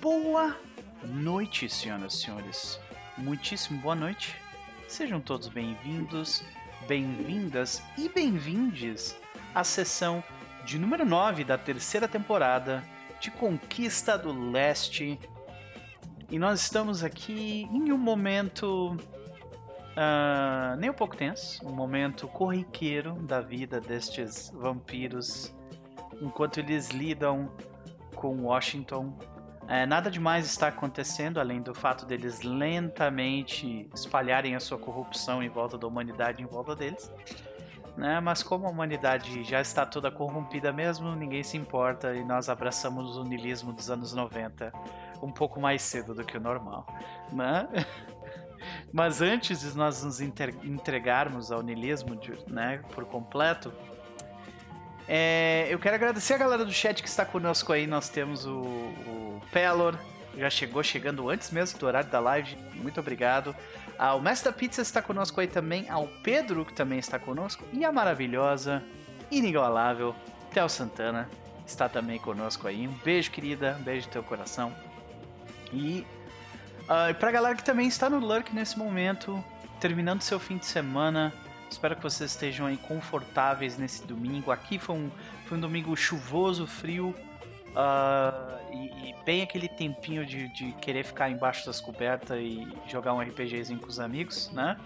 Boa noite, senhoras e senhores. Muitíssimo boa noite. Sejam todos bem-vindos, bem-vindas e bem-vindes à sessão de número 9 da terceira temporada de Conquista do Leste. E nós estamos aqui em um momento uh, nem um pouco tenso, um momento corriqueiro da vida destes vampiros enquanto eles lidam com Washington. É, nada demais está acontecendo além do fato deles lentamente espalharem a sua corrupção em volta da humanidade, em volta deles. Né? Mas como a humanidade já está toda corrompida mesmo, ninguém se importa e nós abraçamos o niilismo dos anos 90 um pouco mais cedo do que o normal. Né? Mas antes de nós nos entregarmos ao niilismo né, por completo, é, eu quero agradecer a galera do chat que está conosco aí. Nós temos o, o Pelor, já chegou chegando antes mesmo do horário da live. Muito obrigado. Ah, o Mestre da Pizza está conosco aí também. Ao Pedro, que também está conosco. E a maravilhosa, inigualável, Theo Santana está também conosco aí. Um beijo, querida. Um beijo no teu coração. E uh, pra galera que também está no Lurk nesse momento, terminando seu fim de semana. Espero que vocês estejam aí confortáveis nesse domingo. Aqui foi um, foi um domingo chuvoso, frio. Uh, e, e, bem aquele tempinho de, de, querer ficar embaixo das cobertas e jogar um RPGzinho com os amigos, né?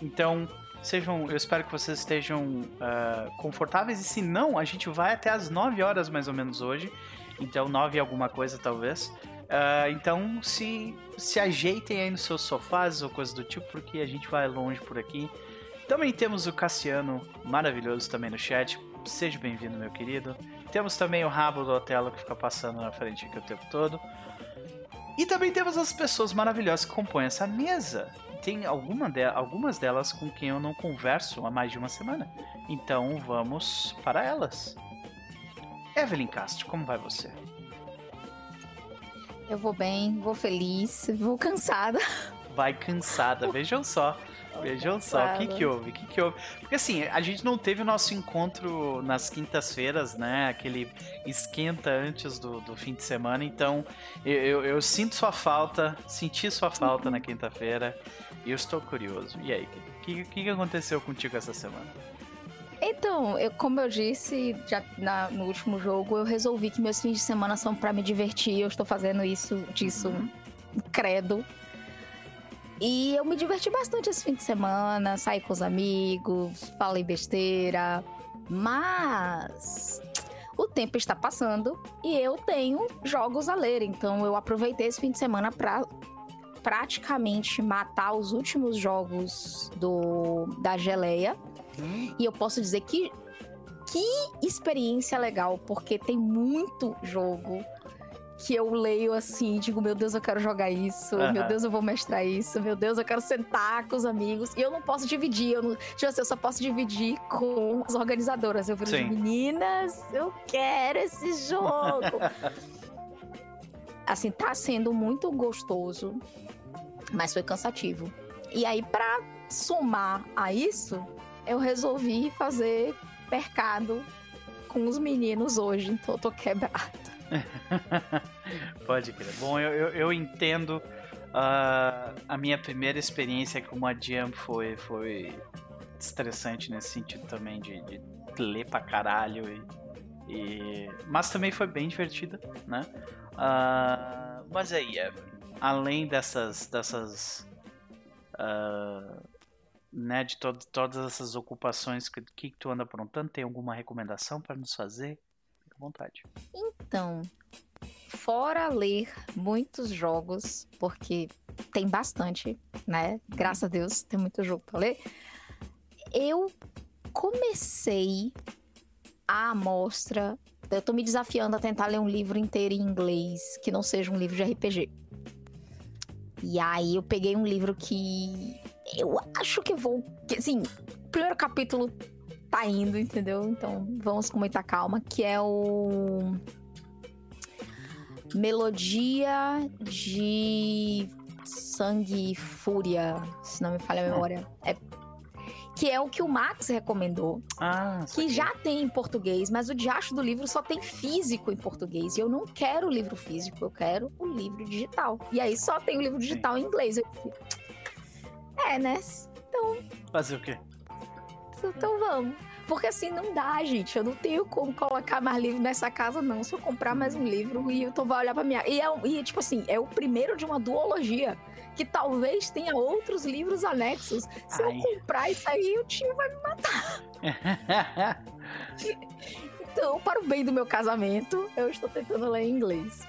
Então, sejam, eu espero que vocês estejam uh, confortáveis. E se não, a gente vai até as 9 horas mais ou menos hoje. Então, 9 alguma coisa talvez. Uh, então, se, se ajeitem aí nos seus sofás ou coisa do tipo, porque a gente vai longe por aqui. Também temos o Cassiano, maravilhoso também no chat. Seja bem-vindo, meu querido. Temos também o rabo do Otelo que fica passando na frente aqui o tempo todo. E também temos as pessoas maravilhosas que compõem essa mesa. Tem alguma de algumas delas com quem eu não converso há mais de uma semana. Então vamos para elas. Evelyn Castro, como vai você? Eu vou bem, vou feliz, vou cansada. Vai cansada, vejam só. Vejam só, o que que houve? O que que houve? Porque assim, a gente não teve o nosso encontro nas quintas-feiras, né? Aquele esquenta antes do, do fim de semana. Então, eu, eu, eu sinto sua falta, senti sua falta na quinta-feira. E eu estou curioso. E aí, o que, que, que aconteceu contigo essa semana? Então, eu, como eu disse já na, no último jogo, eu resolvi que meus fins de semana são para me divertir. Eu estou fazendo isso, disso, uhum. credo. E eu me diverti bastante esse fim de semana, saí com os amigos, falei besteira. Mas o tempo está passando e eu tenho jogos a ler. Então eu aproveitei esse fim de semana para praticamente matar os últimos jogos do da geleia. Hum. E eu posso dizer que que experiência legal, porque tem muito jogo que eu leio assim, digo, meu Deus, eu quero jogar isso, uhum. meu Deus, eu vou mestrar isso, meu Deus, eu quero sentar com os amigos. E eu não posso dividir, eu não, tipo assim, eu só posso dividir com as organizadoras. Eu falei, meninas, eu quero esse jogo. assim, tá sendo muito gostoso, mas foi cansativo. E aí, para somar a isso, eu resolvi fazer mercado com os meninos hoje, então eu tô quebrada. Pode crer. Bom, eu, eu, eu entendo. Uh, a minha primeira experiência com uma jam foi, foi estressante nesse sentido também, de, de ler pra caralho. E, e, Mas também foi bem divertida, né? Uh, mas aí, além dessas. dessas uh, né, de to todas essas ocupações que, que tu anda aprontando, tem alguma recomendação para nos fazer? Vontade. Então, fora ler muitos jogos, porque tem bastante, né? Graças a Deus, tem muito jogo para ler. Eu comecei a amostra. Eu tô me desafiando a tentar ler um livro inteiro em inglês, que não seja um livro de RPG. E aí eu peguei um livro que eu acho que vou. Assim, primeiro capítulo tá indo, entendeu? Então vamos com muita calma, que é o Melodia de Sangue e Fúria, se não me falha a memória. É que é o que o Max recomendou. Ah, que já tem em português, mas o diacho do livro só tem físico em português. E eu não quero o livro físico, eu quero o livro digital. E aí só tem o livro digital Sim. em inglês. É, né? Então. Fazer o quê? Então vamos. Porque assim não dá, gente. Eu não tenho como colocar mais livro nessa casa, não. Se eu comprar mais um livro e eu tô vai olhar pra minha. E, é, e tipo assim, é o primeiro de uma duologia. Que talvez tenha outros livros anexos. Se Ai. eu comprar isso aí, o tio vai me matar. então, para o bem do meu casamento, eu estou tentando ler em inglês.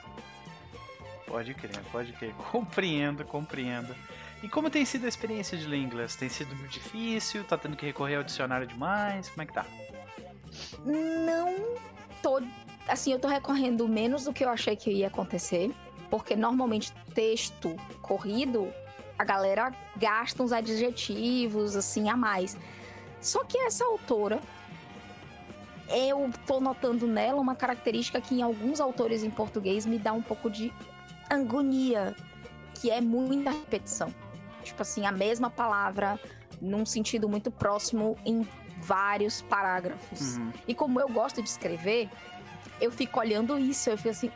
Pode crer, pode crer. Compreendo, compreendo. E como tem sido a experiência de ler inglês? Tem sido muito difícil? Tá tendo que recorrer ao dicionário demais? Como é que tá? Não tô. Assim, eu tô recorrendo menos do que eu achei que ia acontecer. Porque normalmente texto corrido, a galera gasta uns adjetivos, assim, a mais. Só que essa autora, eu tô notando nela uma característica que em alguns autores em português me dá um pouco de agonia, que é muita repetição tipo assim, a mesma palavra num sentido muito próximo em vários parágrafos. Uhum. E como eu gosto de escrever, eu fico olhando isso, eu fico assim.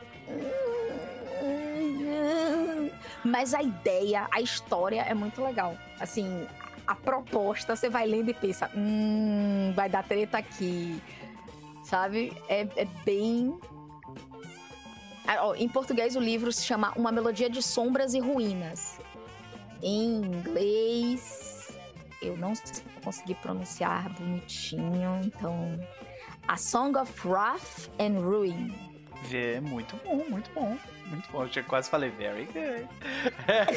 Mas a ideia, a história é muito legal. Assim, a proposta, você vai lendo e pensa, hum, vai dar treta aqui. Sabe? É, é bem. Ah, em português, o livro se chama Uma Melodia de Sombras e Ruínas em inglês. Eu não sei se vou conseguir pronunciar bonitinho, então. A Song of Wrath and Ruin. É muito bom, muito bom. Muito bom. Eu quase falei very good.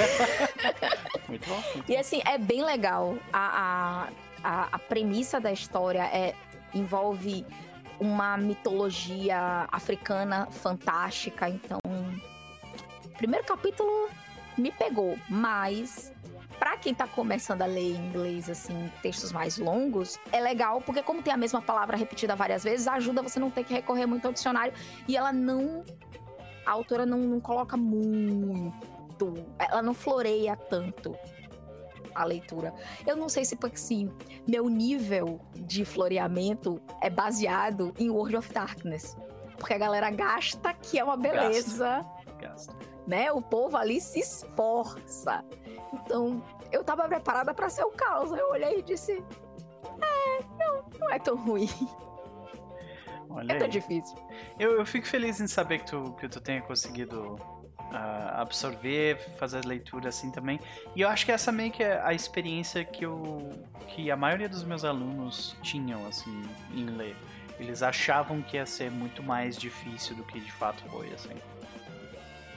muito bom. Muito e assim, é bem legal. A, a, a, a premissa da história é envolve uma mitologia africana fantástica. Então, primeiro capítulo me pegou, mas para quem tá começando a ler em inglês, assim, textos mais longos, é legal, porque como tem a mesma palavra repetida várias vezes, ajuda você não ter que recorrer muito ao dicionário. E ela não. A autora não, não coloca muito. Ela não floreia tanto a leitura. Eu não sei se porque assim, meu nível de floreamento é baseado em World of Darkness. Porque a galera gasta, que é uma beleza. Gasta. Gasta né? O povo ali se esforça. Então, eu tava preparada para ser o caos. Eu olhei e disse: É, não, não é tão ruim. Olha é tão difícil. Eu, eu fico feliz em saber que tu, que tu tenha conseguido uh, absorver, fazer leitura assim também. E eu acho que essa meio que é a experiência que eu que a maioria dos meus alunos tinham assim em ler. Eles achavam que ia ser muito mais difícil do que de fato foi assim.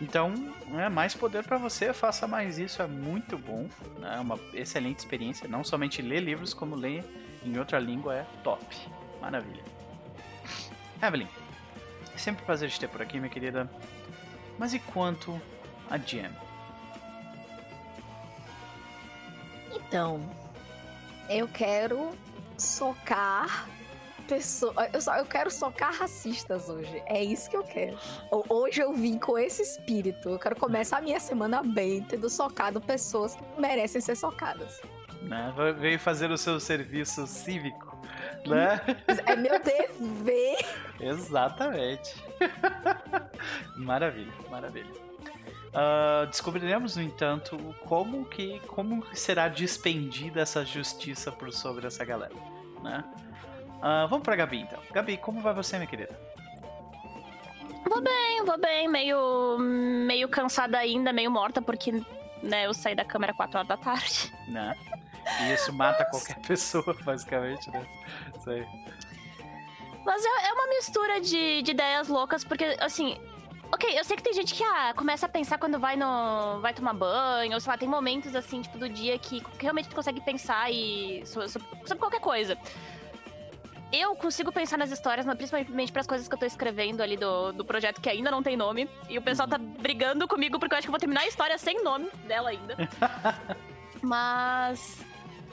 Então, é mais poder para você, faça mais isso, é muito bom, né? é uma excelente experiência. Não somente ler livros, como ler em outra língua é top. Maravilha. Evelyn, é sempre um prazer te ter por aqui, minha querida. Mas e quanto a Jam? Então, eu quero socar pessoa. Eu, só, eu quero socar racistas hoje. É isso que eu quero. Hoje eu vim com esse espírito. Eu quero começar a minha semana bem, tendo socado pessoas que merecem ser socadas. Né? Veio fazer o seu serviço cívico. Né? É meu dever. Exatamente. maravilha, maravilha. Uh, descobriremos, no entanto, como que como será despendida essa justiça por sobre essa galera, né? Uh, vamos pra Gabi então. Gabi, como vai você, minha querida? Vou bem, vou bem. Meio, meio cansada ainda, meio morta, porque né, eu saí da câmera 4 horas da tarde. Né? E isso mata qualquer pessoa, basicamente, né? Isso aí. Mas é, é uma mistura de, de ideias loucas, porque, assim, Ok, eu sei que tem gente que ah, começa a pensar quando vai no. vai tomar banho, ou sei lá, tem momentos assim, tipo, do dia que, que realmente tu consegue pensar e. sobre, sobre qualquer coisa eu consigo pensar nas histórias, principalmente para as coisas que eu tô escrevendo ali do, do projeto que ainda não tem nome. E o pessoal tá brigando comigo porque eu acho que eu vou terminar a história sem nome dela ainda. Mas.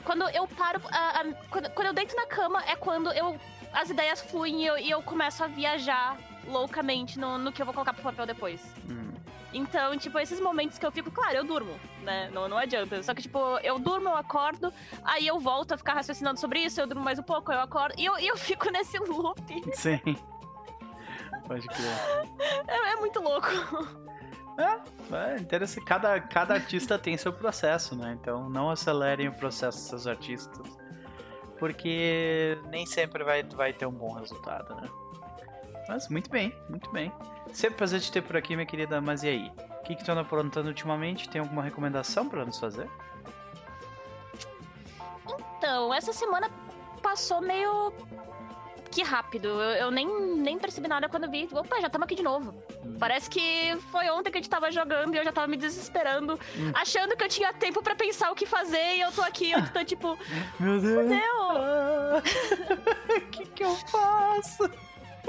Quando eu paro. A, a, quando, quando, eu deito na cama é quando eu, as ideias fluem e eu, e eu começo a viajar loucamente no, no que eu vou colocar pro papel depois. Hum. Então, tipo, esses momentos que eu fico, claro, eu durmo, né? Não, não adianta. Só que, tipo, eu durmo, eu acordo, aí eu volto a ficar raciocinando sobre isso, eu durmo mais um pouco, eu acordo, e eu, e eu fico nesse loop. Sim. Pode crer. É, é muito louco. É, é interessante. Cada, cada artista tem seu processo, né? Então não acelerem o processo dos seus artistas. Porque nem sempre vai, vai ter um bom resultado, né? Mas muito bem, muito bem. Sempre prazer te ter por aqui, minha querida. Mas e aí? O que, que tu anda aprontando ultimamente? Tem alguma recomendação pra nos fazer? Então, essa semana passou meio que rápido. Eu, eu nem, nem percebi nada quando vi. Opa, já estamos aqui de novo. Hum. Parece que foi ontem que a gente tava jogando e eu já tava me desesperando, Hum. achando que eu tinha tempo pra pensar o que fazer e eu tô aqui, eu tô tipo, Meu Deus! meu. O que, que eu faço?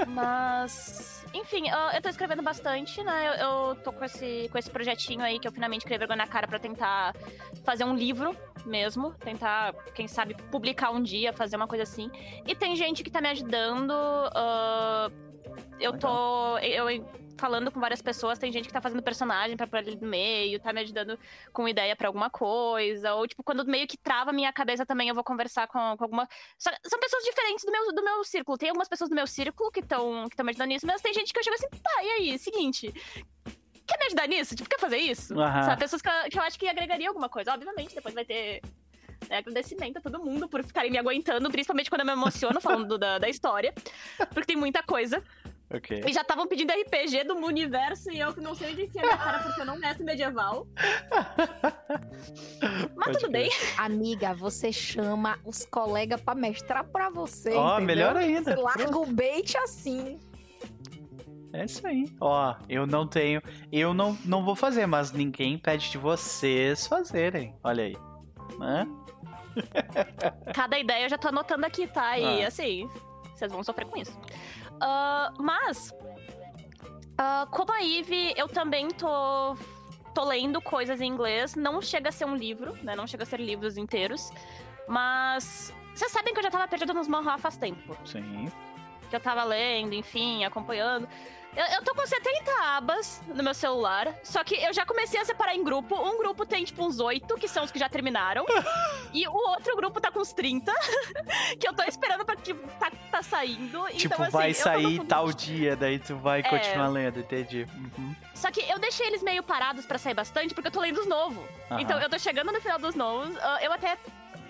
Mas, enfim, eu, eu tô escrevendo bastante, né? Eu, eu tô com esse, com esse projetinho aí que eu finalmente criei vergonha na cara pra tentar fazer um livro mesmo. Tentar, quem sabe, publicar um dia, fazer uma coisa assim. E tem gente que tá me ajudando. ah, eu tô. Eu, falando com várias pessoas, tem gente que tá fazendo personagem pra pôr ali no meio, tá me ajudando com ideia pra alguma coisa. Ou, tipo, quando meio que trava a minha cabeça também, eu vou conversar com, com alguma. Só- são pessoas diferentes do meu, do meu círculo. Tem algumas pessoas do meu círculo que estão que tão me ajudando nisso, mas tem gente que eu chego assim, tá, e aí, seguinte. Quer me ajudar nisso? Tipo, quer fazer isso? Sabe? Pessoas que eu, que eu acho que agregaria alguma coisa. Obviamente, depois vai ter né, agradecimento a todo mundo por ficarem me aguentando, principalmente quando eu me emociono falando da, da história. Porque tem muita coisa. Ok. E já estavam pedindo RPG do universo e eu que não sei onde enfiar minha cara porque eu não mestre medieval. Mas Pode tudo bem. Amiga, você chama os colegas pra mestrar pra você. Ó, entendeu? melhor ainda. Você larga o bait assim. É isso aí. Ó, eu não tenho. Eu não, não vou fazer, mas ninguém pede de vocês fazerem. Olha aí. Hã? Cada ideia eu já tô anotando aqui, tá? E Ah. assim, vocês vão sofrer com isso. Ah, mas, ah, como a Eve, eu também tô, tô lendo coisas em inglês. Não chega a ser um livro, né? Não chega a ser livros inteiros. Mas vocês sabem que eu já tava perdida nos manhwa faz tempo. Sim. que eu tava lendo, enfim, acompanhando. Eu, eu tô com 70 abas no meu celular, só que eu já comecei a separar em grupo. Um grupo tem, tipo, uns 8, que são os que já terminaram. e o outro grupo tá com uns 30, que eu tô esperando pra que tá, tá saindo. Tipo, então, assim, vai no sair tal dia, daí tu vai É. continuar lendo, entendi. Uhum. Só que eu deixei eles meio parados pra sair bastante, porque eu tô lendo os novos. Aham. Então, eu tô chegando no final dos novos. ah, eu até.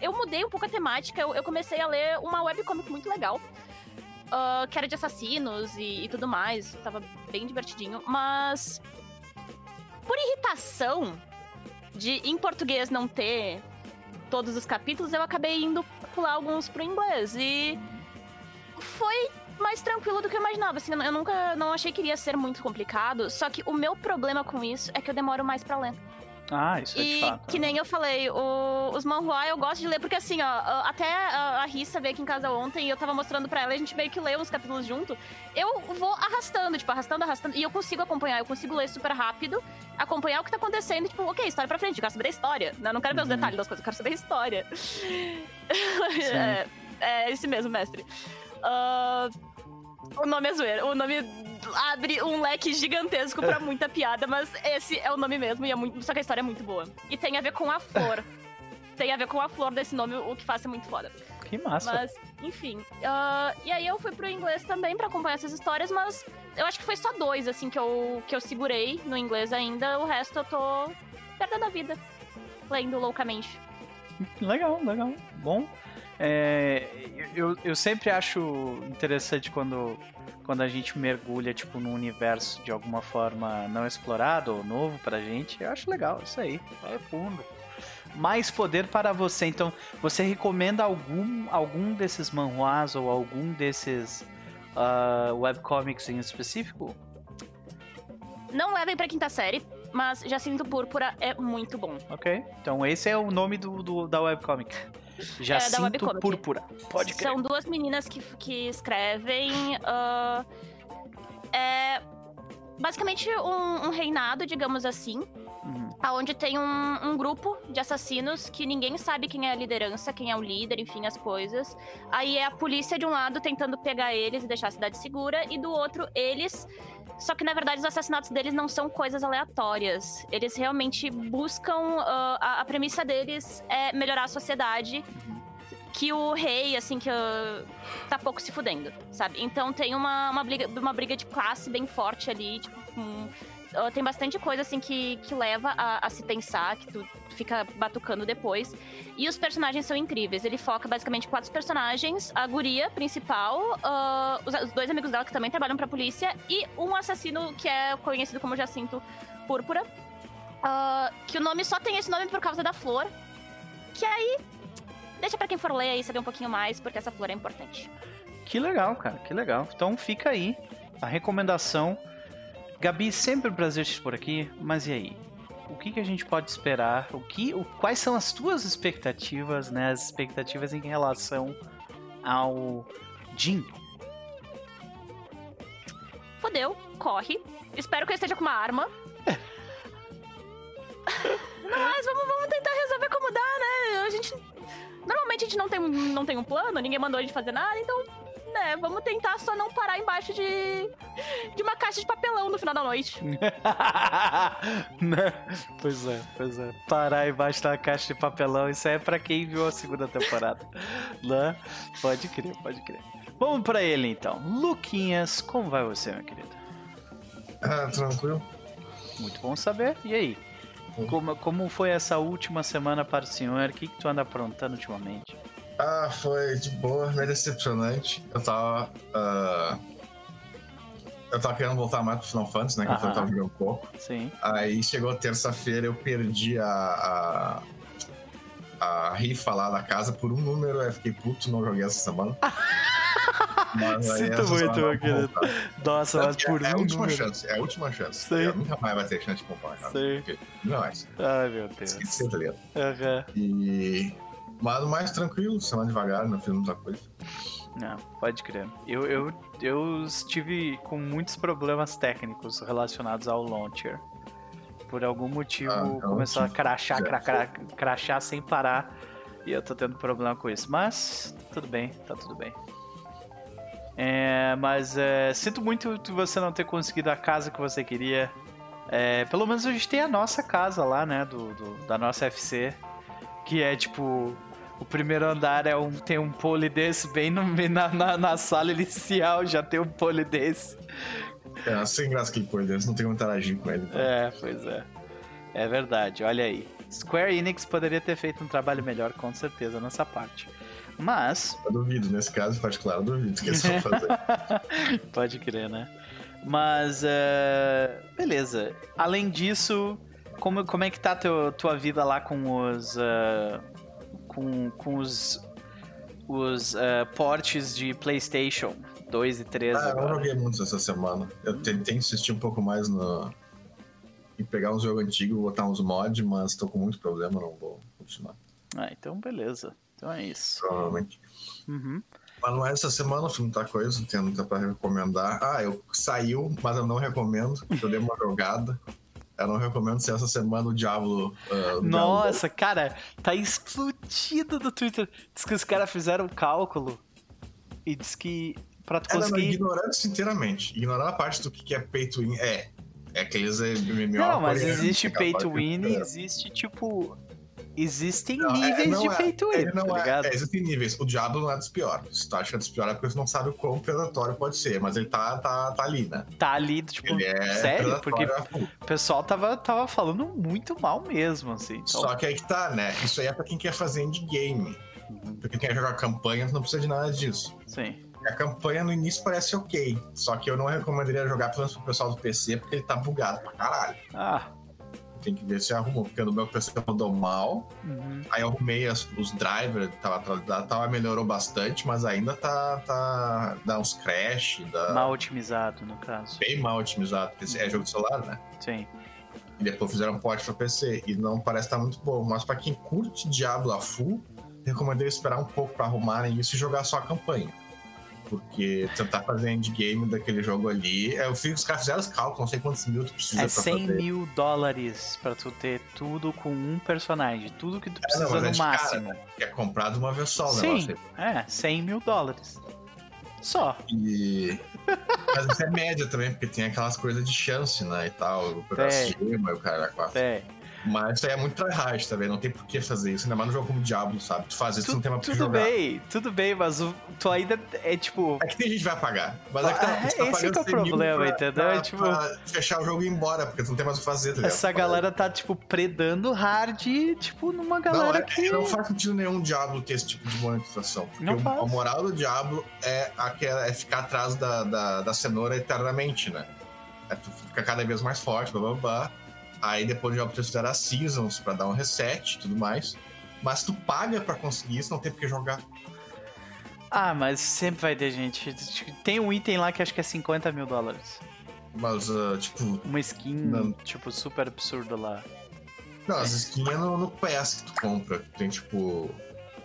Eu mudei um pouco a temática. Eu, eu comecei a ler uma webcomic muito legal. Ah, que era de assassinos e, e tudo mais. Tava bem divertidinho. Mas. Por irritação de em português não ter todos os capítulos, eu acabei indo pular alguns pro inglês. E. Foi mais tranquilo do que eu imaginava. Assim, eu nunca não achei que iria ser muito complicado. Só que o meu problema com isso é que eu demoro mais pra ler. Ah, isso é de E fato. que nem eu falei, o- os manhua eu gosto de ler, porque assim, ó, a- até a, a Rissa veio aqui em casa ontem e eu tava mostrando pra ela, e a gente meio que leu os capítulos junto. Eu vou arrastando, tipo, arrastando, arrastando, e eu consigo acompanhar, eu consigo ler super rápido, acompanhar o que tá acontecendo, tipo, ok, história pra frente, eu quero saber da história, né? Eu não quero ver os Uhum. detalhes das coisas, eu quero saber a história. é, é esse mesmo, mestre. Ah, o nome é zoeira. O nome abre um leque gigantesco pra muita piada, mas esse é o nome mesmo, e é muito, só que a história é muito boa. E tem a ver com a flor. tem a ver com a flor desse nome, o que faz ser muito foda. Que massa. Mas, enfim. ah, e aí eu fui pro inglês também pra acompanhar essas histórias, mas eu acho que foi só dois, assim, que eu, que eu segurei no inglês ainda. O resto eu tô perdendo a vida. Lendo loucamente. Legal, legal. Bom. É, eu, eu sempre acho interessante quando, quando a gente mergulha tipo num universo de alguma forma não explorado ou novo pra gente. Eu acho legal isso aí. Vai fundo. Mais poder para você. Então, você recomenda algum, algum desses manhwas ou algum desses ah, webcomics em específico? Não levem pra quinta série, mas Jacinto Púrpura é muito bom. Ok. Então, esse é o nome do, do- da webcomic. Jacinto É. Púrpura. Pode crer. São duas meninas que, que escrevem. ah, é basicamente um, um reinado, digamos assim. Uhum. Onde tem um, um, grupo de assassinos que ninguém sabe quem é a liderança, quem é o líder, enfim, as coisas. Aí é a polícia de um lado tentando pegar eles e deixar a cidade segura, e do outro, eles. Só que na verdade os assassinatos deles não são coisas aleatórias. Eles realmente buscam. Uh, a, a, premissa deles é melhorar a sociedade. Que o rei, assim, que uh, tá pouco se fudendo, sabe? Então tem uma, uma, briga, uma briga de classe bem forte ali, tipo, com tem bastante coisa, assim, que, que leva a, a, se pensar, que tu fica batucando depois. E os personagens são incríveis. Ele foca basicamente quatro personagens: a guria principal, uh, os, os, dois amigos dela que também trabalham pra polícia, e um assassino que é conhecido como Jacinto Púrpura. Uh, que o nome só tem esse nome por causa da flor. Que aí. Deixa pra quem for ler aí saber um pouquinho mais, porque essa flor é importante. Que legal, cara, que legal. Então fica aí a recomendação Gabi, sempre um prazer te por aqui, mas e aí? O que, que a gente pode esperar? O que, o, quais são as tuas expectativas, né? As expectativas em relação ao Jim? Fodeu, corre. Espero que ele esteja com uma arma. não, mas vamos, vamos tentar resolver como dá, né? A gente. Normalmente a gente não tem, não tem um plano, ninguém mandou a gente fazer nada, então né, vamos tentar só não parar embaixo de, de uma caixa de papelão no final da noite. né? Pois é, pois é. Parar embaixo da caixa de papelão, isso é pra quem viu a segunda temporada. né? Pode crer, pode crer. Vamos pra ele então. Luquinhas, como vai você, meu querido? Ah, tranquilo. Muito bom saber. E aí? Como, como foi essa última semana para o senhor? O que, que tu anda aprontando ultimamente? Ah, foi de boa, meio decepcionante. Eu tava. Uh, eu tava querendo voltar mais pro Final Fantasy, né? Que eu tava jogando um pouco. Sim. Aí chegou terça-feira, eu perdi a, a, a, rifa lá da casa por um número, aí fiquei puto, não joguei essa semana. Mas Sinto muito, meu querido. Nossa, mas por é, um é a última número. chance, é a última chance. Sim. Eu nunca mais vai ter chance de comprar, cara. Sim. Nunca mais. Ai, meu Deus. Esqueci, tá ligado? Uhum. E mais tranquilo, semana devagar, não fiz muita coisa. Não, pode crer. Eu, eu, eu estive com muitos problemas técnicos relacionados ao launcher. Por algum motivo ah, é começou a crachar, crachar, crachar sem parar. E eu tô tendo problema com isso. Mas tudo bem, tá tudo bem. É, mas é, sinto muito você não ter conseguido a casa que você queria. É, pelo menos a gente tem a nossa casa lá, né? Do, do, da nossa FC. Que é tipo o primeiro andar é um, tem um pole desse bem no, na, na, na sala inicial, já tem um pole desse. É, sem graça aquele pole desse, não tem como interagir com ele. Então. É, pois é. É verdade, olha aí. Square Enix poderia ter feito um trabalho melhor, com certeza, nessa parte. Mas. Eu duvido, nesse caso em particular, eu duvido que eles vão fazer. Pode crer, né? Mas. Uh... Beleza. Além disso, como, como é que tá teu, tua vida lá com os. Uh com, com os, os uh, portes de PlayStation 2 e 3. Ah, agora. eu joguei muitos essa semana. Eu tentei insistir um pouco mais no. em pegar um jogo antigo, botar uns mods, mas tô com muito problema, não vou continuar. Ah, então beleza. Então é isso. Provavelmente. Uhum. Mas não é essa semana, eu muita coisa, tem muita pra recomendar. Ah, eu saiu, mas eu não recomendo. Eu dei uma jogada. Eu não recomendo ser essa semana o Diablo. Uh, Nossa, Diablo. cara, tá explodido no Twitter. Diz que os caras fizeram um cálculo e diz que pra tu conseguir. É, não, ignorando isso inteiramente. Ignorando a parte do que é pay to win. É. É aqueles MMO. Não, mas existe pay to win e existe tipo Existem não, é, níveis é, de é, to win, tá ligado? É, existem níveis. O Diablo não é dos piores. Se tu acha que é dos piores é porque você não sabe o quão predatório pode ser, mas ele tá, tá, tá ali, né? Tá ali, tipo, é sério? Porque o pessoal tava, tava falando muito mal mesmo, assim. Então... Só que aí que tá, né? Isso aí é pra quem quer fazer endgame. Uhum. Pra quem quer jogar campanha, não precisa de nada disso. Sim. A campanha no início parece ok, só que eu não recomendaria jogar pelo menos pro pessoal do PC, porque ele tá bugado pra caralho. Ah, tem que ver se arrumou, porque no meu PC rodou mal. Uhum. Aí eu arrumei as, os drivers, tava, tava, melhorou bastante, mas ainda tá, tá. dá uns crash. Dá... Mal otimizado, no caso. Bem mal otimizado, porque é jogo de celular, né? Sim. E depois fizeram um port pra PC. E não parece estar tá muito bom. Mas pra quem curte Diablo a full, recomendei esperar um pouco pra arrumarem isso e jogar só a campanha. Porque tentar fazer endgame daquele jogo ali. Eu fico, os caras fizeram os cálculos, não sei quantos mil tu precisa É pra 100 fazer. mil dólares pra tu ter tudo com um personagem. Tudo que tu É, não, precisa mas é no de cara, máximo. né? É comprado uma vez só. Sim, é, 100 mil dólares. Só. E... Mas isso é média também, porque tem aquelas coisas de chance, né? E tal. O pedaço É. de gema e o cara quatro. É. Mas isso aí é muito tryhard também, não tem por que fazer isso. Ainda mais no jogo como Diablo, sabe? Tu faz isso, tu não tem mais que tudo jogar. bem, tudo bem, mas o, tu ainda é tipo. É que tem gente que vai pagar. Mas é que tá, Ah, tá esse pagando que é o 100 mil problema, pra, entendeu? Pra, É tipo- pra fechar o jogo e ir embora, porque tu não tem mais o que fazer, tá ligado? Essa galera tá, tipo, predando hard, tipo, numa Não, galera é, que. não faz sentido nenhum Diablo ter esse tipo de monetização. Porque Não o- faz. a moral do Diablo é, aquela, é ficar atrás da, da, da cenoura eternamente, né? É tu fica cada vez mais forte, blá blá blá. Aí depois o Diablo tu seasons pra dar um reset e tudo mais. Mas tu paga pra conseguir isso, não tem por que jogar. Ah, mas sempre vai ter gente. Tem um item lá que acho que é 50 mil dólares. Mas, ah, tipo, Uma skin, Não. tipo, super absurda lá. não, as skins é no, no PS que tu compra. Tem tipo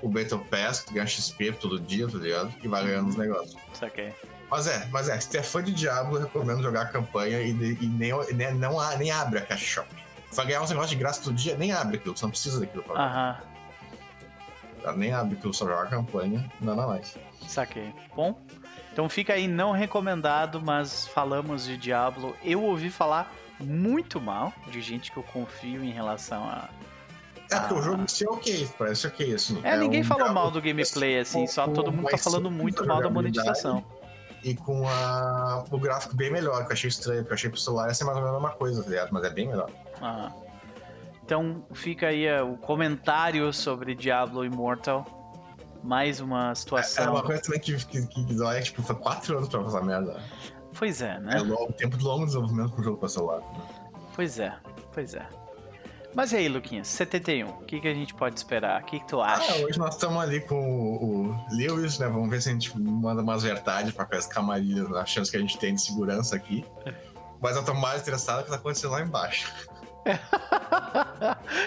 o Battle Pass, que tu ganha XP todo dia, tá ligado? E vai ganhando os negócios. Saquei. Mas é, mas é, se tu é fã de Diablo, eu recomendo jogar a campanha e, e nem, nem, não, a- nem abre a caixa shop. Tu vai ganhar uns negócios de graça todo dia, nem abre aquilo, tu não precisa daquilo pra Aham, jogar. Nem abre aquilo, só joga a campanha, nada mais. saquei. Bom, então fica aí não recomendado, mas falamos de Diablo. Eu ouvi falar muito mal de gente que eu confio em relação a. É, porque Ah. o jogo é ok, parece ok, assim. É, ninguém um falou mal do gameplay, assim, só todo mundo tá falando muito a mal da monetização. E com a, o gráfico bem melhor, que eu achei estranho, porque eu achei pro celular ia ser mais ou menos a mesma coisa, tá ligado? Mas é bem melhor. Aham. Então fica aí eh, o comentário sobre Diablo Immortal. Mais uma É situação. uma coisa também que, que, que, que tipo, foi quatro anos pra fazer merda. Pois é, É né? longo, tempo de longo desenvolvimento pro jogo pra celular. Pois é, pois é. Mas e aí, Luquinhas, 71, o que, que a gente pode esperar? O que, que tu Ah, acha? hoje nós estamos ali com o, o Lewis, né? Vamos ver se a gente manda umas verdades pra as camarilhas, a chance que a gente tem de segurança aqui. Mas eu tô mais interessado no que tá acontecendo lá embaixo.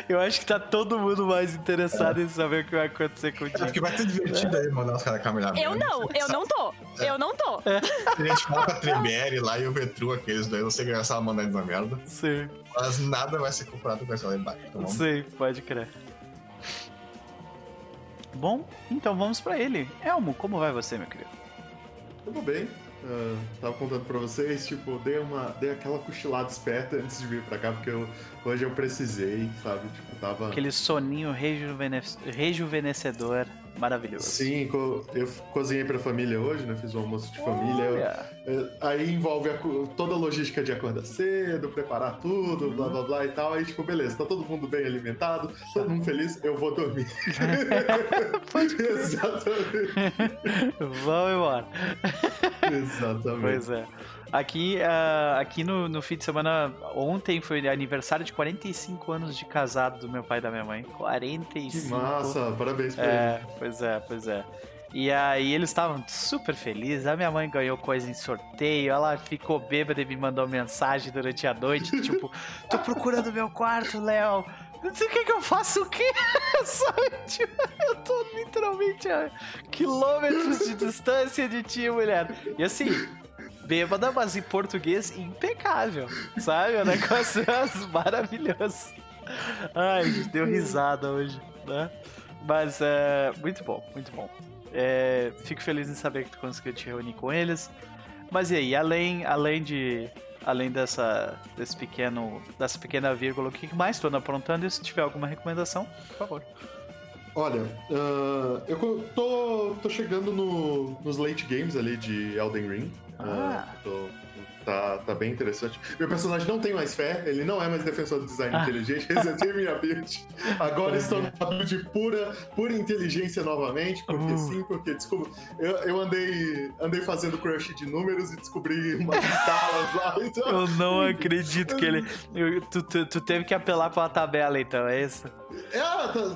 Eu acho que tá todo mundo mais interessado em saber o que vai acontecer com o É dia. porque vai ter divertido aí mandar os caras caminhar. Eu não, eu não tô. Eu não tô. A gente fala com a Tremere lá e o Vetru, aqueles dois, não sei que essa mandar eles na merda. Sim, Mas nada vai ser comparado com essa lá embaixo. Vamos sim, pode crer. Bom, então vamos pra ele. Elmo, como vai você, meu querido? Vou bem. Ah, tava contando pra vocês, tipo, dei uma. dei aquela cochilada esperta antes de vir pra cá, porque eu, hoje eu precisei, sabe? Tipo, tava. Aquele soninho rejuvene... rejuvenescedor maravilhoso. Sim, eu cozinhei pra família hoje, né? Fiz um almoço de família. eu- é, aí envolve a toda a logística de acordar cedo, preparar tudo, blá blá blá e tal. Aí, tipo, beleza, tá todo mundo bem alimentado, todo mundo feliz, eu vou dormir. Exatamente. Vamos embora. Exatamente. Pois é. Aqui, ah, aqui no, no fim de semana, ontem foi aniversário de 45 anos de casado do meu pai e da minha mãe. 45. Que massa, parabéns pra ele. É, pois é, pois é. E aí eles estavam super felizes. A minha mãe ganhou coisa em sorteio. Ela ficou bêbada e me mandou mensagem durante a noite. tipo, tô procurando meu quarto, Léo. Não sei o que que eu faço o? Sabe? Tipo, eu tô literalmente a quilômetros de distância de ti, mulher. E assim, bêbada, mas em português impecável. Sabe? O negócio é maravilhoso. Ai, deu risada hoje, né? Mas é muito bom, muito bom. É, fico feliz em saber que tu conseguiu te reunir com eles. Mas e aí, além, além de. Além dessa, desse pequeno, dessa pequena vírgula, o que mais tu anda aprontando? E se tiver alguma recomendação, por favor. Olha, ah, eu tô, tô chegando no- nos late games ali de Elden Ring. Ah. Ah, tô- tá, tá bem interessante. Meu personagem não tem mais fé, ele não é mais defensor do design Ah. inteligente, resetei minha build. Agora estou numa build pura, pura inteligência novamente, porque Uh. sim, porque desculpa, eu, eu andei, andei fazendo crush de números e descobri umas escalas lá. Então, Eu não acredito que ele. eu- tu, tu, tu teve que apelar pela tabela, então, é isso? É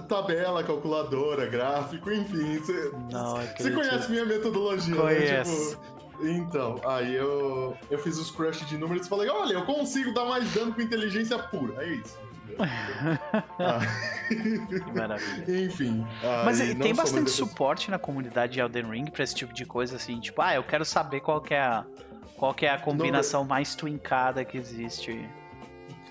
tabela, calculadora, gráfico, enfim. Você Não você acredito. conhece minha metodologia, Conheço. né? Tipo, então, aí eu, eu fiz os crush de números e falei, olha, eu consigo dar mais dano com inteligência pura. É isso. Ah, Que maravilha. Enfim. Mas aí não tem bastante suporte na comunidade de Elden Ring pra esse tipo de coisa, assim, tipo, ah, eu quero saber qual que é a, qual que é a combinação mais twincada que existe.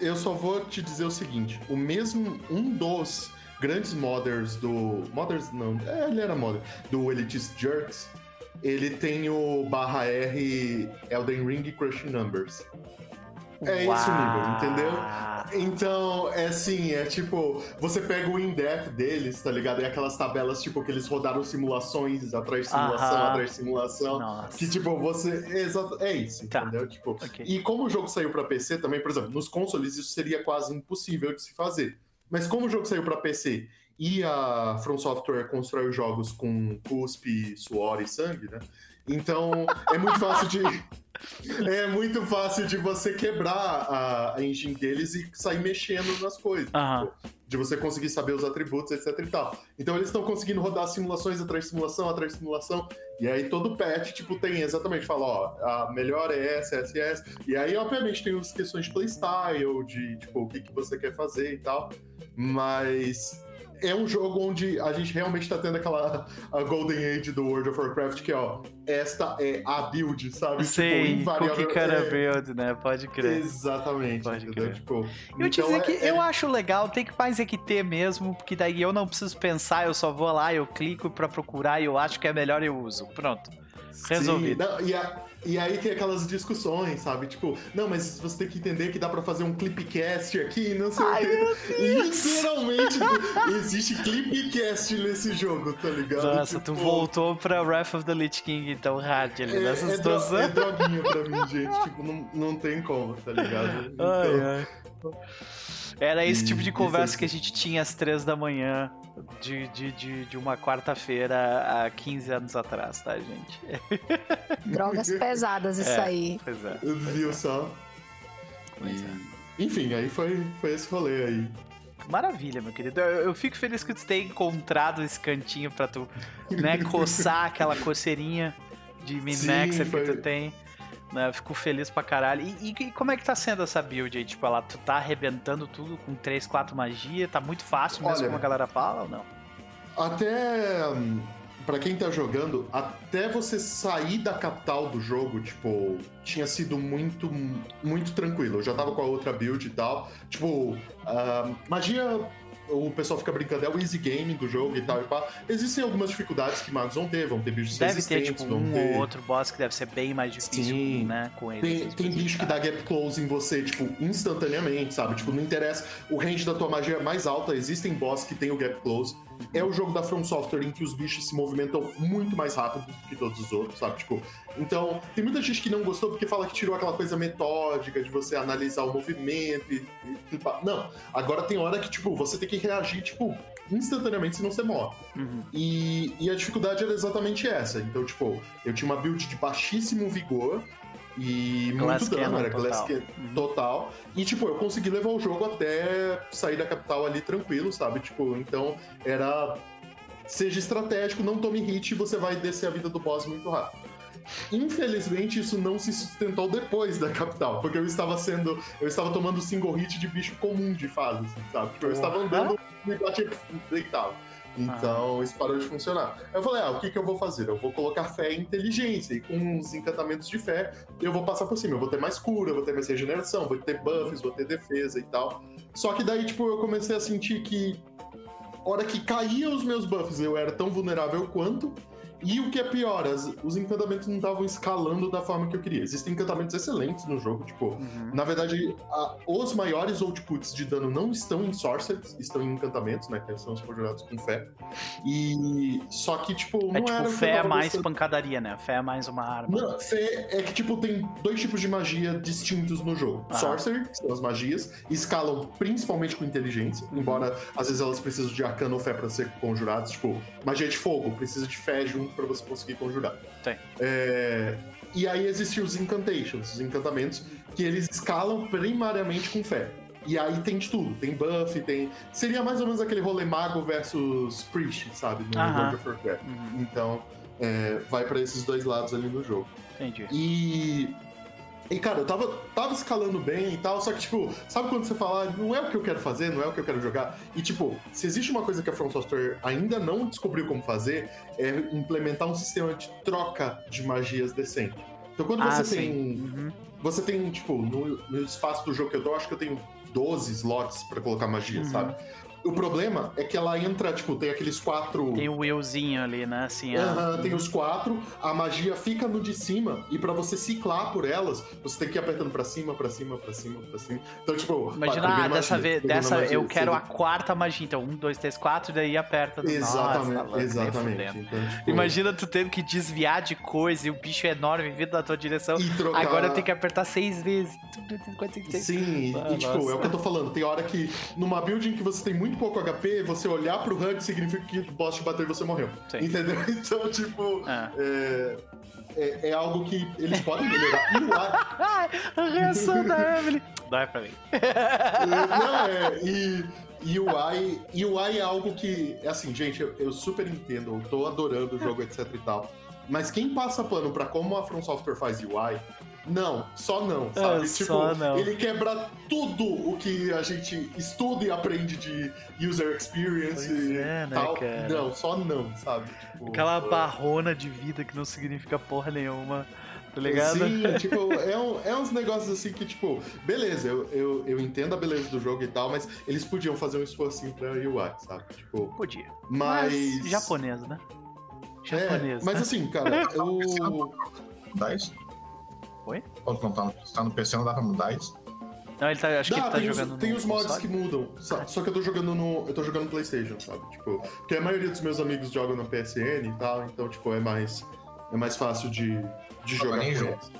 Eu só vou te dizer o seguinte: o mesmo. Um dos grandes modders do. Modders não. É, ele era modder. Do Elitist Jerks. Ele tem o barra R Elden Ring Crushing Numbers. É esse o nível, entendeu? Então, é assim, é tipo, você pega o in-depth deles, tá ligado? É aquelas tabelas, tipo, que eles rodaram simulações atrás de simulação, Aham. atrás de simulação. Nossa. Que, tipo, você. Exato, é isso, Tá. entendeu? Tipo, Ok. e como o jogo saiu pra PC também, por exemplo, nos consoles isso seria quase impossível de se fazer. Mas como o jogo saiu pra PC e a From Software constrói os jogos com cuspe, suor e sangue, né? Então é muito fácil de. É muito fácil de você quebrar a, a engine deles e sair mexendo nas coisas. Tipo, de você conseguir saber os atributos, etc e tal. Então eles estão conseguindo rodar simulações atrás de simulação, atrás de simulação. E aí todo patch, tipo, tem exatamente, fala, ó, a melhor é essa, essa essa. E aí, obviamente, tem as questões de playstyle, de, tipo, o que, que você quer fazer e tal. Mas é um jogo onde a gente realmente tá tendo aquela a Golden Age do World of Warcraft, que, ó, esta é a build, sabe? Sei, tipo, cookie cutter é, build, né? Pode crer. Exatamente, Pode entendeu? crer. Tipo, Eu te então dizer é- que é- eu acho legal, tem que mais é que ter mesmo, porque daí eu não preciso pensar, eu só vou lá, eu clico pra procurar e eu acho que é melhor eu uso. Pronto. Resolvido. Sim, não, e, a- e aí tem aquelas discussões, sabe? Tipo, não, mas você tem que entender que dá pra fazer um clipcast aqui, não sei Ai, o quê. Literalmente existe clipcast nesse jogo, tá ligado? Nossa, Tipo, tu voltou pra Wrath of the Lich King, então, hard ali, É, nessa é, dro- situação. é droguinha pra mim, gente. Tipo, não, não tem como, tá ligado? Então, Ai, ai. Era esse tipo de conversa que a gente tinha às três da manhã de, de, de, de uma quarta-feira há 15 anos atrás, tá, gente? Drogas pesadas, isso É. aí. Pois é. Viu só? Pois é. E- Enfim, aí foi, foi esse rolê aí. Maravilha, meu querido. Eu, eu fico feliz que tu tenha encontrado esse cantinho pra tu, né, coçar aquela coceirinha de min-maxer Sim, que tu tem. Né, fico feliz pra caralho. E, e- e como é que tá sendo essa build aí? Tipo, ela, tu tá arrebentando tudo com 3, 4 magia? Tá muito fácil mesmo, Olha- como a galera fala ou não? Até. hum, Pra quem tá jogando, até você sair da capital do jogo, tipo, tinha sido muito, muito tranquilo. Eu já tava com a outra build e tal. Tipo, ah, magia. O pessoal fica brincando, é o easy game do jogo e tal e pá. Existem algumas dificuldades que magos vão ter, vão ter bichos Deve ter, resistentes, tipo, vão um ter... ou outro boss que deve ser bem mais difícil, Sim. né, com ele. Tem, tem bicho que dá gap close em você, tipo, instantaneamente, sabe? Tipo, não interessa. O range da tua magia é mais alta, existem boss que tem o gap close. É o jogo da From Software em que os bichos se movimentam muito mais rápido do que todos os outros, sabe? Tipo, então, tem muita gente que não gostou porque fala que tirou aquela coisa metódica de você analisar o movimento e. e- e não, agora tem hora que, tipo, você tem que reagir, tipo, instantaneamente, senão você morre. Uhum. E, e a dificuldade era exatamente essa. Então, tipo, eu tinha uma build de baixíssimo vigor e Glass muito dano, era Glass total. Uhum. total. E, tipo, eu consegui levar o jogo até sair da capital ali tranquilo, sabe? Tipo, então era. Seja estratégico, não tome hit e você vai descer a vida do boss muito rápido. Infelizmente, isso não se sustentou depois da capital, porque eu estava sendo. Eu estava tomando single hit de bicho comum de fase, assim, sabe? Tipo, eu estava andando e batia deitado. Então isso parou de funcionar. Eu falei, ah, o que, que eu vou fazer? Eu vou colocar fé e inteligência. E com uns encantamentos de fé, eu vou passar por cima. Eu vou ter mais cura, eu vou ter mais regeneração, vou ter buffs, vou ter defesa e tal. Só que daí, tipo, eu comecei a sentir que. Hora que caía os meus buffs, eu era tão vulnerável quanto. E o que é pior, as- os encantamentos não estavam escalando da forma que eu queria. Existem encantamentos excelentes no jogo, tipo, Uhum. na verdade, a- os maiores outputs de dano não estão em sorcerers, estão em encantamentos, né? Que são os conjurados com fé. E. Só que, tipo, não É tipo, era. fé é mais gostando. pancadaria, né? Fé é mais uma arma. Não, fé é que, tipo, tem dois tipos de magia distintos no jogo. Ah. Sorcery, que são as magias, escalam principalmente com inteligência, embora às vezes elas precisam de arcano ou fé pra ser conjuradas. Tipo, magia de fogo, precisa de fé junto pra você conseguir conjurar. Tem. É, E aí existem os incantations, os encantamentos, que eles escalam primariamente com fé. E aí tem de tudo, tem buff, tem. Seria mais ou menos aquele rolê mago versus priest, sabe? No Aham. World of Warcraft. Uhum. Então, é, vai pra esses dois lados ali no jogo. Entendi. E E, cara, eu tava, tava escalando bem e tal, só que, tipo, sabe quando você fala, "Ah, não é o que eu quero fazer, não é o que eu quero jogar? E, tipo, se existe uma coisa que a From Software ainda não descobriu como fazer, é implementar um sistema de troca de magias decente. Então, quando Ah, você tem. Uhum. Você tem, tipo, no, no espaço do jogo que eu tô, acho que eu tenho 12 slots pra colocar magia, Uhum. sabe? O problema é que ela entra, tipo, tem aqueles quatro. Tem o wheelzinho ali, né? Assim, Aham, tem os quatro, a magia fica no de cima, e pra você ciclar por elas, você tem que ir apertando pra cima, pra cima, pra cima, pra cima. Então, tipo, Imagina, ah, dessa magia, vez, dessa magia, eu quero a quarta magia. Então, um, dois, três, quatro, daí aperta. no- Exatamente, Nossa, exatamente. Então, tipo, Imagina tu tendo que desviar de coisa e o bicho é enorme vindo na tua direção. e trocar... Agora eu tenho que apertar seis vezes. Sim, e, Ah, e, tipo, nossa. é o que eu tô falando. Tem hora que numa build em que você tem muito pouco HP, você olhar pro HUD significa que o boss te bateu e você morreu. Sim. Entendeu? Então, tipo, Ah. é, é, é algo que eles podem melhorar. E o ar- Ai, a reação da Evelyn. Dói pra mim. Não, é. E, e o e UI é algo que, é assim, gente, eu, eu super entendo, eu tô adorando o jogo, etc e tal. Mas quem passa pano pra como a From Software faz UI, não, só não, sabe? É, tipo, só não. ele quebra tudo o que a gente estuda e aprende de user experience Pois e é, né, tal. cara? Não, só não, sabe? Tipo, Aquela é- barrona de vida que não significa porra nenhuma. Tá ligado? Sim, tipo, é, um- é uns negócios assim que, tipo, beleza, eu, eu, eu entendo a beleza do jogo e tal, mas eles podiam fazer um esforcinho pra UI, sabe? Tipo, Podia. mas. Mas japonês, né? É, Japonês. mas né? assim, cara, eu. Mudar isso? Oi? Tu não tá, no- tá no PC, não dá pra mudar isso? Não, ele tá, acho que Dá, ele tá tem, os, jogando tem no os mods console. que mudam. Só, só que eu tô jogando no. Eu tô jogando no Playstation, sabe? Tipo, porque a maioria dos meus amigos jogam no PSN e tal, então, tipo, é mais. É mais fácil de, de jogar nem jogo. eles.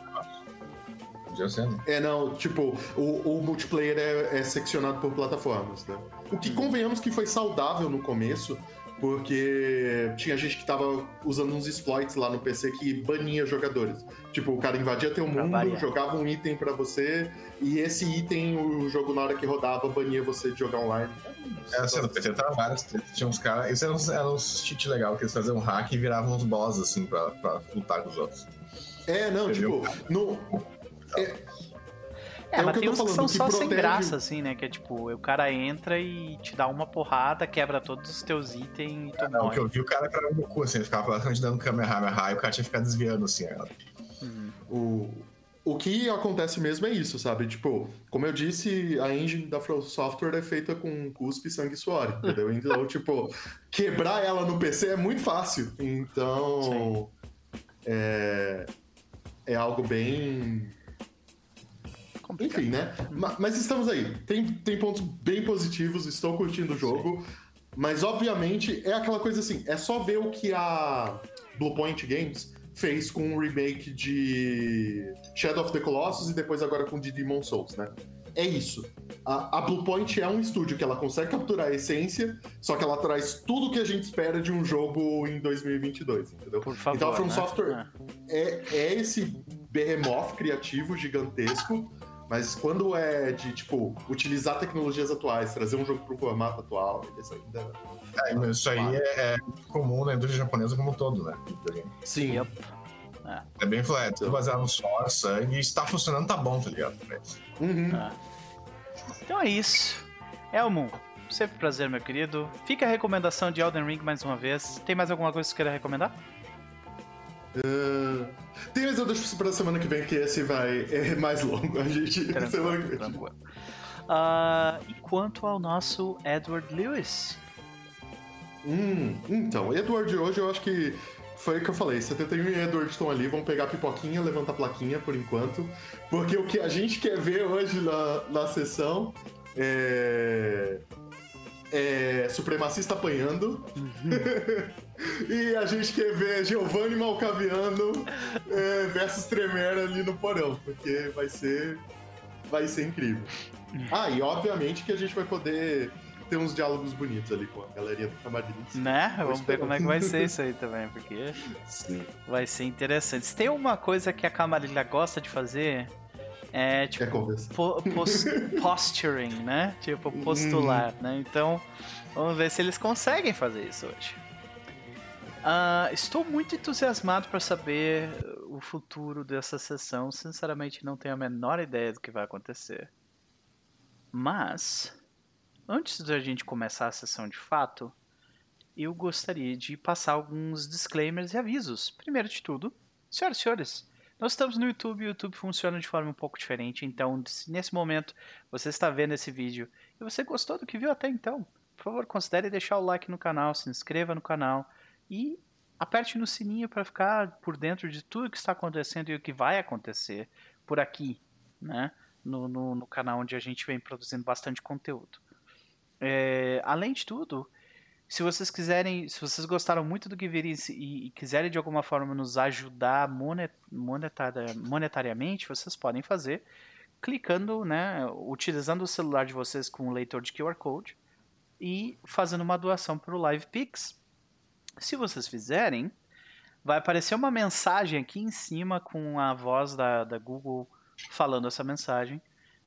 Podia ser, né? É, não, tipo, o, o multiplayer é, é seccionado por plataformas, né? O que convenhamos que foi saudável no começo, porque tinha gente que tava usando uns exploits lá no PC que bania jogadores. Tipo, o cara invadia teu mundo, variar. jogava um item pra você, e esse item, o jogo na hora que rodava, bania você de jogar online. É, assim, no PC tava tretas. Tinha uns caras. Isso era uns, era uns cheat legal, que eles faziam um hack e viravam uns boss, assim, pra, pra lutar com os outros. É, não, Entendeu? tipo, no, É, É o mas que tem uns que falando, são que só sem protege- graça, assim, né? Que é tipo, o cara entra e te dá uma porrada, quebra todos os teus itens e tu Não, o morre. que eu vi o cara era um Goku, assim, ele ficava praticamente dando Kamehameha e o cara tinha que ficar desviando, assim. ó. Uhum. O, o que acontece mesmo é isso, sabe? Tipo, como eu disse, a engine da From Software é feita com cuspe, sangue e suor, entendeu? Então, tipo, quebrar ela no PC é muito fácil. Então, é, é algo bem... Complicado. Enfim, né? Ma- Mas estamos aí. Tem, tem pontos bem positivos, estou curtindo o jogo. Mas, obviamente, é aquela coisa assim: é só ver o que a Bluepoint Games fez com o remake de Shadow of the Colossus e depois agora com o de Demon Souls, né? É isso. A, a Bluepoint é um estúdio que ela consegue capturar a essência, só que ela traz tudo que a gente espera de um jogo em 2022, entendeu? Por favor. Então a From né? Software Ah. é, é esse behemoth criativo gigantesco, mas quando é de, tipo, utilizar tecnologias atuais, trazer um jogo pro formato atual, isso ainda... É, mas isso aí é, é comum na indústria japonesa como um todo, né? Sim, Yep. É bem flat, tudo baseado no suor, sangue, e se tá funcionando, tá bom, tá ligado? Uhum. Ah. Então é isso. Elmo, sempre um prazer, meu querido. Fica a recomendação de Elden Ring mais uma vez. Tem mais alguma coisa que você queira recomendar? Ah, tem, mas eu deixo isso pra semana que vem, que esse vai é mais longo. A gente. que Tranquilo. Ah, e quanto ao nosso Edward Lewis? Hum, então, Edward hoje eu acho que foi o que eu falei. 71 e Edward estão ali, vão pegar a pipoquinha, levantar a plaquinha por enquanto. Porque o que a gente quer ver hoje na, na sessão é. É supremacista apanhando. e a gente quer ver Giovanni Malcaviano é, versus Tremere ali no porão. Porque vai ser. Vai ser incrível. Ah, e obviamente que a gente vai poder ter uns diálogos bonitos ali com a galerinha do Camarins. Né? Vamos ver esperando. como é que vai ser isso aí também, porque Sim. vai ser interessante. Se tem uma coisa que a Camarilha gosta de fazer, é tipo conversar? po- pos- posturing, né? Tipo, postular, né? Então, vamos ver se eles conseguem fazer isso hoje. Ah, estou muito entusiasmado para saber o futuro dessa sessão, sinceramente não tenho a menor ideia do que vai acontecer. Mas, antes da gente começar a sessão de fato, eu gostaria de passar alguns disclaimers e avisos. Primeiro de tudo, senhoras e senhores, nós estamos no YouTube e o YouTube funciona de forma um pouco diferente. Então, se nesse momento você está vendo esse vídeo e você gostou do que viu até então, por favor, considere deixar o like no canal, se inscreva no canal e aperte no sininho para ficar por dentro de tudo que está acontecendo e o que vai acontecer por aqui, né? No, no, no canal onde a gente vem produzindo bastante conteúdo. É, além de tudo, se vocês quiserem, se vocês gostaram muito do que viram e, e quiserem de alguma forma nos ajudar monet, monetária, monetariamente, vocês podem fazer clicando, né, utilizando o celular de vocês com o leitor de QR Code e fazendo uma doação para o LivePix. Se vocês fizerem, vai aparecer uma mensagem aqui em cima com a voz da, da Google falando essa mensagem.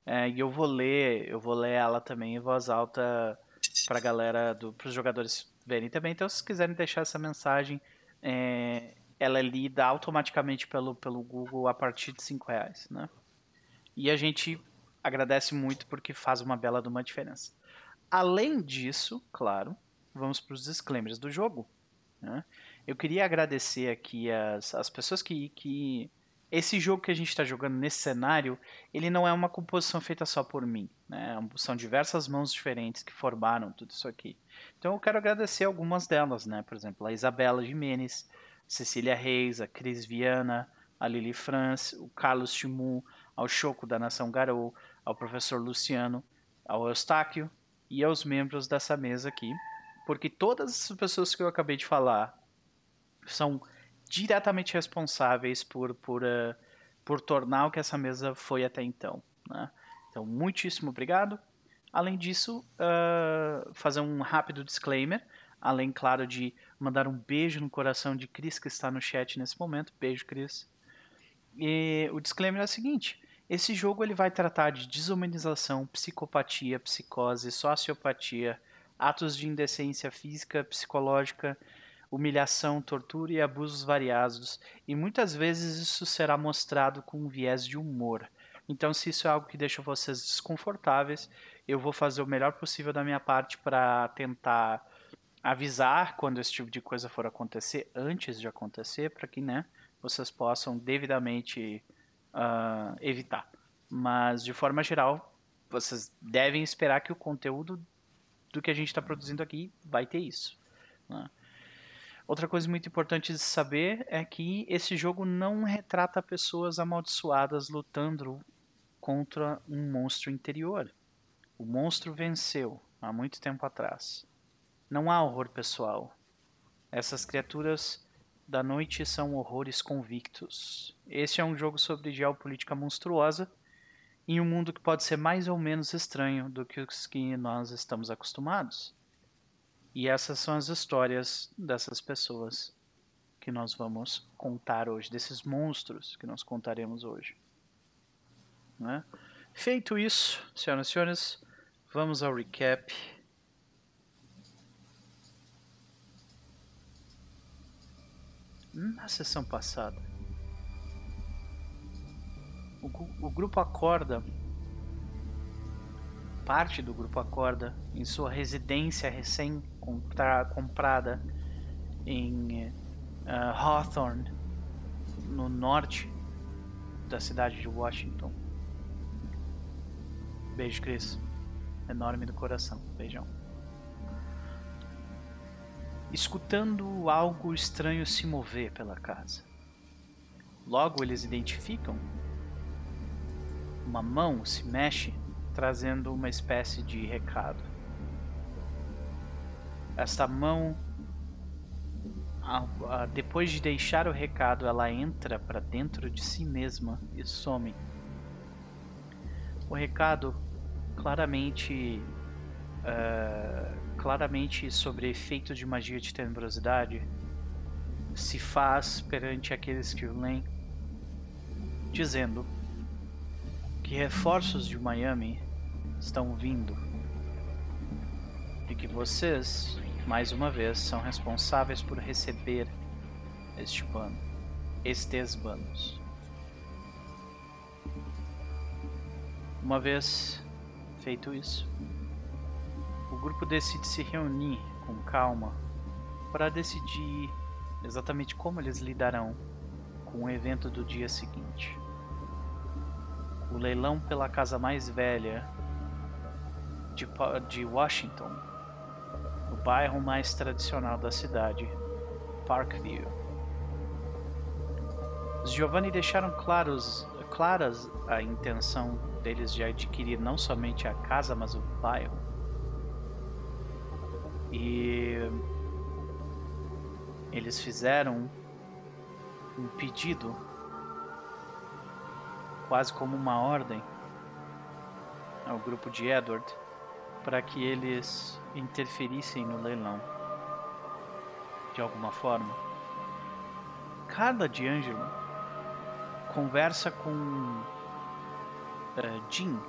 É, e eu vou ler, eu vou ler ela também em voz alta para galera, para os jogadores verem também. Então, se quiserem deixar essa mensagem, é, ela é lida automaticamente pelo, pelo Google a partir de 5 reais, né? E a gente agradece muito porque faz uma bela de uma diferença. Além disso, claro, vamos para os disclaimers do jogo. Né? Eu queria agradecer aqui as, as pessoas que, que esse jogo que a gente está jogando nesse cenário, ele não é uma composição feita só por mim. Né? São diversas mãos diferentes que formaram tudo isso aqui. Então eu quero agradecer algumas delas, né? Por exemplo, a Isabela Jimenez, Cecília Reis, a Cris Viana, a Lili France, o Carlos Timu, ao Choco da Nação Garou, ao professor Luciano, ao Eustáquio e aos membros dessa mesa aqui. Porque todas as pessoas que eu acabei de falar são diretamente responsáveis por, por, uh, por tornar o que essa mesa foi até então. Né? Então, muitíssimo obrigado. Além disso, uh, fazer um rápido disclaimer, além, claro, de mandar um beijo no coração de Cris, que está no chat nesse momento. Beijo, Cris. E o disclaimer é o seguinte: esse jogo ele vai tratar de desumanização, psicopatia, psicose, sociopatia, atos de indecência física, psicológica, humilhação, tortura e abusos variados, e muitas vezes isso será mostrado com um viés de humor. Então, se isso é algo que deixa vocês desconfortáveis, eu vou fazer o melhor possível da minha parte para tentar avisar quando esse tipo de coisa for acontecer, antes de acontecer, para que né, vocês possam devidamente uh, evitar. Mas, de forma geral, vocês devem esperar que o conteúdo do que a gente está produzindo aqui vai ter isso. Né? Outra coisa muito importante de saber é que esse jogo não retrata pessoas amaldiçoadas lutando contra um monstro interior. O monstro venceu há muito tempo atrás. Não há horror pessoal. Essas criaturas da noite são horrores convictos. Este é um jogo sobre geopolítica monstruosa em um mundo que pode ser mais ou menos estranho do que os que nós estamos acostumados. E essas são as histórias dessas pessoas que nós vamos contar hoje, desses monstros que nós contaremos hoje. Né? Feito isso, senhoras e senhores, vamos ao recap. Na sessão passada, o, o grupo acorda parte do grupo acorda em sua residência recém-comprada em uh, Hawthorne, no norte da cidade de Washington. Beijo, Chris. Enorme do coração. Beijão. Escutando algo estranho se mover pela casa. Logo eles identificam. Uma mão se mexe trazendo uma espécie de recado. Esta mão, depois de deixar o recado, ela entra para dentro de si mesma e some. O recado claramente, uh, claramente sobre efeito de magia de tenebrosidade, se faz perante aqueles que o leem, dizendo que reforços de Miami estão vindo. E que vocês, mais uma vez, são responsáveis por receber este pano. Estesbanos. Uma vez feito isso, o grupo decide se reunir com calma para decidir exatamente como eles lidarão com o evento do dia seguinte. O leilão pela casa mais velha de, de Washington, no bairro mais tradicional da cidade, Parkview. Os Giovanni deixaram claros, claras a intenção deles de adquirir não somente a casa, mas o bairro. E eles fizeram um pedido, quase como uma ordem, ao grupo de Edward para que eles interferissem no leilão de alguma forma. Carla D'Angelo conversa com eh, Jean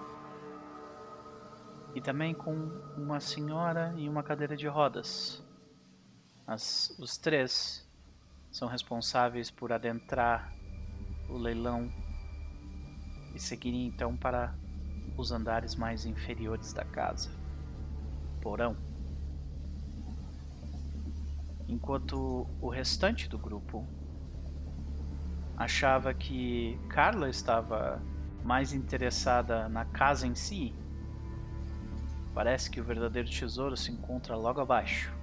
e também com uma senhora em uma cadeira de rodas. As, os três são responsáveis por adentrar o leilão e seguirem então para os andares mais inferiores da casa. Porão. Enquanto o restante do grupo achava que Carla estava mais interessada na casa em si, parece que o verdadeiro tesouro se encontra logo abaixo.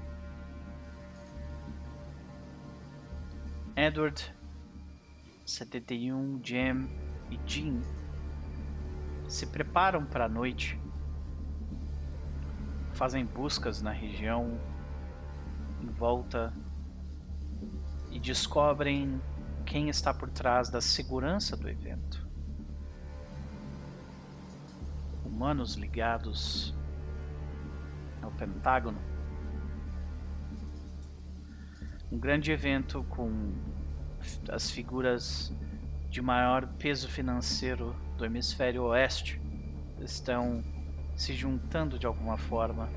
Edward, 71, Jam e Jean se preparam para a noite, fazem buscas na região em volta e descobrem quem está por trás da segurança do evento. Humanos ligados ao Pentágono. Um grande evento com as figuras de maior peso financeiro do hemisfério oeste estão se juntando de alguma forma.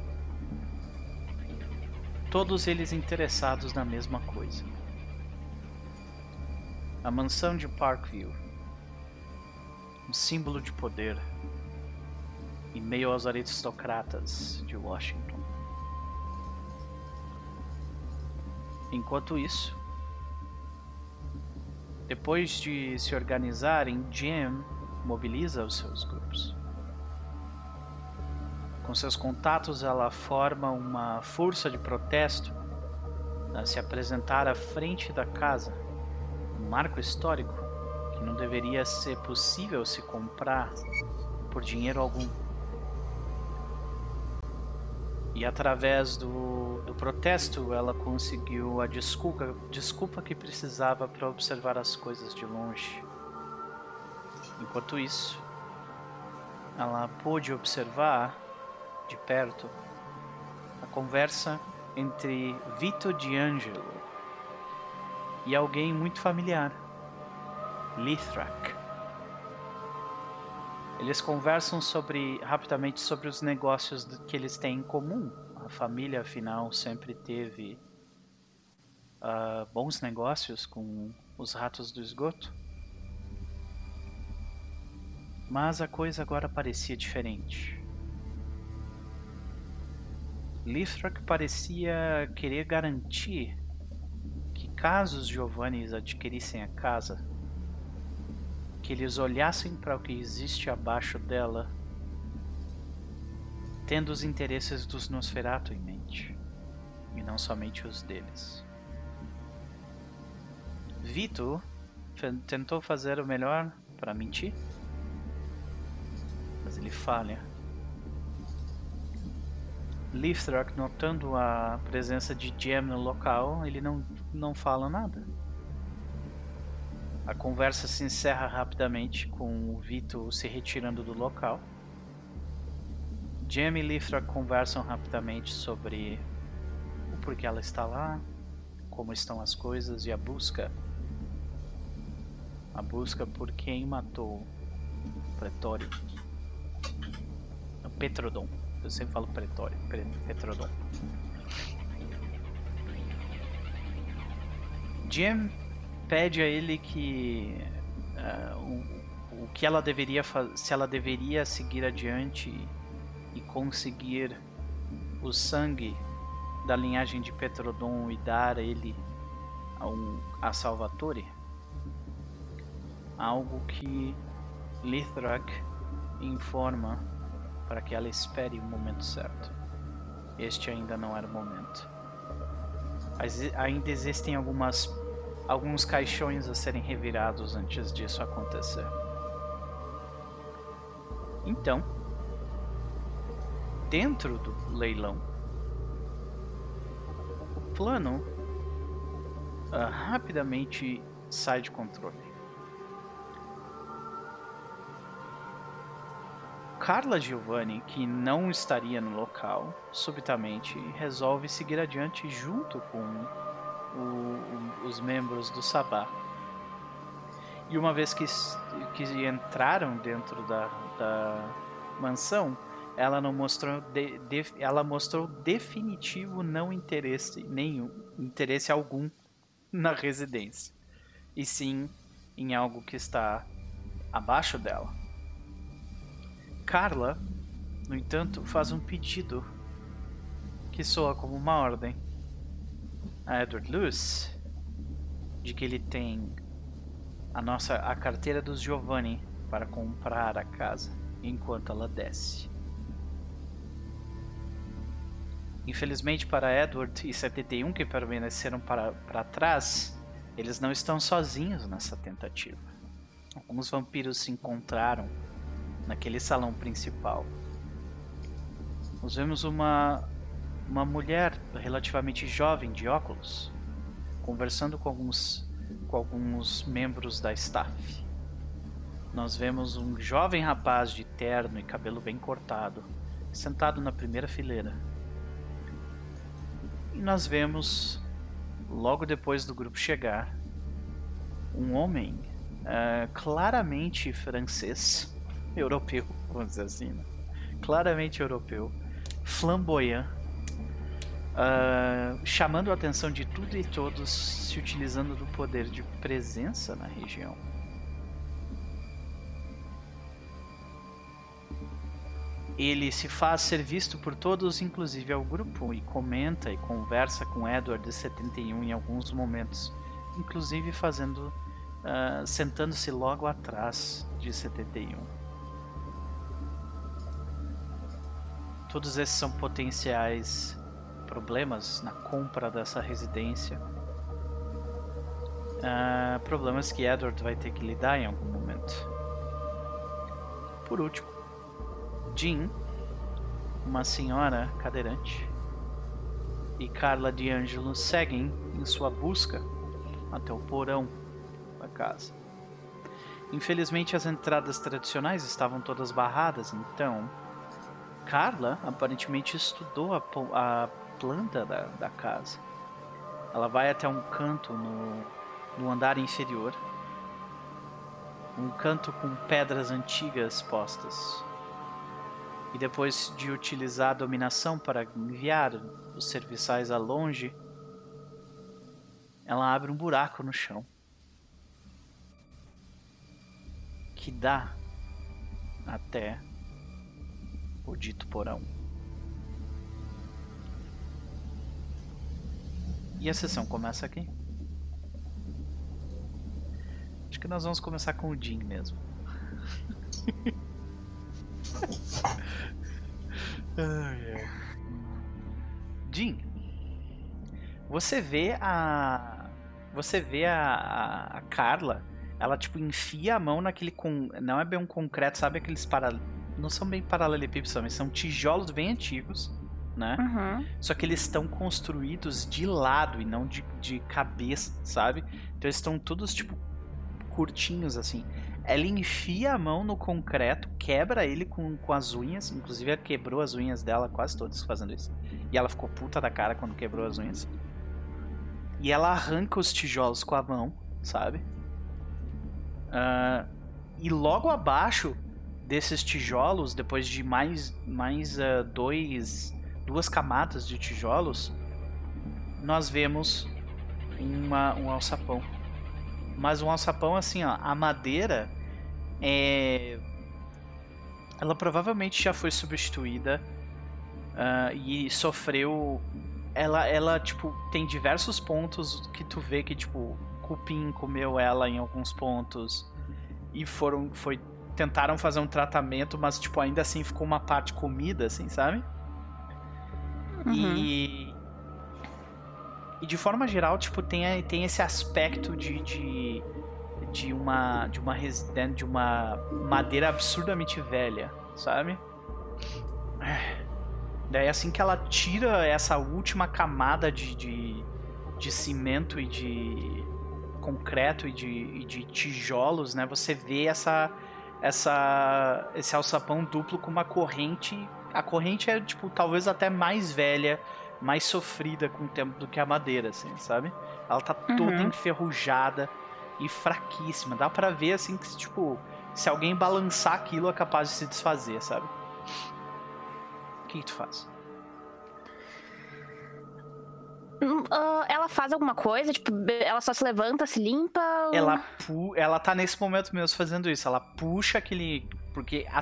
Todos eles interessados na mesma coisa. A mansão de Parkview, um símbolo de poder em meio aos aristocratas de Washington. Enquanto isso, depois de se organizarem, Jim mobiliza os seus grupos. Com seus contatos, ela forma uma força de protesto a se apresentar à frente da casa, um marco histórico que não deveria ser possível se comprar por dinheiro algum. E através do, do protesto, ela conseguiu a desculpa, desculpa que precisava para observar as coisas de longe. Enquanto isso, ela pôde observar de perto a conversa entre Vito D'Angelo e alguém muito familiar, Lithrak. Eles conversam sobre rapidamente sobre os negócios que eles têm em comum. A família, afinal, sempre teve ah, bons negócios com os ratos do esgoto. Mas a coisa agora parecia diferente. Lithrak parecia querer garantir que caso os Giovannis adquirissem a casa, que eles olhassem para o que existe abaixo dela, tendo os interesses dos Nosferatu em mente, e não somente os deles. Vito tentou fazer o melhor para mentir, ele falha. Lithrak, notando a presença de Jem no local, ele não, não fala nada. A conversa se encerra rapidamente com o Vito se retirando do local. Jem e Lithrak conversam rapidamente sobre o porquê ela está lá, como estão as coisas e a busca. A busca por quem matou Pretório. Petrodon. Eu sempre falo Pretório. Pre- Petrodon. Jim pede a ele que uh, o, o que ela deveria se ela deveria seguir adiante e conseguir o sangue da linhagem de Petrodon e dar ele a, um, a Salvatore. Algo que Lithrak informa para que ela espere o momento certo. Este ainda não era o momento. Mas ainda existem algumas alguns caixões a serem revirados antes disso acontecer. Então, dentro do leilão, o plano uh, rapidamente sai de controle. Carla Giovanni, que não estaria no local, subitamente resolve seguir adiante junto com o, os membros do Sabá. E uma vez que, que entraram dentro da, da mansão, ela não mostrou de, de, ela mostrou definitivo não interesse nenhum, interesse algum na residência. E sim em algo que está abaixo dela. Carla, no entanto, faz um pedido que soa como uma ordem a Edward Lewis de que ele tem a nossa a carteira dos Giovanni para comprar a casa enquanto ela desce. Infelizmente para Edward e 71 que permaneceram para, para trás, eles não estão sozinhos nessa tentativa. Alguns vampiros se encontraram naquele salão principal. Nós vemos uma, uma mulher relativamente jovem de óculos conversando com alguns, com alguns membros da staff. Nós vemos um jovem rapaz de terno e cabelo bem cortado sentado na primeira fileira. E nós vemos, logo depois do grupo chegar, um homem uh, claramente francês europeu, vamos dizer assim, né? claramente europeu, flamboyant, uh, chamando a atenção de tudo e todos, se utilizando do poder de presença na região. Ele se faz ser visto por todos, inclusive ao grupo, e comenta e conversa com Edward de 71 em alguns momentos, inclusive fazendo, uh, sentando-se logo atrás de 71. Todos esses são potenciais problemas na compra dessa residência. Uh, problemas que Edward vai ter que lidar em algum momento. Por último, Jean, uma senhora cadeirante, e Carla D'Angelo seguem em sua busca até o porão da casa. Infelizmente, as entradas tradicionais estavam todas barradas, então Carla aparentemente estudou a, a planta da, da, casa. Ela vai até um canto no, no andar inferior. Um canto com pedras antigas postas. E depois de utilizar a dominação para enviar os serviçais a longe, ela abre um buraco no chão. Que dá até o dito porão. E a sessão começa aqui. Acho que nós vamos começar com o Jim mesmo. Jim, você vê a. Você vê a, a, Carla, ela tipo enfia a mão naquele. Con... Não é bem um concreto, sabe aqueles para não são bem paralelepípedos, mas são tijolos bem antigos, né? Uhum. Só que eles estão construídos de lado e não de, de cabeça, sabe? Então eles estão todos, tipo, curtinhos, assim. Ela enfia a mão no concreto, quebra ele com, com as unhas. Inclusive, ela quebrou as unhas dela, quase todas fazendo isso. E ela ficou puta da cara quando quebrou as unhas. E ela arranca os tijolos com a mão, sabe? Uh, e logo abaixo desses tijolos, depois de mais, mais uh, dois, duas camadas de tijolos, nós vemos uma, um alçapão Mas o alçapão, assim, ó, a madeira é. Ela provavelmente já foi substituída uh, e sofreu. Ela, ela, tipo, tem diversos pontos que tu vê que, tipo, cupim comeu ela em alguns pontos e foram. Foi, tentaram fazer um tratamento, mas, tipo, ainda assim ficou uma parte comida, assim, sabe? Uhum. E. E de forma geral, tipo, tem, tem esse aspecto de, de, de uma. de uma residência. de uma madeira absurdamente velha, sabe? Daí assim que ela tira essa última camada de, de, de cimento e de concreto e de, e de tijolos, né? Você vê essa, essa esse alçapão duplo com uma corrente. A corrente é tipo talvez até mais velha, mais sofrida com o tempo do que a madeira, assim, sabe? Ela tá toda Uhum. enferrujada e fraquíssima. Dá pra ver assim que tipo se alguém balançar aquilo é capaz de se desfazer, sabe? O que, que tu faz? Ah, ela faz alguma coisa? Tipo, ela só se levanta, se limpa? ou- Ela, ela tá nesse momento mesmo fazendo isso. Ela puxa aquele. Porque a,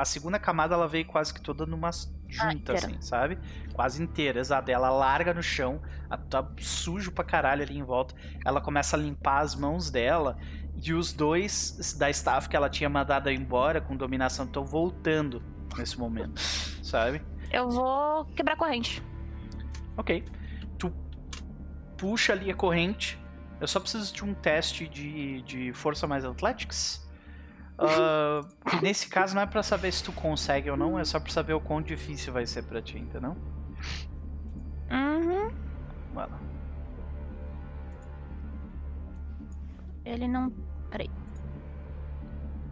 a segunda camada ela veio quase que toda numa junta, inteira. assim, sabe? Quase inteira, exato. Ela larga no chão, tá sujo pra caralho ali em volta. Ela começa a limpar as mãos dela. E os dois da staff que ela tinha mandado embora com dominação estão voltando nesse momento, sabe? Eu vou quebrar corrente. Ok. Puxa ali a corrente. Eu só preciso de um teste de, de força mais athletics. Ah, que nesse caso não é pra saber se tu consegue ou não, é só pra saber o quão difícil vai ser pra ti, entendeu? Uhum. Vai lá. Ele não.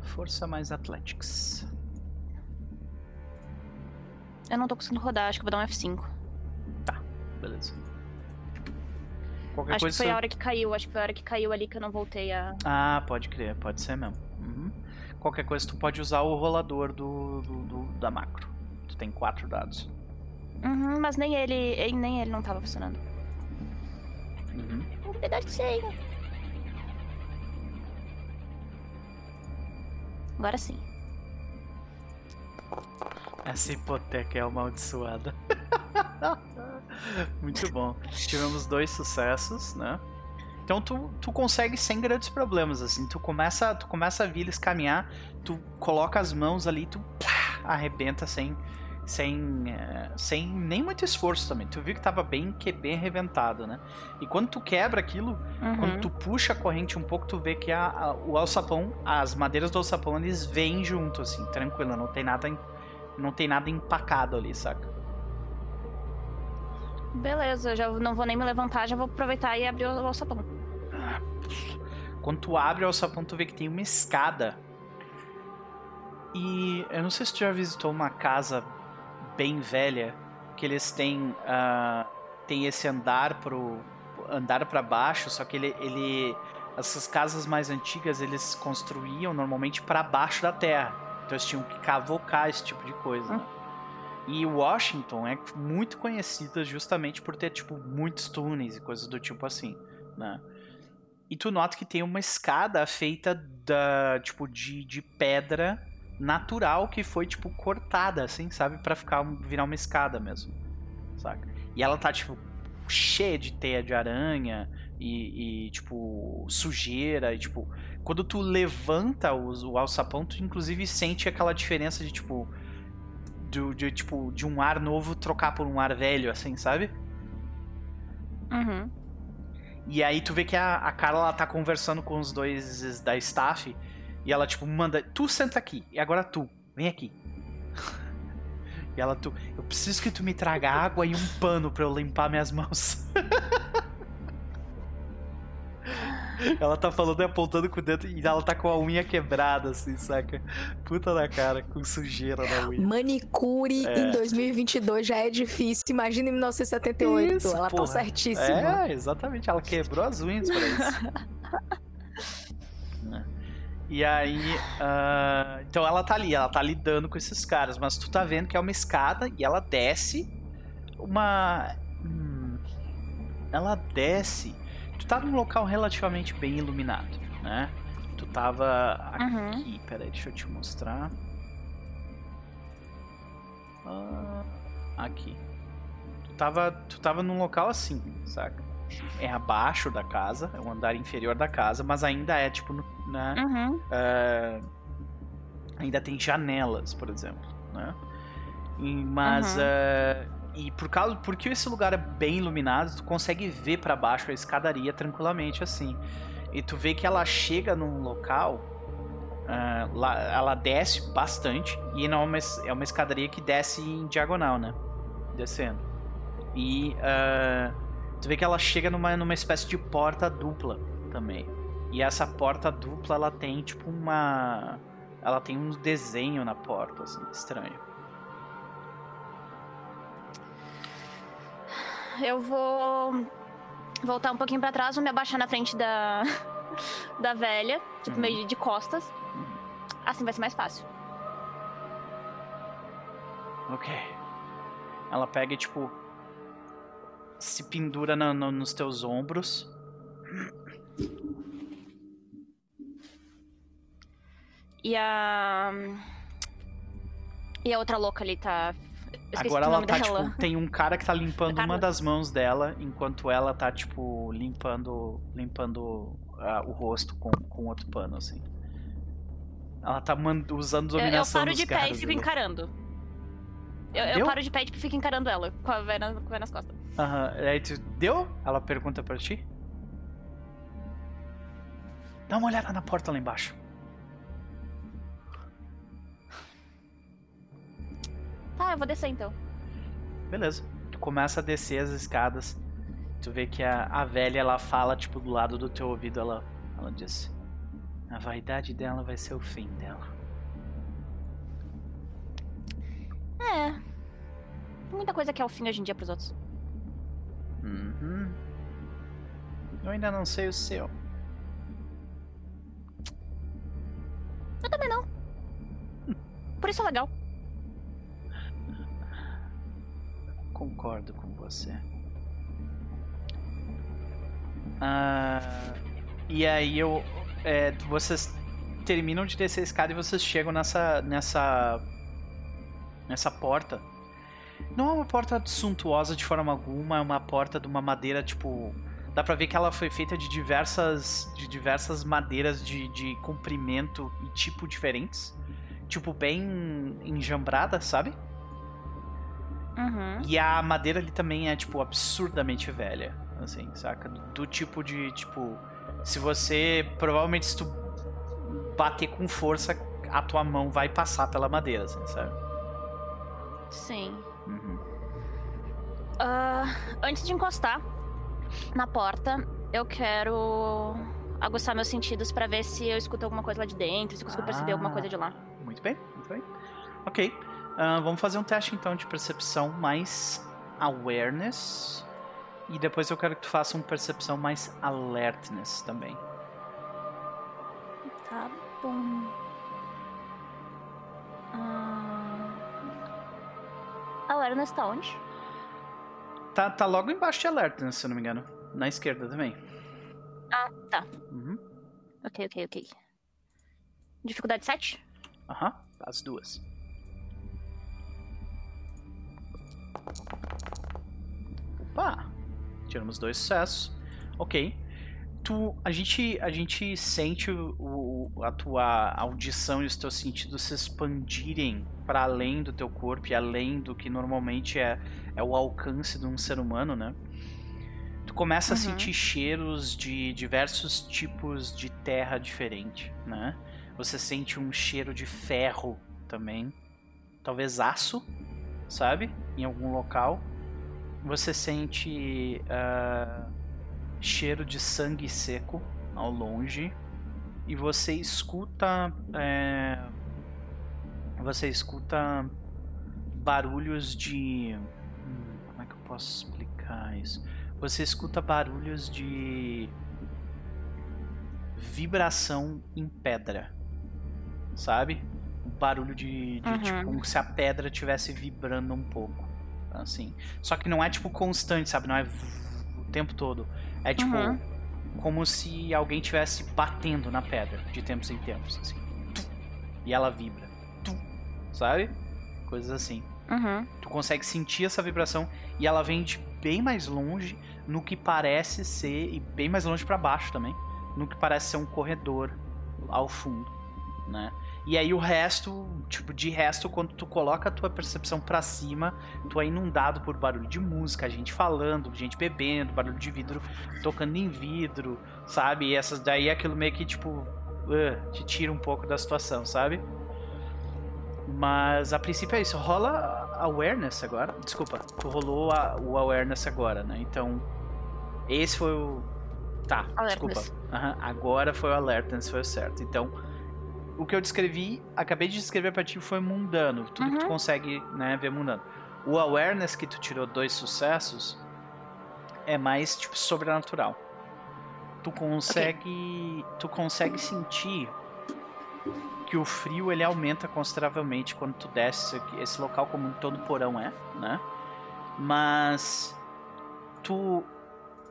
Força mais athletics. Eu não tô conseguindo rodar, acho que eu vou dar um F5. Beleza. Qualquer acho que coisa. foi você- a hora que caiu, acho que foi a hora que caiu ali que eu não voltei a. Ah, pode crer, pode ser mesmo. Uhum. Qualquer coisa tu pode usar o rolador do, do- do- da macro. Tu tem quatro dados. Uhum, mas nem ele, nem ele não tava funcionando. Uhum. Habilidade sem. Agora sim. Essa hipoteca é amaldiçoada. Muito bom. Tivemos dois sucessos, né? Então tu, tu consegue sem grandes problemas, assim. Tu começa, tu começa a ver eles caminhar, tu coloca as mãos ali, tu plá, arrebenta sem, sem, eh, sem nem muito esforço também. Tu viu que tava bem, que bem arrebentado, né? E quando tu quebra aquilo, Uhum. quando tu puxa a corrente um pouco, tu vê que a, a- o alçapão, as madeiras do alçapão, eles vêm junto, assim, tranquilo, não tem nada, não tem nada empacado ali, saca? Beleza, já não vou nem me levantar, já vou aproveitar e abrir o alçapão. Quando tu abre o alçapão, tu vê que tem uma escada. E eu não sei se tu já visitou uma casa bem velha, que eles têm, ah, tem esse andar pro andar para baixo, só que ele, ele essas casas mais antigas eles construíam normalmente para baixo da terra. Então eles tinham que cavocar esse tipo de coisa. né? E Washington é muito conhecida justamente por ter tipo muitos túneis e coisas do tipo assim, né? E tu nota que tem uma escada feita da, tipo, de, de pedra natural que foi, tipo, cortada, assim, sabe? Pra ficar, virar uma escada mesmo, saca? E ela tá, tipo, cheia de teia de aranha e, e, tipo, sujeira e, tipo... Quando tu levanta o, o alçapão, tu, inclusive, sente aquela diferença de, tipo... Do, de, tipo, de um ar novo trocar por um ar velho, assim, sabe? Uhum. E aí tu vê que a, a Carla ela tá conversando com os dois da staff e ela tipo manda, tu senta aqui e agora tu, vem aqui. E ela tu, eu preciso que tu me traga água e um pano pra eu limpar minhas mãos. ela tá falando e apontando com o dedo e ela tá com a unha quebrada assim, saca? Puta na cara, com sujeira na unha. Manicure É. em 2022 já é difícil. Imagina em 1978. Isso, Ela porra. tá certíssima. É, exatamente. Ela quebrou as unhas pra isso. E aí. ah, então ela tá ali, ela tá lidando com esses caras, mas tu tá vendo que é uma escada e ela desce uma. hum, ela desce. Tu tá num local relativamente bem iluminado, né? Tu tava aqui, peraí, deixa eu te mostrar. Ah, aqui. Tu tava, tu tava num local assim, saca? É abaixo da casa, é um andar inferior da casa, mas ainda é tipo, né? Uhum. Ah, ainda tem janelas, por exemplo, né? E- mas Uhum. ah, e por causa porque esse lugar é bem iluminado, tu consegue ver pra baixo a escadaria tranquilamente assim. E tu vê que ela chega num local, ah, lá- ela desce bastante e não é uma, é uma escadaria que desce em diagonal, né? Descendo. E ah, tu vê que ela chega numa, numa espécie de porta dupla também. E essa porta dupla, ela tem tipo uma. Ela tem um desenho na porta, assim, estranho. Eu vou voltar um pouquinho pra trás, vou me abaixar na frente da, da velha, tipo, Uhum. meio de- costas. Assim vai ser mais fácil. Ok. Ela pega e, tipo. Se pendura na- no- nos teus ombros. E a. E a outra louca ali tá. Eu Agora ela tá, dela. tipo. Tem um cara que tá limpando Carla. uma das mãos dela, enquanto ela tá, tipo, limpando. Limpando ah, o rosto com, com outro pano, assim. Ela tá usando Eu, eu dominação paro de pé e fico ali. encarando. Eu, eu paro de pé e tipo, fico encarando ela, com a véia, na- com a véia nas costas. Aham. Aí tu deu? Ela pergunta pra ti. Dá uma olhada na porta lá embaixo. Tá, eu vou descer então. Beleza. Tu começa a descer as escadas. Tu vê que a, a velha ela fala, tipo, do lado do teu ouvido, ela, ela diz. A vaidade dela vai ser o fim dela. É. Tem muita coisa que é o fim hoje em dia pros outros. Uhum. Eu ainda não sei o seu. Eu também não. Por isso é legal. Concordo com você. Ah, e aí eu. é, vocês terminam de descer a escada e vocês chegam nessa. nessa. nessa porta. Não é uma porta suntuosa de forma alguma, é uma porta de uma madeira, tipo. Dá pra ver que ela foi feita de diversas. de diversas madeiras de, de comprimento e tipo diferentes. Tipo, bem enjambrada, sabe? Uhum. E a madeira ali também é, tipo, absurdamente velha. Assim, saca? Do, do tipo de, tipo. Se você. Provavelmente, se tu bater com força, a tua mão vai passar pela madeira, assim, sabe? Sim. Uhum. Ah, antes de encostar na porta, eu quero aguçar meus sentidos pra ver se eu escuto alguma coisa lá de dentro, se eu consigo perceber alguma Ah. coisa de lá. Muito bem, muito bem. Ok. Ah, vamos fazer um teste então de percepção mais awareness. E depois eu quero que tu faça um percepção mais alertness também. Tá bom. Ah... Awareness tá onde? Tá, tá logo embaixo de alertness, se eu não me engano. Na esquerda também. Ah, tá. Uhum. Ok, ok, ok. Dificuldade 7? Aham, as duas. Opa! Tiramos dois sucessos. Ok. Tu, a, gente, a gente sente o, o- a tua audição e os teus sentidos se expandirem para além do teu corpo e além do que normalmente é, é o alcance de um ser humano, né? Tu começa a Uhum. sentir cheiros de diversos tipos de terra diferente, né? Você sente um cheiro de ferro também. Talvez aço, sabe? Em algum local. Você sente ah, cheiro de sangue seco ao longe. E você escuta. é, você escuta barulhos de. hum, como é que eu posso explicar isso? Você escuta barulhos de vibração em pedra, sabe? Barulho de, de Uhum. tipo como se a pedra estivesse vibrando um pouco, assim. Só que não é tipo constante, sabe? Não é o tempo todo. É tipo Uhum. como se alguém tivesse batendo na pedra de tempos em tempos, assim. E ela vibra. Sabe? Coisas assim. Uhum. Tu consegue sentir essa vibração e ela vem de bem mais longe no que parece ser e bem mais longe para baixo também, no que parece ser um corredor ao fundo, né? E aí o resto, tipo, de resto, quando tu coloca a tua percepção para cima, tu é inundado por barulho de música, gente falando, gente bebendo, barulho de vidro tocando em vidro, sabe? E essas daí aquilo meio que, tipo, uh, te tira um pouco da situação, sabe? Mas a princípio é isso. Rola awareness agora. Desculpa, tu rolou a- o awareness agora, né? Então, esse foi o. Tá, Alertness. desculpa. Aham, agora foi o alertness, foi o certo. Então, o que eu descrevi, acabei de descrever pra ti foi mundano. Tudo que tu Uhum. consegue né, ver mundano. O awareness que tu tirou dois sucessos é mais tipo sobrenatural. Tu consegue. Tu consegue sentir que o frio ele aumenta consideravelmente quando tu desce esse local como todo porão é, né? Mas tu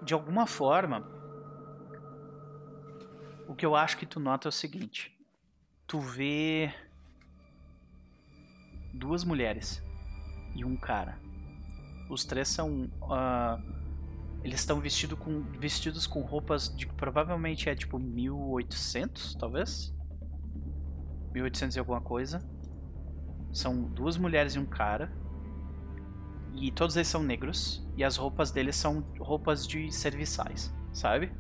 de alguma forma o que eu acho que tu nota é o seguinte: tu vê duas mulheres e um cara. Os três são ah, eles estão vestido com, vestidos com roupas de provavelmente é tipo 1800, talvez. 1800 e alguma coisa. São duas mulheres e um cara. E todos eles são negros. E as roupas deles são roupas de serviçais, sabe?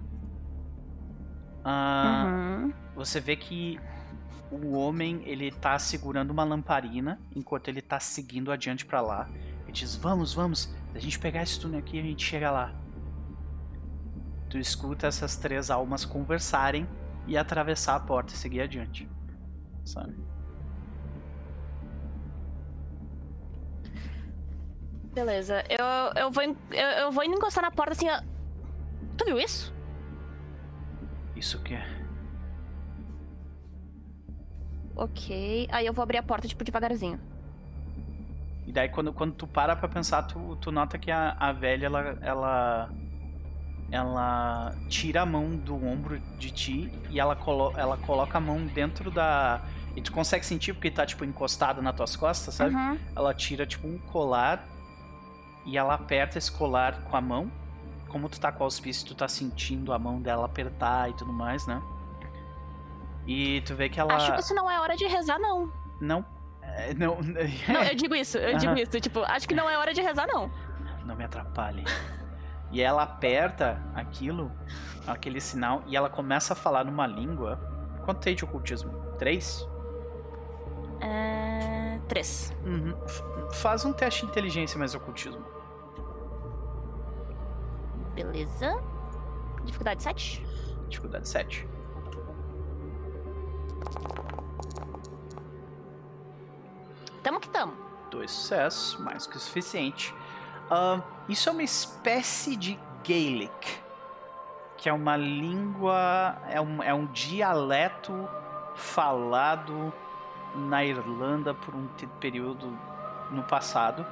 Ah, Uhum. Você vê que o homem ele tá segurando uma lamparina enquanto ele tá seguindo adiante pra lá. Ele diz: Vamos, vamos, a gente pegar esse túnel aqui a gente chega lá. Tu escuta essas três almas conversarem e atravessar a porta e seguir adiante. Sabe? Beleza. Eu, eu, vou, eu, eu vou indo encostar na porta assim. ó. Tu viu isso? Isso que é. Ok. Aí eu vou abrir a porta, tipo, devagarzinho. E daí quando, quando tu para pra pensar, tu, tu nota que a, a velha, ela, ela. Ela tira a mão do ombro de ti e ela, colo ela coloca a mão dentro da. E tu consegue sentir porque tá, tipo, encostada nas tuas costas, sabe? Uhum. Ela tira, tipo, um colar e ela aperta esse colar com a mão. Como tu tá com o auspício, tu tá sentindo a mão dela apertar e tudo mais, né? E tu vê que ela. Acho que isso não é hora de rezar, não. Não. é, Não, Não, eu digo isso, eu digo isso. Tipo, acho que não é hora de rezar, não. Não me atrapalhe. E ela aperta aquilo, aquele sinal, e ela começa a falar numa língua. Quanto tem de ocultismo? Três? É... Três. Uhum. Faz um teste de inteligência mais ocultismo. Beleza. Dificuldade 7. Dificuldade 7. Tamo que tamo. Dois sucessos, mais que o suficiente. Ahn, isso é uma espécie de Gaelic, que é uma língua, é um, é um dialeto falado na Irlanda por um período no passado,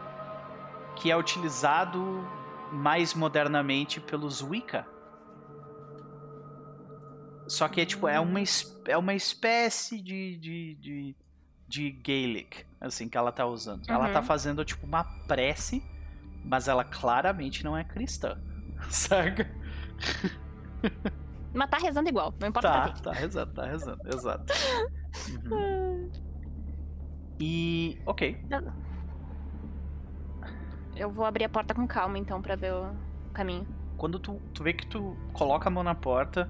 que é utilizado mais modernamente pelos Wicca. Só que é tipo, é uma, é uma espécie de, de, de, de Gaelic, assim, que ela tá usando. Ela Uhum. tá fazendo, tipo, uma prece, mas ela claramente não é cristã. Saca? Mas tá rezando igual, não importa Tá, pra quem. tá rezando, tá rezando, exato. Uhum. E. Ok. Eu vou abrir a porta com calma, então, pra ver o caminho. Quando tu, tu vê que tu coloca a mão na porta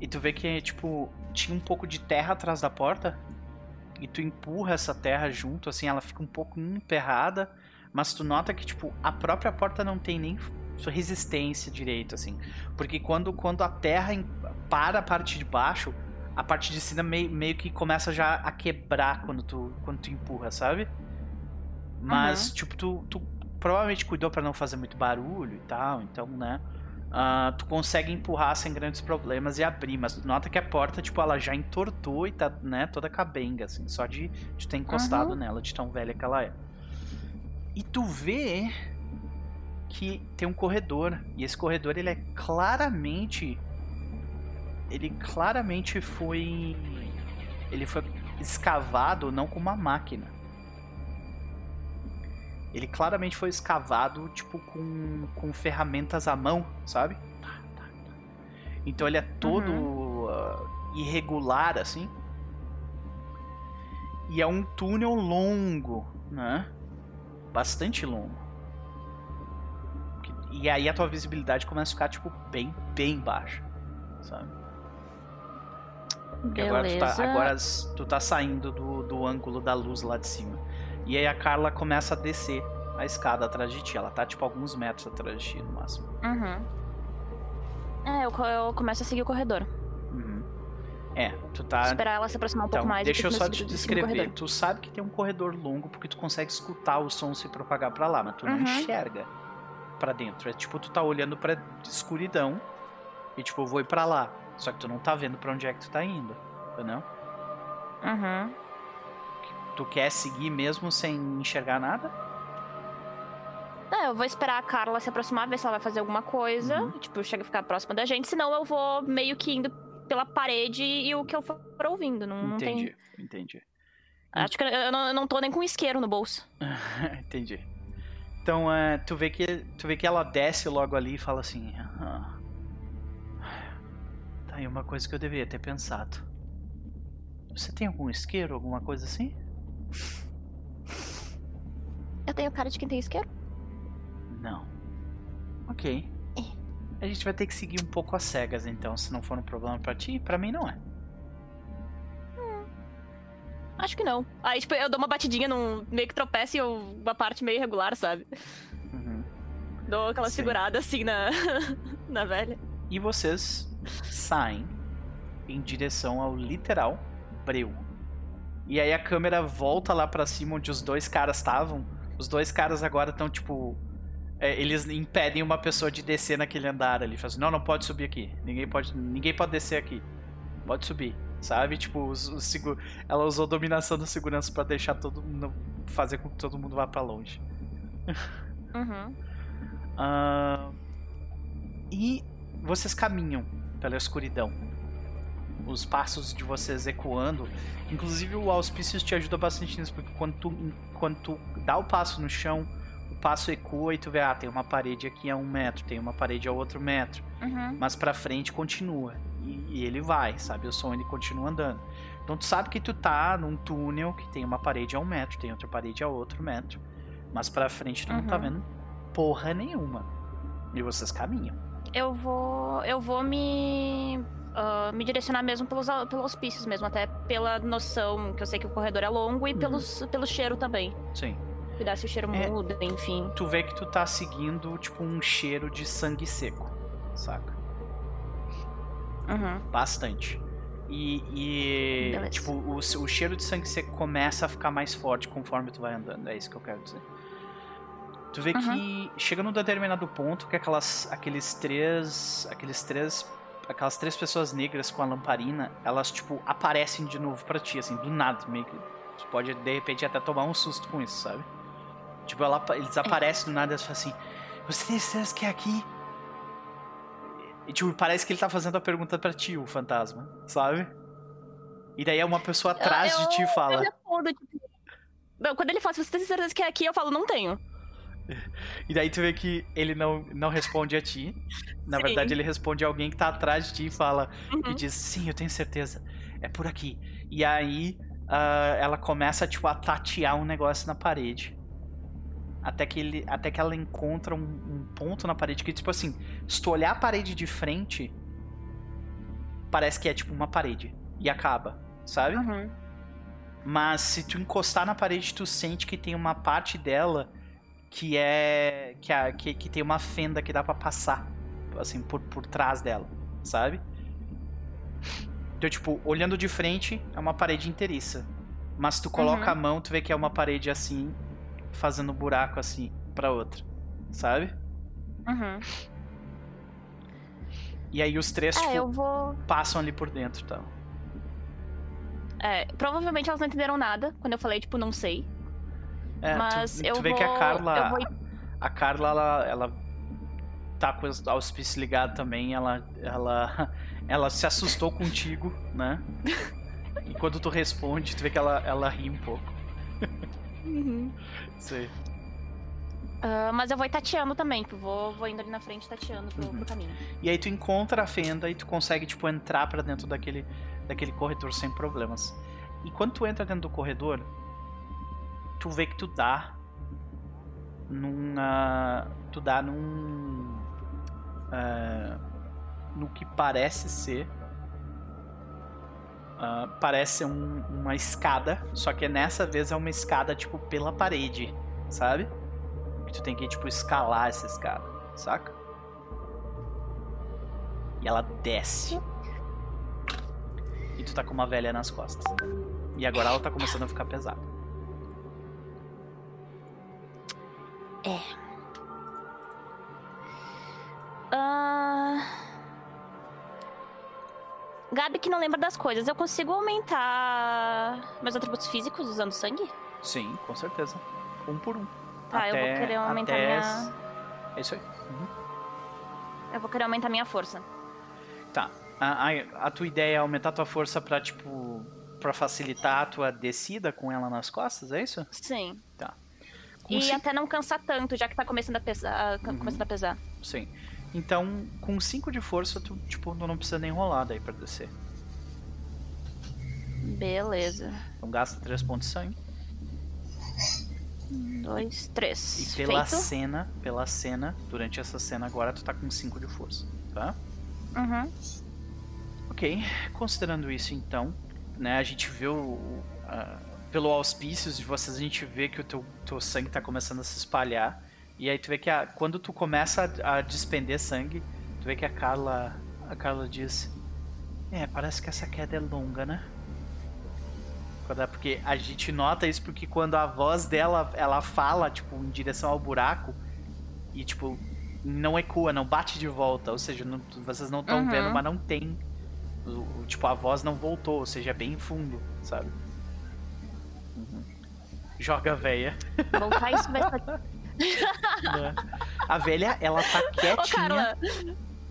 e tu vê que, tipo, tinha um pouco de terra atrás da porta e tu empurra essa terra junto, assim, ela fica um pouco emperrada, mas tu nota que, tipo, a própria porta não tem nem resistência direito, assim. Porque quando, quando a terra para a parte de baixo, a parte de cima meio, meio que começa já a quebrar quando tu, quando tu empurra, sabe? Mas, tipo, tu, tu provavelmente cuidou pra não fazer muito barulho e tal, então, né? Ah, tu consegue empurrar sem grandes problemas e abrir, mas tu nota que a porta, tipo, ela já entortou e tá, né, toda cabenga, assim, só de, de ter encostado Uhum. nela, de tão velha que ela é. E tu vê que tem um corredor, e esse corredor, ele é claramente ele claramente foi. Ele foi escavado não com uma máquina. Ele claramente foi escavado, tipo, com, com ferramentas à mão, sabe? Então ele é todo uh, irregular, assim. E é um túnel longo, né? Bastante longo. E aí a tua visibilidade começa a ficar, tipo, bem, bem baixa, sabe? Porque agora tu, tá, agora tu tá saindo do, do ângulo da luz lá de cima. E aí a Carla começa a descer a escada atrás de ti. Ela tá, tipo, alguns metros atrás de ti, no máximo. Uhum. É, eu, eu começo a seguir o corredor. Uhum. É, tu tá. Esperar ela se aproximar um então, pouco mais. Deixa eu só te descrever. Tu sabe que tem um corredor longo porque tu consegue escutar o som se propagar para lá, mas tu não Uhum. enxerga para dentro. É tipo, tu tá olhando pra escuridão e tipo, eu vou ir pra lá. Só que tu não tá vendo pra onde é que tu tá indo, entendeu? Uhum. Tu quer seguir mesmo sem enxergar nada? É, eu vou esperar a Carla se aproximar, ver se ela vai fazer alguma coisa. Uhum. Tipo, chega a ficar próxima da gente. Senão eu vou meio que indo pela parede e o que eu for ouvindo. Não, não tem. entendi, entendi. Acho que eu eu não, eu não tô nem com isqueiro no bolso. entendi. Então, é, tu, vê que, tu vê que ela desce logo ali e fala assim: "Ah, Tá aí uma coisa que eu deveria ter pensado. Você tem algum isqueiro, alguma coisa assim? Eu tenho cara de quem tem isqueiro? Não. Ok. A gente vai ter que seguir um pouco às cegas, então, se não for um problema pra ti, pra mim não é. Acho que não. Aí, tipo, eu dou uma batidinha num. meio que tropeço e eu, uma parte meio irregular, sabe? Uhum. Dou aquela Sim. segurada assim na. na velha. E vocês saem em direção ao literal breu. E aí a câmera volta lá pra cima onde os dois caras estavam. Os dois caras agora estão tipo. é, eles impedem uma pessoa de descer naquele andar ali. Fazem, não, não pode subir aqui. Ninguém pode, ninguém pode descer aqui. Pode subir. Sabe? Tipo, os, os segu- ela usou dominação da segurança pra deixar todo mundo. fazer com que todo mundo vá pra longe. Uhum. Ah, e vocês caminham pela escuridão. Os passos de vocês ecoando. Inclusive o auspícios te ajuda bastante nisso, porque quando tu, quando tu dá o passo no chão, o passo ecoa e tu vê, ah, tem uma parede aqui a um metro, tem uma parede a outro metro. Uhum. Mas pra frente continua. E, e ele vai, sabe? O som ele continua andando. Então tu sabe que tu tá num túnel que tem uma parede a um metro, tem outra parede a outro metro. Mas pra frente tu não tá Uhum. vendo porra nenhuma. E vocês caminham. Eu vou. Eu vou me. Ah, me direcionar mesmo pelos, pelos auspícios mesmo, até pela noção que eu sei que o corredor é longo e Uhum. pelos, pelo cheiro também. Sim. Cuidar se o cheiro É. muda, enfim. Tu vê que tu tá seguindo, tipo, um cheiro de sangue seco. Saca? Uhum. Bastante. E, e tipo, o, o cheiro de sangue seco começa a ficar mais forte conforme tu vai andando. É isso que eu quero dizer. Tu vê que chega num determinado ponto que aquelas, aqueles três, aqueles três, aquelas três pessoas negras com a lamparina, elas tipo aparecem de novo pra ti, assim, do nada, meio que tu pode de repente até tomar um susto com isso, sabe? Tipo, ela, eles aparecem do nada e falam assim: Você tem certeza que é aqui? E tipo, parece que ele tá fazendo a pergunta pra ti, o fantasma, sabe? E daí é uma pessoa atrás Eu- de ti e Eu fala. respondo, tipo. Quando ele fala, você tem certeza que é aqui, eu falo, não tenho. E daí tu vê que ele não, não responde a ti. Na Sim. verdade, ele responde a alguém que tá atrás de ti e fala. E Uhum. diz, sim, eu tenho certeza. É por aqui. E aí ah, ela começa, tipo, a tatear um negócio na parede. Até que, ele, até que ela encontra um, um ponto na parede que, tipo assim, se tu olhar a parede de frente, parece que é tipo uma parede. E acaba, sabe? Uhum. Mas se tu encostar na parede, tu sente que tem uma parte dela que é. que, a, que, que tem uma fenda que dá pra passar. Assim, por, por trás dela, sabe? Então, tipo, olhando de frente, é uma parede inteiriça. Mas se tu coloca Uhum. a mão, tu vê que é uma parede assim, fazendo um buraco assim pra outra, sabe? Uhum. E aí os três, É, tipo, vou. passam ali por dentro e tal. É, provavelmente elas não entenderam nada quando eu falei, tipo, não sei. É, Mas tu, eu tu vê vou. que a Carla. Vou... A Carla, ela, ela tá com os auspícios ligados também, ela, ela, ela se assustou contigo, né? E quando tu responde, tu vê que ela, ela ri um pouco. Uhum. Sei. Ah, mas eu vou tateando também, tipo, vou, vou indo ali na frente tateando pro, Uhum. pro caminho. E aí tu encontra a fenda e tu consegue, tipo, entrar pra dentro daquele, daquele corredor sem problemas. E quando tu entra dentro do corredor, tu vê que tu dá num. ah, tu dá num. ah, no que parece ser. ah, parece ser um- uma escada, só que nessa vez é uma escada, tipo, pela parede, sabe? Que tu tem que, tipo, escalar essa escada, saca? E ela desce. E tu tá com uma velha nas costas. E agora ela tá começando a ficar pesada. Ah, Gabi que não lembra das coisas, eu consigo aumentar meus atributos físicos usando sangue? Sim, com certeza. Um por um. Tá, eu vou querer aumentar até... minha. É isso aí. Eu vou querer aumentar minha força. Tá. A, a, a tua ideia é aumentar a tua força pra, tipo. pra facilitar a tua descida com ela nas costas, é isso? Sim. Com E até não cansar tanto, já que tá começando a pesar. Uhum. Começando a pesar. Sim. Então, com 5 de força, tu, tipo, tu não precisa nem rolar daí pra descer. Beleza. Então gasta 3 pontos de sangue. Um, dois, três. E pela Feito. cena, pela cena, durante essa cena agora, tu tá com 5 de força, tá? Uhum. Ok, considerando isso então, né, a gente vê o, a- pelo auspícios de vocês, a gente vê que o teu, teu sangue tá começando a se espalhar. E aí tu vê que a- quando tu começa a, a despender sangue, tu vê que a Carla, a Carla diz, é, parece que essa queda é longa, né? É- Porque a gente nota isso porque quando a voz dela, ela fala, tipo, em direção ao buraco, e tipo, não ecoa, não bate de volta, ou seja, não- vocês não estão Uhum. vendo, mas não tem o- tipo, a voz não voltou, ou seja, é bem fundo, sabe? Joga a véia. Voltar isso vai ser. né? A velha, ela tá Ô, quietinha. Carla!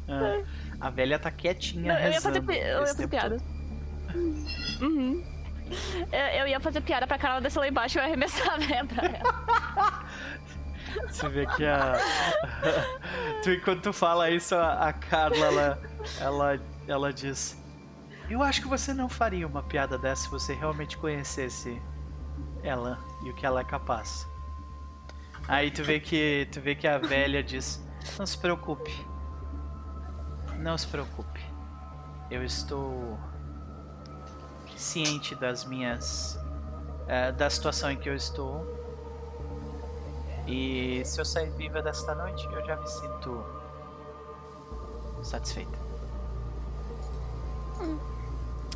Ah, a velha tá quietinha Não, eu ia fazer, eu ia fazer piada. Uhum. Eu, eu ia fazer piada pra Carla descer lá embaixo e eu ia arremessar a véia pra ela. Você vê que a. tu, enquanto tu fala isso, a, a Carla, ela, ela, ela diz: Eu acho que você não faria uma piada dessa se você realmente conhecesse ela e o que ela é capaz. Aí tu vê que tu vê que a velha diz: Não se preocupe. Não se preocupe. Eu estou ciente das minhas eh, da situação em que eu estou. E se eu sair viva desta noite, eu já me sinto satisfeita.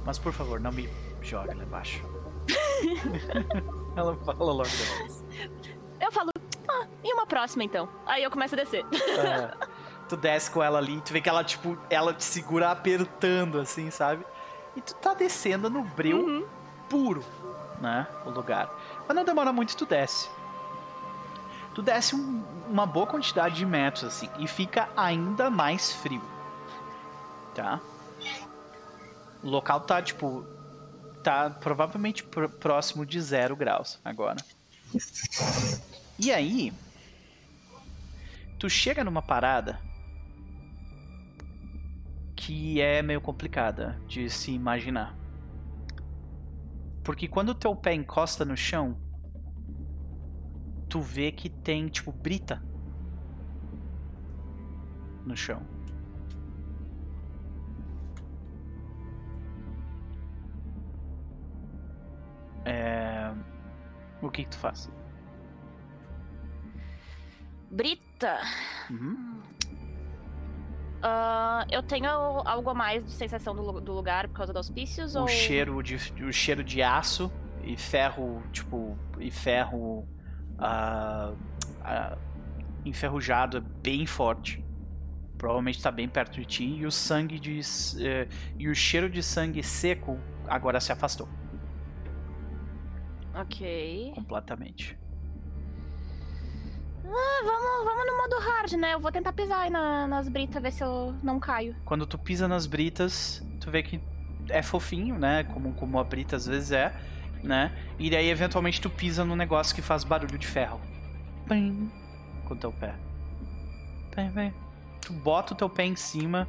Mas por favor, não me jogue lá embaixo. Ela fala logo depois. Eu falo, ah, e uma próxima então? Aí eu começo a descer. Ah, tu desce com ela ali, tu vê que ela, tipo, ela te segura apertando, assim, sabe? E tu tá descendo no breu Uhum. puro, né? O lugar. Mas não demora muito, tu desce. Tu desce um- uma boa quantidade de metros, assim, e fica ainda mais frio. Tá? O local tá, tipo. Tá provavelmente pr- próximo de zero graus agora. E aí. Tu chega numa parada que é meio complicada de se imaginar. Porque quando o teu pé encosta no chão, tu vê que tem tipo brita no chão. É... O que que tu faz? Brita, Uhum. ah, eu tenho algo a mais de sensação do, do lugar por causa dos auspícios? o ou... cheiro de o cheiro de aço e ferro tipo e ferro ah, ah, enferrujado é bem forte provavelmente está bem perto de ti e o sangue de eh, e o cheiro de sangue seco agora se afastou Ok. completamente Ah, vamos, vamos no modo hard, né? Eu vou tentar pisar aí na- nas britas, ver se eu não caio. Quando tu pisa nas britas, tu vê que é fofinho, né? Como, como a brita às vezes é, né? E daí eventualmente tu pisa num negócio que faz barulho de ferro. Pim, com o teu pé. Vem, vem. Tu bota o teu pé em cima,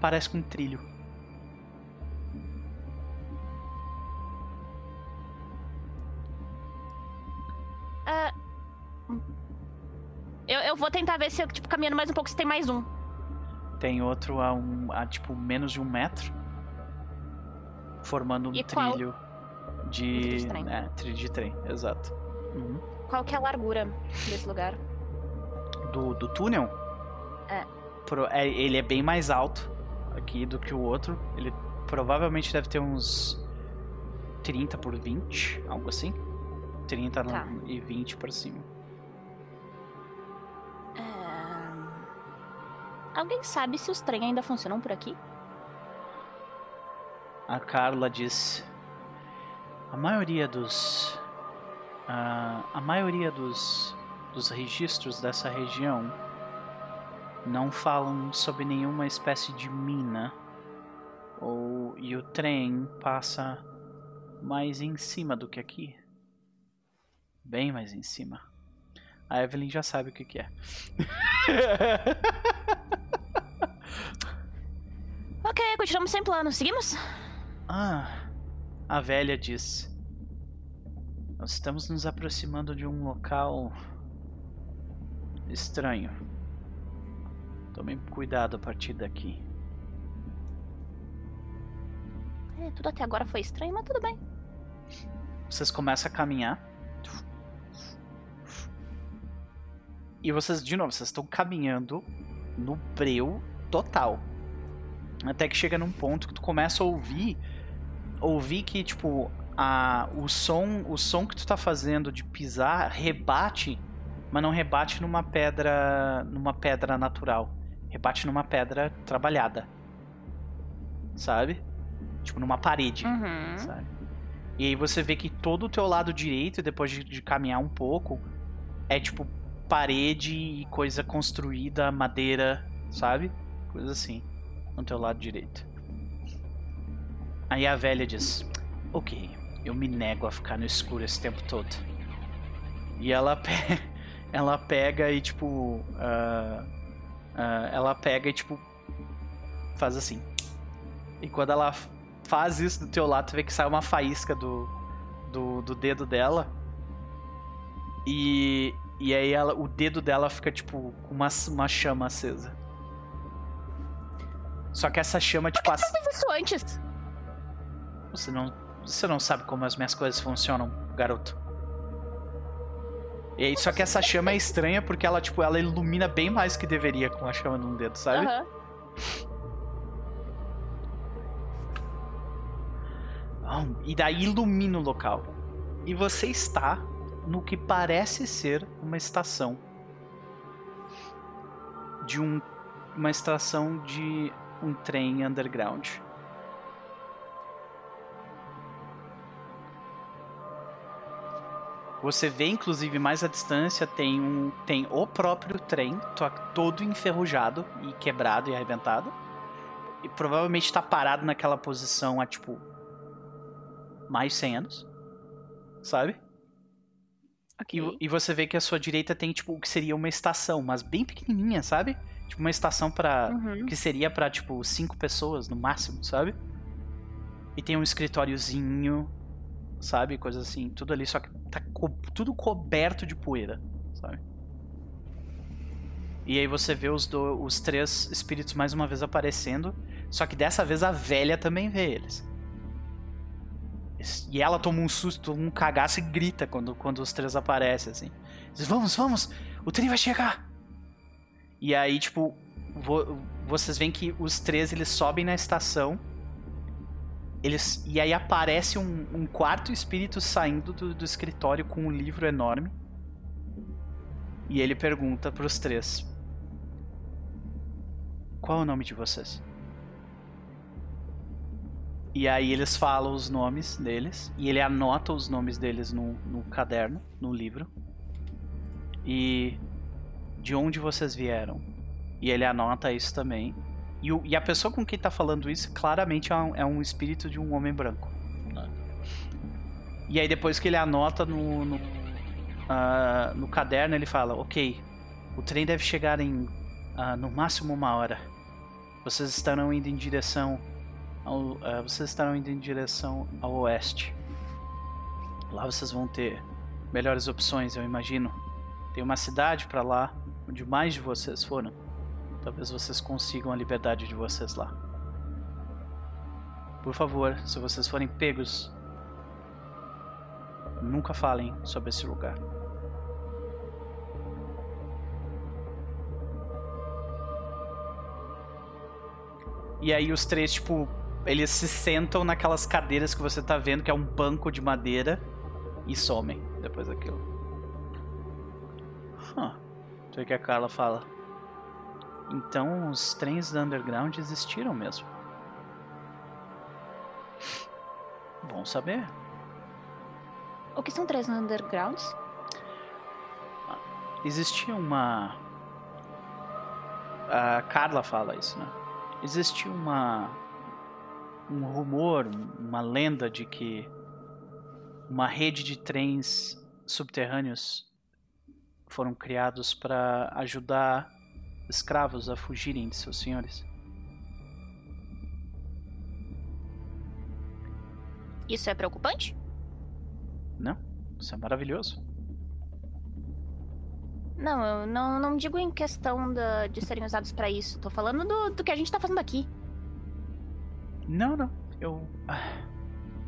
parece com um trilho. Ah, eu, eu vou tentar ver se eu, tipo, caminhando mais um pouco, se tem mais um. Tem outro a, um, a tipo menos de um metro, formando um E qual? trilho de. trilho de trem. É, trilho de trem, exato. Uhum. Qual que é a largura desse lugar? do, do túnel. É. Pro- é, ele é bem mais alto aqui do que o outro. Ele provavelmente deve ter uns 30 por 20, algo assim. 30 no- Tá. e 20 pra cima. Ah, Alguém sabe se os trem ainda funcionam por aqui? A Carla diz: a maioria dos ah, a maioria dos dos registros dessa região não falam sobre nenhuma espécie de mina ou e o trem passa mais em cima do que aqui, bem mais em cima. A Evelyn já sabe o que, que é. Ok, continuamos sem plano. Seguimos? Ah, a velha diz. Nós estamos nos aproximando de um local estranho. Tomem cuidado a partir daqui. É, tudo até agora foi estranho, mas tudo bem. Vocês começam a caminhar. E vocês, de novo, vocês estão caminhando no breu total. Até que chega num ponto que tu começa a ouvir. Ouvir que, tipo, a, o som. O som que tu tá fazendo de pisar rebate, mas não rebate numa pedra. numa pedra natural. Rebate numa pedra trabalhada. Sabe? Tipo, numa parede Uhum. sabe? E aí você vê que todo o teu lado direito, depois de, de caminhar um pouco, é tipo parede e coisa construída, madeira, sabe? Coisa assim, no teu lado direito. Aí a velha diz: Ok, eu me nego a ficar no escuro esse tempo todo. E ela, pe- ela pega e tipo. ah, ah, ela pega e tipo. Faz assim. E quando ela faz isso do teu lado, tu vê que sai uma faísca do, do, do dedo dela. E, e aí ela, o dedo dela fica tipo com uma, uma chama acesa. Só que essa chama, tipo, ac- Fiz isso antes. você não, você não sabe como as minhas coisas funcionam, garoto. E aí, só que essa chama é estranha porque ela, tipo, ela ilumina bem mais que deveria com a chama num dedo, sabe? Aham. Ah, E daí ilumina o local. E você está no que parece ser uma estação de um, uma estação de um trem underground. Você vê, inclusive, mais à distância tem um tem o próprio trem, to- todo enferrujado e quebrado e arrebentado. E provavelmente está parado naquela posição há tipo mais 100 anos, sabe? E, vo- e você vê que a sua direita tem tipo o que seria uma estação, mas bem pequenininha, sabe? Tipo uma estação para Uhum. que seria pra tipo cinco pessoas no máximo, sabe? E tem um escritóriozinho, sabe, coisa assim, tudo ali só que tá co- tudo coberto de poeira, sabe? E aí você vê os, do- os três espíritos mais uma vez aparecendo, só que dessa vez a velha também vê eles. E ela toma um susto, um cagaço e grita quando, quando os três aparecem, assim. Diz, vamos, vamos, o trem vai chegar. E aí, tipo, vo- vocês veem que os três eles sobem na estação. Eles, e aí aparece um, um quarto espírito saindo do, do escritório com um livro enorme. E ele pergunta pros três: Qual é o nome de vocês? E aí eles falam os nomes deles. E ele anota os nomes deles no, no caderno, no livro. E de onde vocês vieram. E ele anota isso também. E, o- e a pessoa com quem tá falando isso claramente é um, é um espírito de um homem branco. E aí depois que ele anota no, no, ah, no caderno, ele fala, ok, o trem deve chegar em ah, no máximo uma hora. Vocês estarão indo em direção ao, ah, vocês estarão indo em direção ao oeste. Lá vocês vão ter melhores opções, eu imagino. Tem uma cidade pra lá onde mais de vocês foram. Talvez vocês consigam a liberdade de vocês lá. Por favor, se vocês forem pegos, nunca falem sobre esse lugar. E aí os três, tipo, eles se sentam naquelas cadeiras que você tá vendo, que é um banco de madeira, e somem depois daquilo. Huh. Tu vê que a Carla fala. Então os trens do Underground existiram mesmo. Bom saber. O que são três undergrounds? Existia uma. A Carla fala isso, né? Existia uma. Um rumor, uma lenda de que uma rede de trens subterrâneos foram criados para ajudar escravos a fugirem de seus senhores. Isso é preocupante? Não? Isso é maravilhoso. Não, eu não, não digo em questão da- de serem usados pra isso. Tô falando do, do que a gente tá fazendo aqui. Não, não. Eu. ah,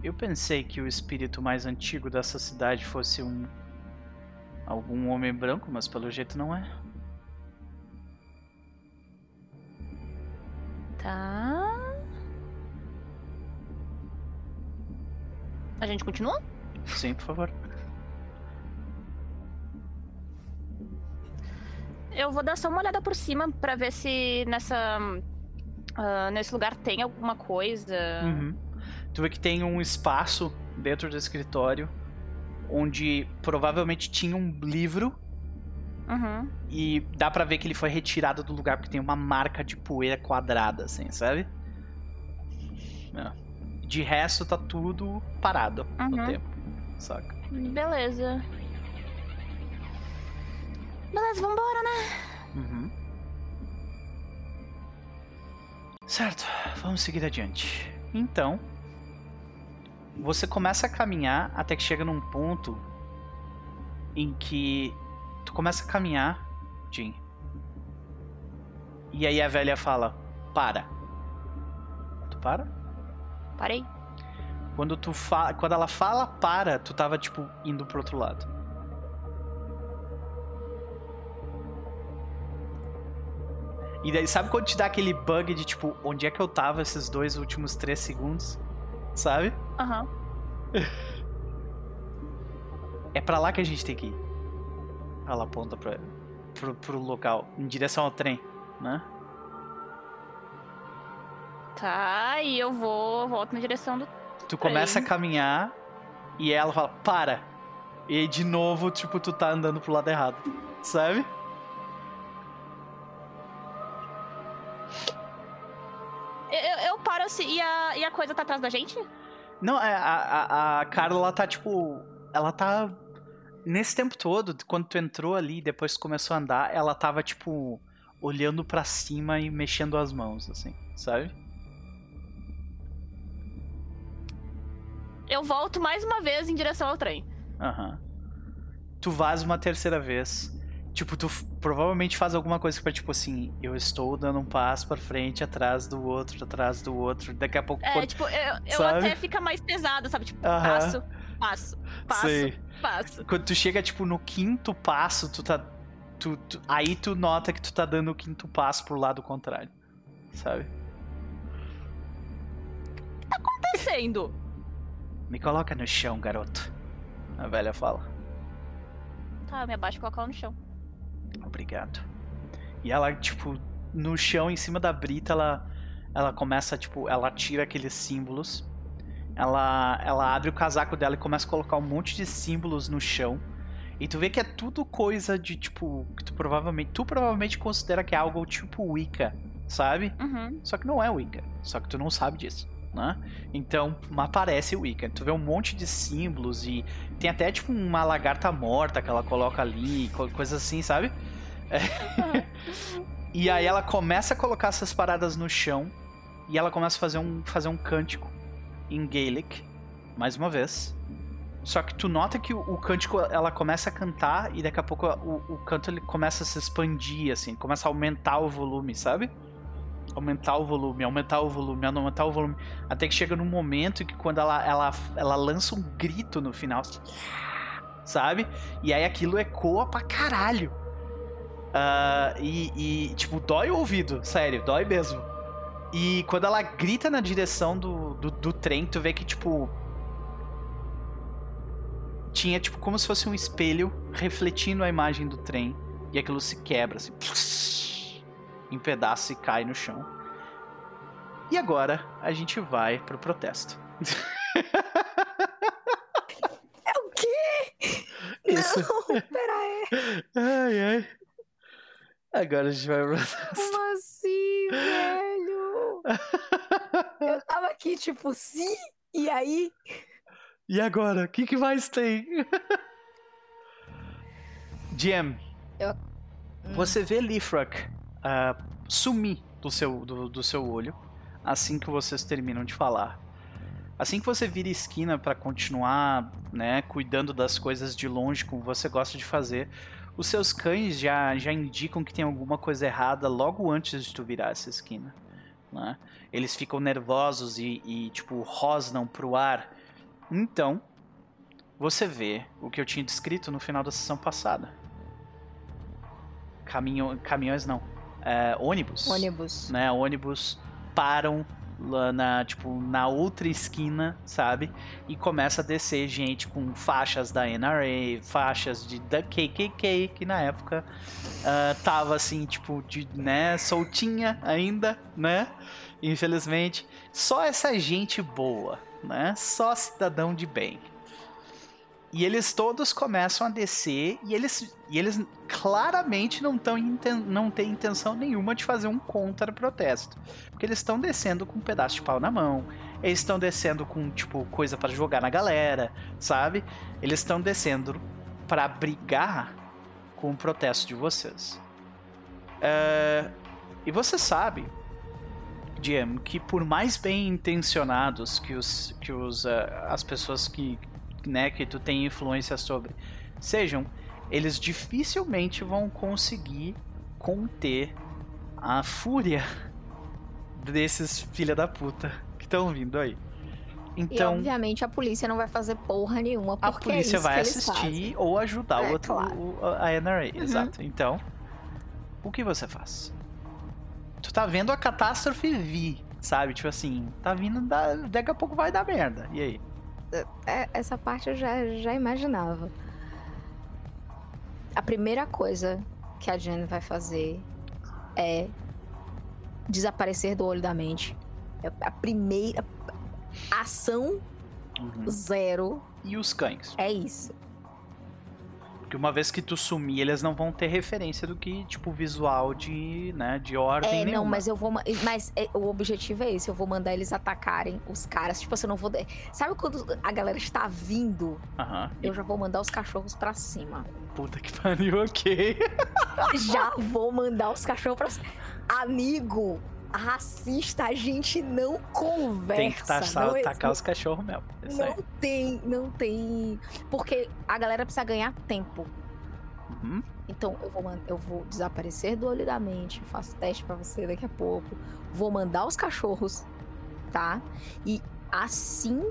Eu pensei que o espírito mais antigo dessa cidade fosse um. algum homem branco, mas pelo jeito não é. Tá. A gente continua? Sim, por favor. Eu vou dar só uma olhada por cima pra ver se nessa. Ah, nesse lugar tem alguma coisa. Uhum. Tu vê que tem um espaço dentro do escritório onde provavelmente tinha um livro Uhum. e dá pra ver que ele foi retirado do lugar porque tem uma marca de poeira quadrada, assim, sabe? É. De resto tá tudo parado no Uhum. tempo, saca? Beleza. Beleza, vambora, né? Uhum. Certo, vamos seguir adiante. Então, você começa a caminhar até que chega num ponto em que tu começa a caminhar, Jim. E aí a velha fala: "Para". Tu para? Parei. Quando tu fa... quando ela fala para, tu tava tipo indo pro outro lado. E daí, sabe quando te dá aquele bug de tipo, onde é que eu tava esses dois últimos três segundos? Sabe? Aham. É pra lá que a gente tem que ir. Ela aponta pra, pro, pro local, em direção ao trem, né? Tá, e eu vou. volto na direção do. Tu começa a Trem. caminhar e ela fala, para! E aí, de novo, tipo, tu tá andando pro lado errado, sabe? E a, e a coisa tá atrás da gente? Não, é, a, a, a Carla, ela tá, tipo. Ela tá. Nesse tempo todo, quando tu entrou ali e depois tu começou a andar, ela tava, tipo. Olhando pra cima e mexendo as mãos, assim, sabe? Eu volto mais uma vez em direção ao trem. Aham. Tu vaza uma terceira vez. Tipo, tu provavelmente faz alguma coisa pra, tipo assim, eu estou dando um passo pra frente, atrás do outro, atrás do outro. Daqui a pouco. É, quando... tipo, eu, eu até fica mais pesado, sabe? Tipo, Aham. passo, passo, passo, Sei. passo. Quando tu chega, tipo, no quinto passo, tu tá. Tu, tu- aí tu nota que tu tá dando o quinto passo pro lado contrário. Sabe? Descendo. Me coloca no chão, garoto. A velha fala. Tá, eu me abaixo e coloco ela no chão. Obrigado. E ela, tipo, no chão, em cima da brita, ela, ela começa, tipo, ela tira aqueles símbolos. Ela, ela abre o casaco dela e começa a colocar um monte de símbolos no chão. E tu vê que é tudo coisa de tipo. Que tu provavelmente. Tu provavelmente considera que é algo tipo Wicca, sabe? Uhum. Só que não é Wicca. Só que tu não sabe disso. Né? Então, mas parece Wicca. Tu vê um monte de símbolos e tem até tipo uma lagarta morta que ela coloca ali, co- coisa assim, sabe? É. e aí ela começa a colocar essas paradas no chão e ela começa a fazer um, fazer um cântico em Gaelic, mais uma vez. Só que tu nota que o, o cântico ela começa a cantar e daqui a pouco o, o canto ele começa a se expandir, assim, começa a aumentar o volume, sabe? Aumentar o volume, aumentar o volume, aumentar o volume. Até que chega num momento que quando ela, ela, ela lança um grito no final, sabe? E aí aquilo ecoa pra caralho. Ah, e, e, tipo, dói o ouvido, sério, dói mesmo. E quando ela grita na direção do, do, do trem, tu vê que, tipo. Tinha, tipo, como se fosse um espelho refletindo a imagem do trem. E aquilo se quebra, assim. Em pedaços e cai no chão. E agora a gente vai pro protesto. É o quê? Isso. Não, pera aí. Ai, ai. Agora a gente vai pro protesto. Como assim, velho? Eu tava aqui, tipo, sim, e aí? E agora? O que, que mais tem? Jam, Eu- você vê Lifrak ah, sumir do seu, do, do seu olho assim que vocês terminam de falar. Assim que você vira esquina pra continuar, né, cuidando das coisas de longe como você gosta de fazer, os seus cães já, já indicam que tem alguma coisa errada logo antes de tu virar essa esquina. Né? Eles ficam nervosos e, e, tipo, rosnam pro ar. Então, você vê o que eu tinha descrito no final da sessão passada. Caminho, caminhões não. É, ônibus. Ônibus. Né? Ônibus param lá na, tipo, na outra esquina, sabe? E começa a descer gente com faixas da NRA, faixas de, da KKK, que na época ah, tava assim, tipo, de, né, soltinha ainda, né? Infelizmente. Só essa gente boa, né? Só cidadão de bem. E eles todos começam a descer e eles, e eles claramente não, tão, não têm intenção nenhuma de fazer um contra-protesto. Porque eles estão descendo com um pedaço de pau na mão, eles estão descendo com, tipo, coisa pra jogar na galera, sabe? Eles estão descendo pra brigar com o protesto de vocês. É, E você sabe, Jim, que por mais bem intencionados que, os, que os, ah, as pessoas que, né, que tu tem influência sobre sejam, eles dificilmente vão conseguir conter a fúria desses filha da puta que estão vindo aí. E Então, obviamente a polícia não vai fazer porra nenhuma, a porque é polícia isso vai assistir ou ajudar o É, outro, claro. o- a NRA, Uhum. exato. Então, o que você faz? Tu tá vendo a catástrofe vir, sabe? Tipo assim, tá vindo, da, daqui a pouco vai dar merda. E aí? É, essa parte eu já, já imaginava. A primeira coisa que a Jen vai fazer é desaparecer do olho da mente. É a primeira ação Uhum. zero E os cães? é isso. Porque uma vez que tu sumir, eles não vão ter referência do que, tipo, visual de, né, de ordem É, não, nenhuma. mas eu vou. ma- Mas é, o objetivo é esse: eu vou mandar eles atacarem os caras. Tipo assim, eu não vou. Sabe quando a galera está vindo? Aham. Eu já vou mandar os cachorros pra cima. Puta que pariu, ok. Já vou mandar os cachorros pra cima. Amigo, racista, a gente não conversa. Tem que taçar, não, tacar os cachorros mesmo. Isso aí. não tem, não tem. Porque a galera precisa ganhar tempo. Uhum. Então eu vou, eu vou desaparecer do olho da mente, faço teste pra você daqui a pouco. Vou mandar os cachorros, tá? E assim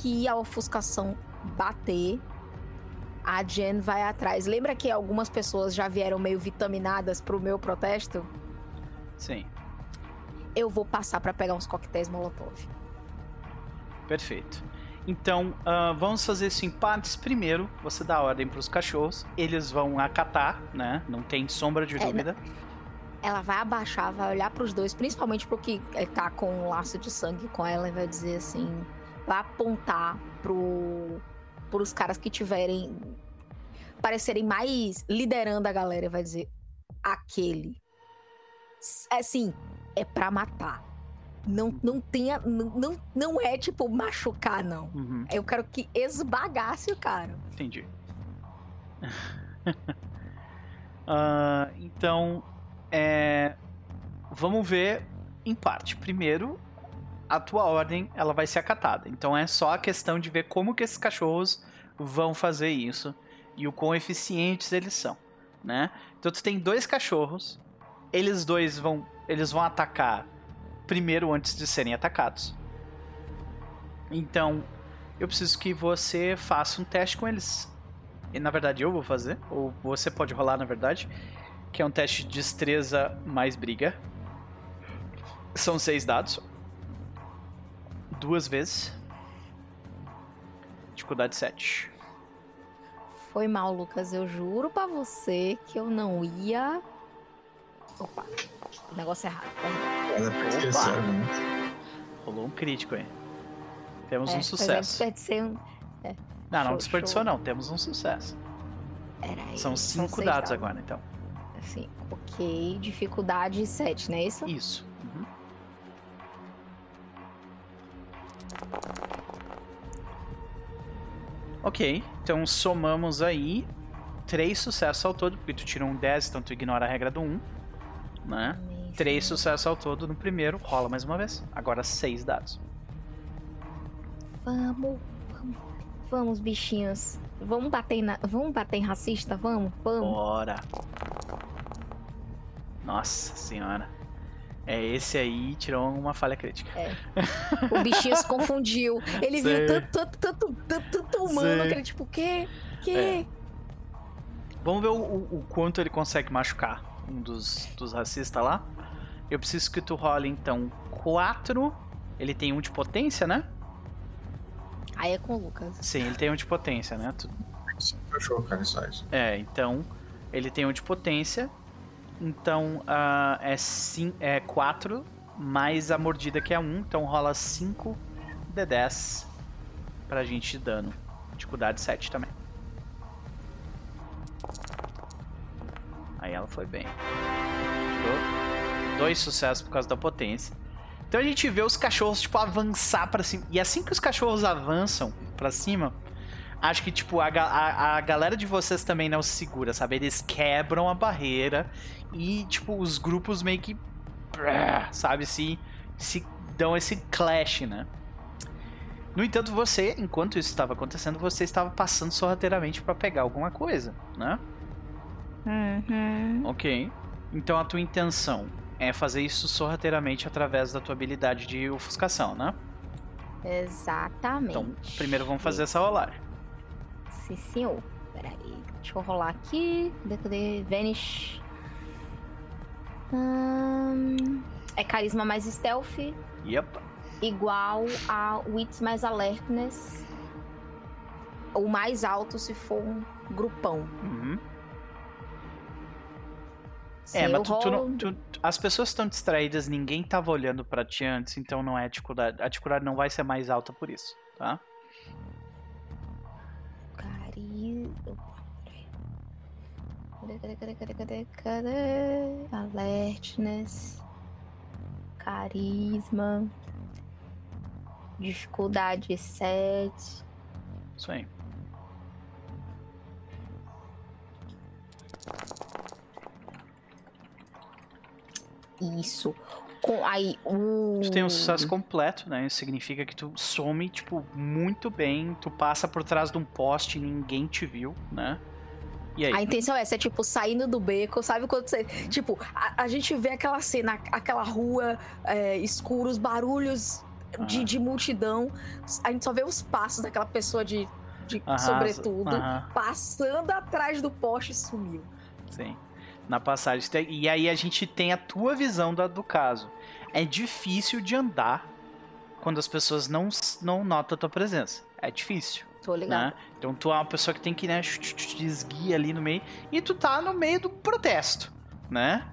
que a ofuscação bater, a Jen vai atrás. Lembra que algumas pessoas já vieram meio vitaminadas pro meu protesto? Sim, Eu vou passar pra pegar uns coquetéis Molotov. perfeito. Então, ah, vamos fazer isso em partes. Primeiro, você dá ordem pros cachorros. Eles vão acatar, né? Não tem sombra de É, dúvida. Ela vai abaixar, vai olhar pros dois, principalmente pro que eh, tá com um laço de sangue com ela, e vai dizer assim: vai apontar pro, pros caras que tiverem. parecerem mais liderando a galera, vai dizer aquele. S- Assim, é pra matar. Não, não tenha. Não, não, é tipo machucar, não. Uhum, Eu quero que esbagasse o cara. entendi. Ah, então, é, vamos ver em parte. Primeiro, a tua ordem ela vai ser acatada. Então é só a questão de ver como que esses cachorros vão fazer isso e o quão eficientes eles são, né? Então tu tem dois cachorros, eles dois vão, eles vão atacar primeiro antes de serem atacados. Então, eu preciso que você faça um teste com eles. E na verdade eu vou fazer, ou você pode rolar na verdade, que é um teste de destreza mais briga. São seis dados. Duas vezes. Dificuldade 7. Foi mal, Lucas. Eu juro pra você que eu não ia. Opa, o negócio é errado. É pra esquecer, né? Rolou um crítico aí. Temos É, um é, sucesso. desperdicei um. Não, não show, desperdiçou show. não, temos um sucesso. Peraí, São cinco seis dados agora, então. Assim, ok. Dificuldade 7, não é isso? Isso. Uhum. Ok, então somamos aí três sucessos ao todo, porque tu tirou um 10, então tu ignora a regra do 1. Né? Três sucessos ao todo no primeiro, rola mais uma vez. Agora seis dados. Vamos, vamos, vamos, bichinhos. Vamos bater, na... vamos bater em racista? Vamos, vamos. Bora! Nossa senhora. É, esse aí tirou uma falha crítica. O bichinho se confundiu. Ele Sei. viu tanto, tanto, tanto, tanto, tanto humano Sei. que ele, tipo, o quê? Que? É. Vamos ver o, o- o quanto ele consegue machucar um dos, dos racistas lá. Eu preciso que tu role então 4. Ele tem um de potência, né? Aí é com o Lucas. Sim, ele tem um de potência, né? Tu- Cachorro, cara, só isso. É, então ele tem um de potência. Então ah, é 4 é quatro mais a mordida que é 1. Um, então rola 5 de 10 pra gente de dano. Dificuldade 7 também. Aí ela foi bem. Tirou dois sucessos por causa da potência. Então a gente vê os cachorros tipo avançar pra cima. E assim que os cachorros avançam pra cima, acho que tipo a, a, a galera de vocês também não se segura, sabe? Eles quebram a barreira e tipo os grupos meio que sabe se se dão esse clash, né? No entanto, você, enquanto isso estava acontecendo, você estava passando sorrateiramente pra pegar alguma coisa, né? Uhum. Ok. Então a tua intenção é fazer isso sorrateiramente através da tua habilidade de ofuscação, né? Exatamente. Então, primeiro vamos fazer essa rolagem. Sim, senhor. Peraí. Deixa eu rolar aqui. Cadê? Vanish. Ahn, é carisma mais stealth. Yep. Igual a wits mais alertness. O mais alto se for um grupão. Uhum. É, mas tu, tu não- tu- as pessoas estão distraídas, ninguém tava olhando pra ti antes, então não é dificuldade. A dificuldade não vai ser mais alta por isso, tá? Cari... Opa, peraí. Cadê, cadê, cadê, cadê, cadê, cadê? Alertness. Carisma. Dificuldade 7. Isso aí. Isso. Com, aí, o... Tu tem um sucesso completo, né? Isso significa que tu some, tipo, muito bem. Tu passa por trás de um poste e ninguém te viu, né? A intenção é essa, é tipo, saindo do beco, sabe quando você. Tipo, a, a gente vê aquela cena, aquela rua é, escura, os barulhos de, de multidão. A gente só vê os passos daquela pessoa de, de sobretudo passando atrás do poste e sumiu. Sim. Na passagem. E aí a gente tem a tua visão da- do caso. É difícil de andar quando as pessoas não, não notam a tua presença. É difícil, Tô ligado. né? Então tu é uma pessoa que tem que, né, desguia ali no meio. E tu tá no meio do protesto, né?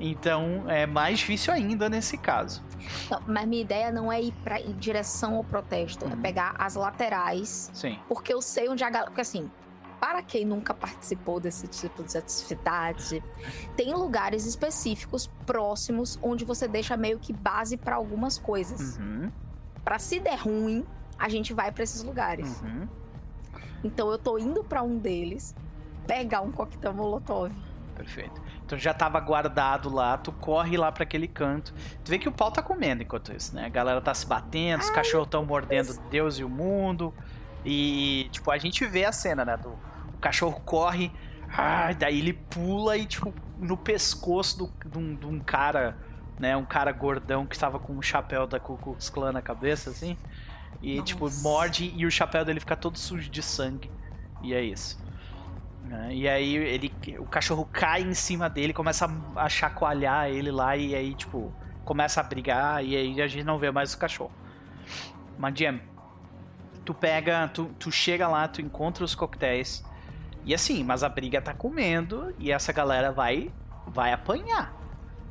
Então é mais difícil ainda nesse caso. Não, mas minha ideia não é ir pra, em direção ao protesto, é Uhum. pegar as laterais. Sim. Porque eu sei onde a galera. Porque assim, para quem nunca participou desse tipo de atividade, tem lugares específicos próximos onde você deixa meio que base para algumas coisas. Uhum, Pra se der ruim, a gente vai pra esses lugares. uhum. Então eu tô indo pra um deles pegar um coquetel molotov. Perfeito. Então já tava guardado lá, tu corre lá pra aquele canto. Tu vê que o pau tá comendo enquanto isso, né? A galera tá se batendo, os cachorros tão mordendo Deus e o mundo. E, tipo, a gente vê a cena, né? Do, o cachorro corre, ah, daí ele pula e, tipo, no pescoço do- de um, de um cara, né? Um cara gordão que tava com um chapéu da Ku Klux Klan na cabeça, assim. E, tipo, Nossa. morde e o chapéu dele fica todo sujo de sangue. E é isso. né? E aí ele, o cachorro cai em cima dele, começa a chacoalhar ele lá e aí, tipo, começa a brigar e aí a gente não vê mais o cachorro. Madiem, tu pega, tu, tu chega lá, tu encontra os coquetéis e assim, mas a briga tá comendo e essa galera vai vai apanhar,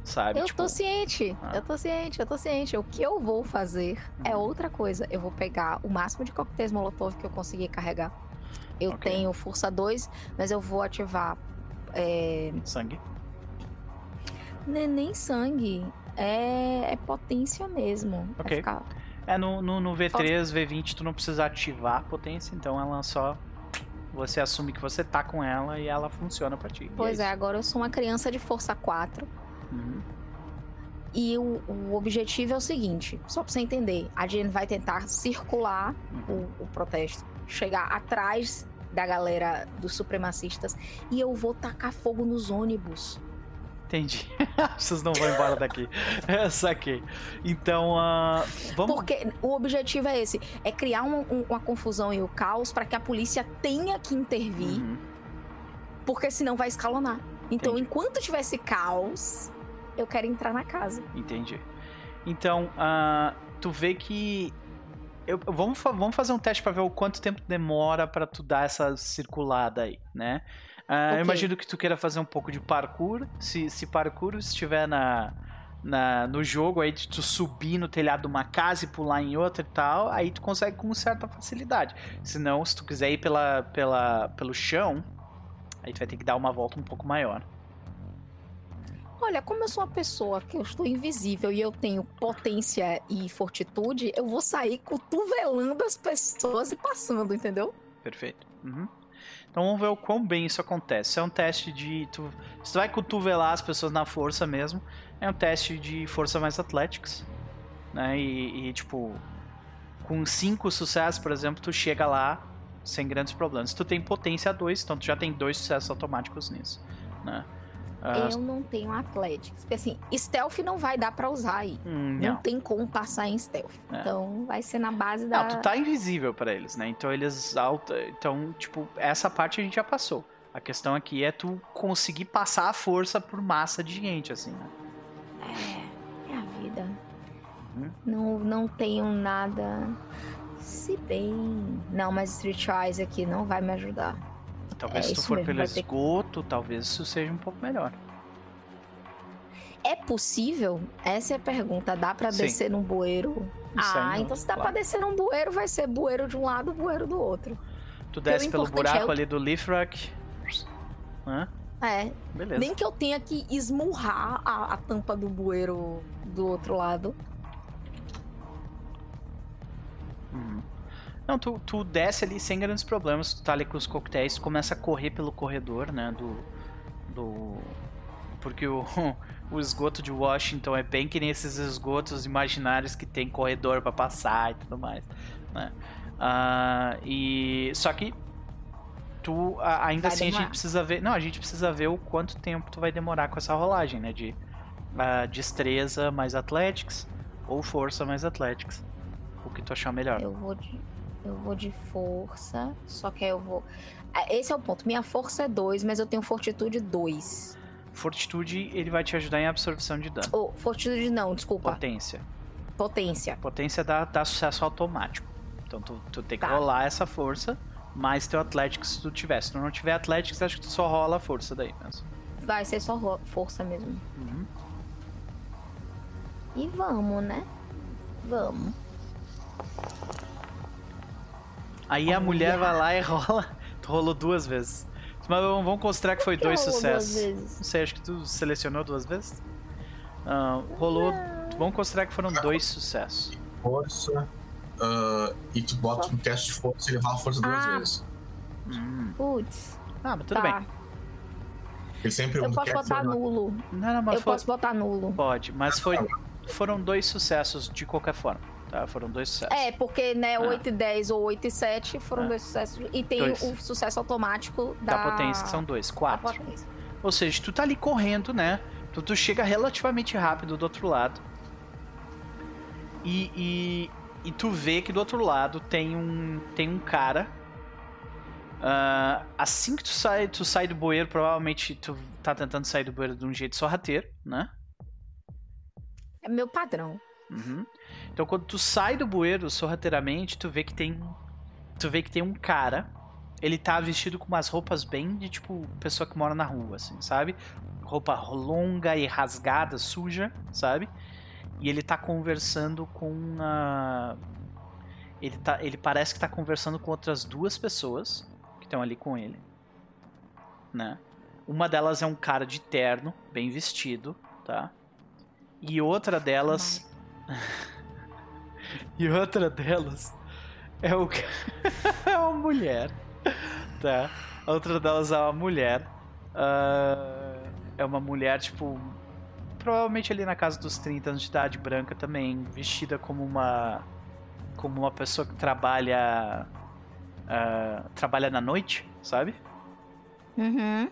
sabe? Eu Tipo, tô ciente, ah. eu tô ciente, eu tô ciente. O que eu vou fazer é Uhum. outra coisa. Eu vou pegar o máximo de coquetéis molotov que eu conseguir carregar. Eu Ok. tenho força 2, mas eu vou ativar. É... sangue. não é nem sangue, é, é potência mesmo. Vai Ok. ficar- É, no, no, no V3, V20, tu não precisa ativar potência, então ela só. Você assume que você tá com ela e ela funciona pra ti. Pois é, isso. agora eu sou uma criança de força 4. Uhum. E o, o objetivo é o seguinte: só pra você entender, a Jen vai tentar circular Uhum. o, o protesto, chegar atrás da galera dos supremacistas e eu vou tacar fogo nos ônibus. Entendi. Vocês não vão embora daqui. É, saquei. Então, ah, vamos. Porque o objetivo é esse: é criar uma, um- uma confusão e o caos para que a polícia tenha que intervir, Uhum. porque senão vai escalonar. Então, Entendi. enquanto tiver esse caos, eu quero entrar na casa. Entendi. Então, ah, tu vê que. Eu, vamos, vamos fazer um teste pra ver o quanto tempo demora pra tu dar essa circulada aí, né? Ah, Eu Ok. imagino que tu queira fazer um pouco de parkour. Se, se parkour estiver na, na, no jogo aí de tu subir no telhado de uma casa e pular em outra e tal, aí tu consegue com certa facilidade. Se não, se tu quiser ir pela, pela, pelo chão, aí tu vai ter que dar uma volta um pouco maior. Olha, como eu sou uma pessoa que eu estou invisível e eu tenho potência e fortitude, eu vou sair cotovelando as pessoas e passando, entendeu? Perfeito. Uhum. Então vamos ver o quão bem isso acontece. É um teste de. Tu, tu vai cotovelar as pessoas na força mesmo, é um teste de força mais atléticas. Né? E, e, tipo, com cinco sucessos, por exemplo, tu chega lá sem grandes problemas. Tu tem potência 2, então tu já tem dois sucessos automáticos nisso. Né? Ah, Eu não tenho Athletics. Porque assim, stealth não vai dar pra usar aí. hum, Não. não. tem como passar em stealth. É. Então vai ser na base da. Não, tu tá invisível pra eles, né? Então eles alta, então, tipo, essa parte a gente já passou. A questão aqui é tu conseguir passar a força por massa de gente, assim, né? É, é a vida. Hum? Não, não tenho nada. Se bem. Não, mas Street Eyes aqui não vai me ajudar. Talvez É, se tu for mesmo, pelo ter esgoto, talvez isso seja um pouco melhor. É possível? Essa é a pergunta. Dá pra Sim. descer num bueiro? Ah, não, então se dá claro. pra descer num bueiro, vai ser bueiro de um lado, bueiro do outro. Tu desce pelo é buraco eu- ali do Leafrack. Hã? É, Beleza. nem que eu tenha que esmurrar a, a tampa do bueiro do outro lado. Uhum. Não, tu, tu desce ali sem grandes problemas, tu tá ali com os coquetéis, tu começa a correr pelo corredor, né, do... do... Porque o, o esgoto de Washington é bem que nem esses esgotos imaginários que tem corredor pra passar e tudo mais, né. Ah, e... Só que tu, a- ainda Vai assim a demorar. gente precisa ver... Não, a gente precisa ver o quanto tempo tu vai demorar com essa rolagem, né, de ah, destreza mais athletics ou força mais athletics. O que tu achar melhor. Eu vou de. Eu vou de força. Só que aí eu vou. Ah, Esse é o ponto. Minha força é 2, mas eu tenho fortitude 2. Fortitude, ele vai te ajudar em absorção de dano. Oh, fortitude não, desculpa. Potência. Potência. Potência dá, dá sucesso automático. Então tu, tu tem que Tá. rolar essa força, mais teu Athletics se tu tiver. Se tu não tiver Athletics, acho que tu só rola a força daí mesmo. Vai ser só força mesmo. Uhum. E vamos, né? Vamos. Aí a mulher vai lá e rola. Tu rolou duas vezes. Mas vamos considerar que foi Que dois sucessos. vezes? Não sei, acho que tu selecionou duas vezes? Ah, rolou. Vamos considerar que foram dois sucessos. Força. ah, e tu bota um teste de força e levar a força duas Ah. vezes. Hum. Putz. Ah, mas tudo tá. bem. Ele sempre Eu posso quer botar nulo. Não, não, mas Eu foi- posso botar nulo. pode. Mas foi, foram dois sucessos de qualquer forma. Tá? Foram dois sucessos. É, porque, né, Ah. 8 e 10 ou 8 e 7 foram Ah. dois sucessos. E tem Dois. o sucesso automático da, Da potência, que são dois. Quatro. Ou seja, tu tá ali correndo, né? Tu, tu chega relativamente rápido do outro lado. E, e, e tu vê que do outro lado tem um, tem um cara. Ah, assim que tu sai, tu sai do bueiro, provavelmente tu tá tentando sair do bueiro de um jeito sorrateiro, né? É meu padrão. Uhum. Então quando tu sai do bueiro sorrateiramente, tu vê que tem. Tu vê que tem um cara. Ele tá vestido com umas roupas bem de tipo pessoa que mora na rua, assim, sabe? Roupa longa e rasgada, suja, sabe? E ele tá conversando com. Ele, tá, ele parece que tá conversando com outras duas pessoas que estão ali com ele. Né? Uma delas é um cara de terno, bem vestido, tá? E outra delas. e outra delas é o é uma mulher, tá? A outra delas é uma mulher. ah, é uma mulher, tipo. Provavelmente ali na casa dos 30 anos de idade, branca também, vestida como uma. Como uma pessoa que trabalha. ah, trabalha na noite, sabe? Uhum.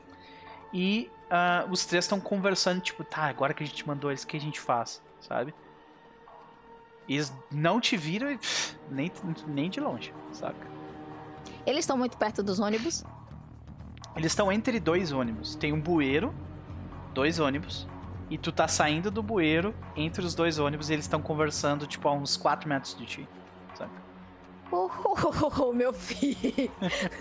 E ah, os três estão conversando, tipo, tá, agora que a gente mandou eles, o que a gente faz, sabe? E eles não te viram pff, nem, nem de longe, saca? Eles estão muito perto dos ônibus. Eles estão entre dois ônibus. Tem um bueiro, dois ônibus, e tu tá saindo do bueiro entre os dois ônibus e eles estão conversando, tipo, a uns 4 metros de ti? Oh, oh, oh, meu filho.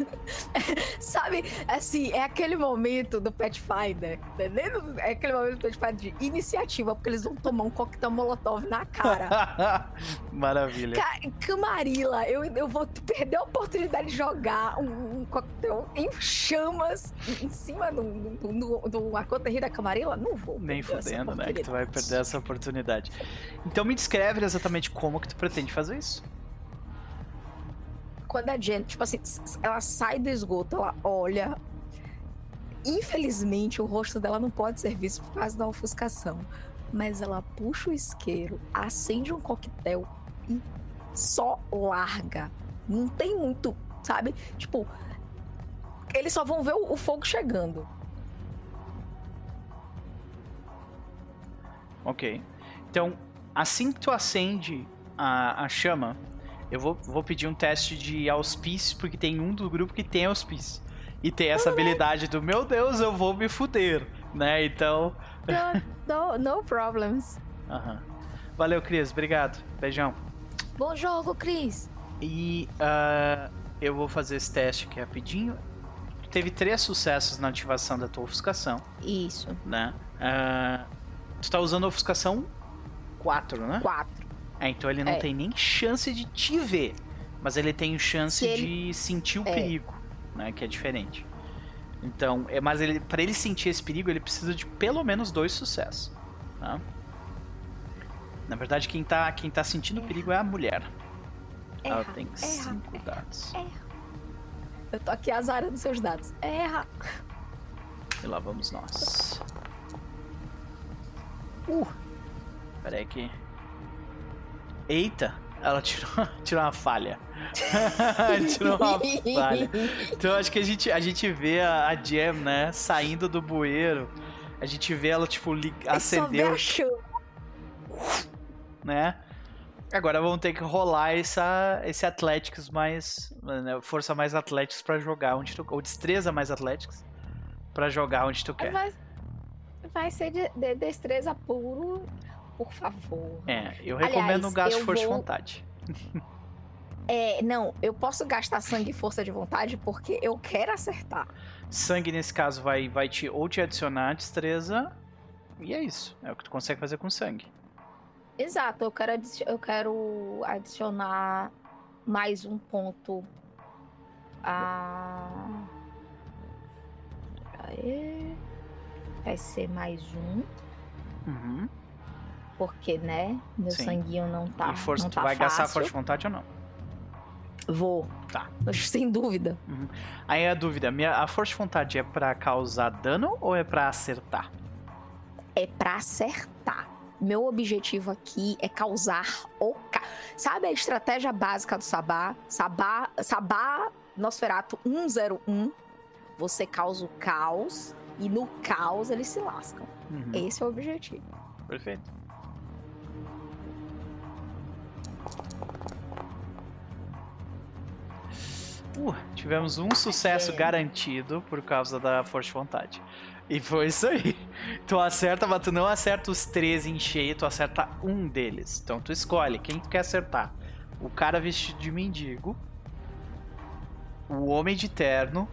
Sabe, assim, é aquele momento do Pathfinder, entendeu? É aquele momento do Pathfinder de iniciativa, porque eles vão tomar um coquetel molotov na cara. Maravilha. Ca- Camarilla, eu, eu vou perder a oportunidade de jogar um, um coquetel em chamas em cima do, do, do, do da Camarilla? Não vou. Nem fudendo, né? Que tu vai perder essa oportunidade. Então me descreve exatamente como que tu pretende fazer isso. Quando a Jen, tipo assim, ela sai do esgoto, ela olha. Infelizmente, o rosto dela não pode ser visto por causa da ofuscação. Mas ela puxa o isqueiro, acende um coquetel e só larga. Não tem muito, sabe? Tipo, eles só vão ver o, o fogo chegando. Ok. Então, assim que tu acende a, a chama, eu vou, vou pedir um teste de auspício, porque tem um do grupo que tem auspício. E tem essa habilidade do, meu Deus, eu vou me fuder, né? Então... No, no problems. aham. Valeu, Cris. Obrigado. Beijão. Bom jogo, Cris. E ah, eu vou fazer esse teste aqui rapidinho. Tu teve três sucessos na ativação da tua ofuscação, Isso, né? Ah, tu tá usando a ofuscação 4, né? quatro. É, então ele não É. tem nem chance de te ver, mas ele tem chance Se ele- de sentir o É. perigo, né? Que é diferente. Então, é, mas ele, para ele sentir esse perigo, ele precisa de pelo menos dois sucessos, tá? Na verdade, quem tá, quem tá sentindo o perigo é a mulher. Ela Erra, tem erra, cinco erra, dados. Eu tô aqui azarando seus dados. Erra. E lá vamos nós. Uh! Pera aí que. Eita! Ela tirou, tirou uma falha. tirou uma falha. Então acho que a gente, a gente vê a, a Jam, né, saindo do bueiro. A gente vê ela, tipo, li, acendeu, né? Agora vamos ter que rolar essa, esse Atléticos mais. Né, força mais Atléticos pra jogar onde tu. Ou destreza mais Atléticos pra jogar onde tu quer. Vai, vai ser de, de destreza puro, por favor. É, eu Aliás, recomendo um gasto força vou- de vontade. É, não, eu posso gastar sangue e força de vontade porque eu quero acertar. Sangue, nesse caso, vai, vai te ou te adicionar destreza. E é isso. É o que tu consegue fazer com sangue. Exato, eu quero, eu quero adicionar mais um ponto Ah. Aí. Vai ser mais um. Uhum. Porque, né? Meu Sim. sanguinho não tá. e força, não tu tá vai gastar forte de vontade ou não? Vou. Tá. Sem dúvida. Aí a dúvida, minha, a força de vontade é pra causar dano ou é pra acertar? É pra acertar. Meu objetivo aqui é causar o ca... Sabe a estratégia básica do Sabá? Sabá, Sabá Nosferato 101. Você causa o caos e no caos eles se lascam. Uhum, Esse é o objetivo. Perfeito. Uh, tivemos um sucesso garantido por causa da força de vontade. E foi isso aí. Tu acerta, mas tu não acerta os três em cheio, tu acerta um deles. Então tu escolhe quem tu quer acertar. O cara vestido de mendigo, o homem de terno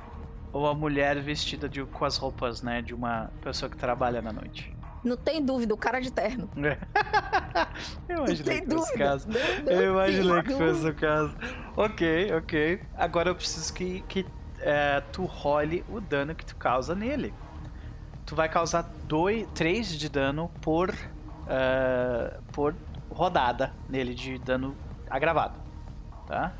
ou a mulher vestida de, com as roupas, né, de uma pessoa que trabalha na noite. Não tem dúvida, o cara de terno. Eu imaginei tem que fosse o caso. Não, não Eu imaginei que fosse o caso. Ok, ok. Agora eu preciso que, que é, tu role o dano que tu causa nele. Tu vai causar 3 de dano por, é, por rodada nele de dano agravado. Tá?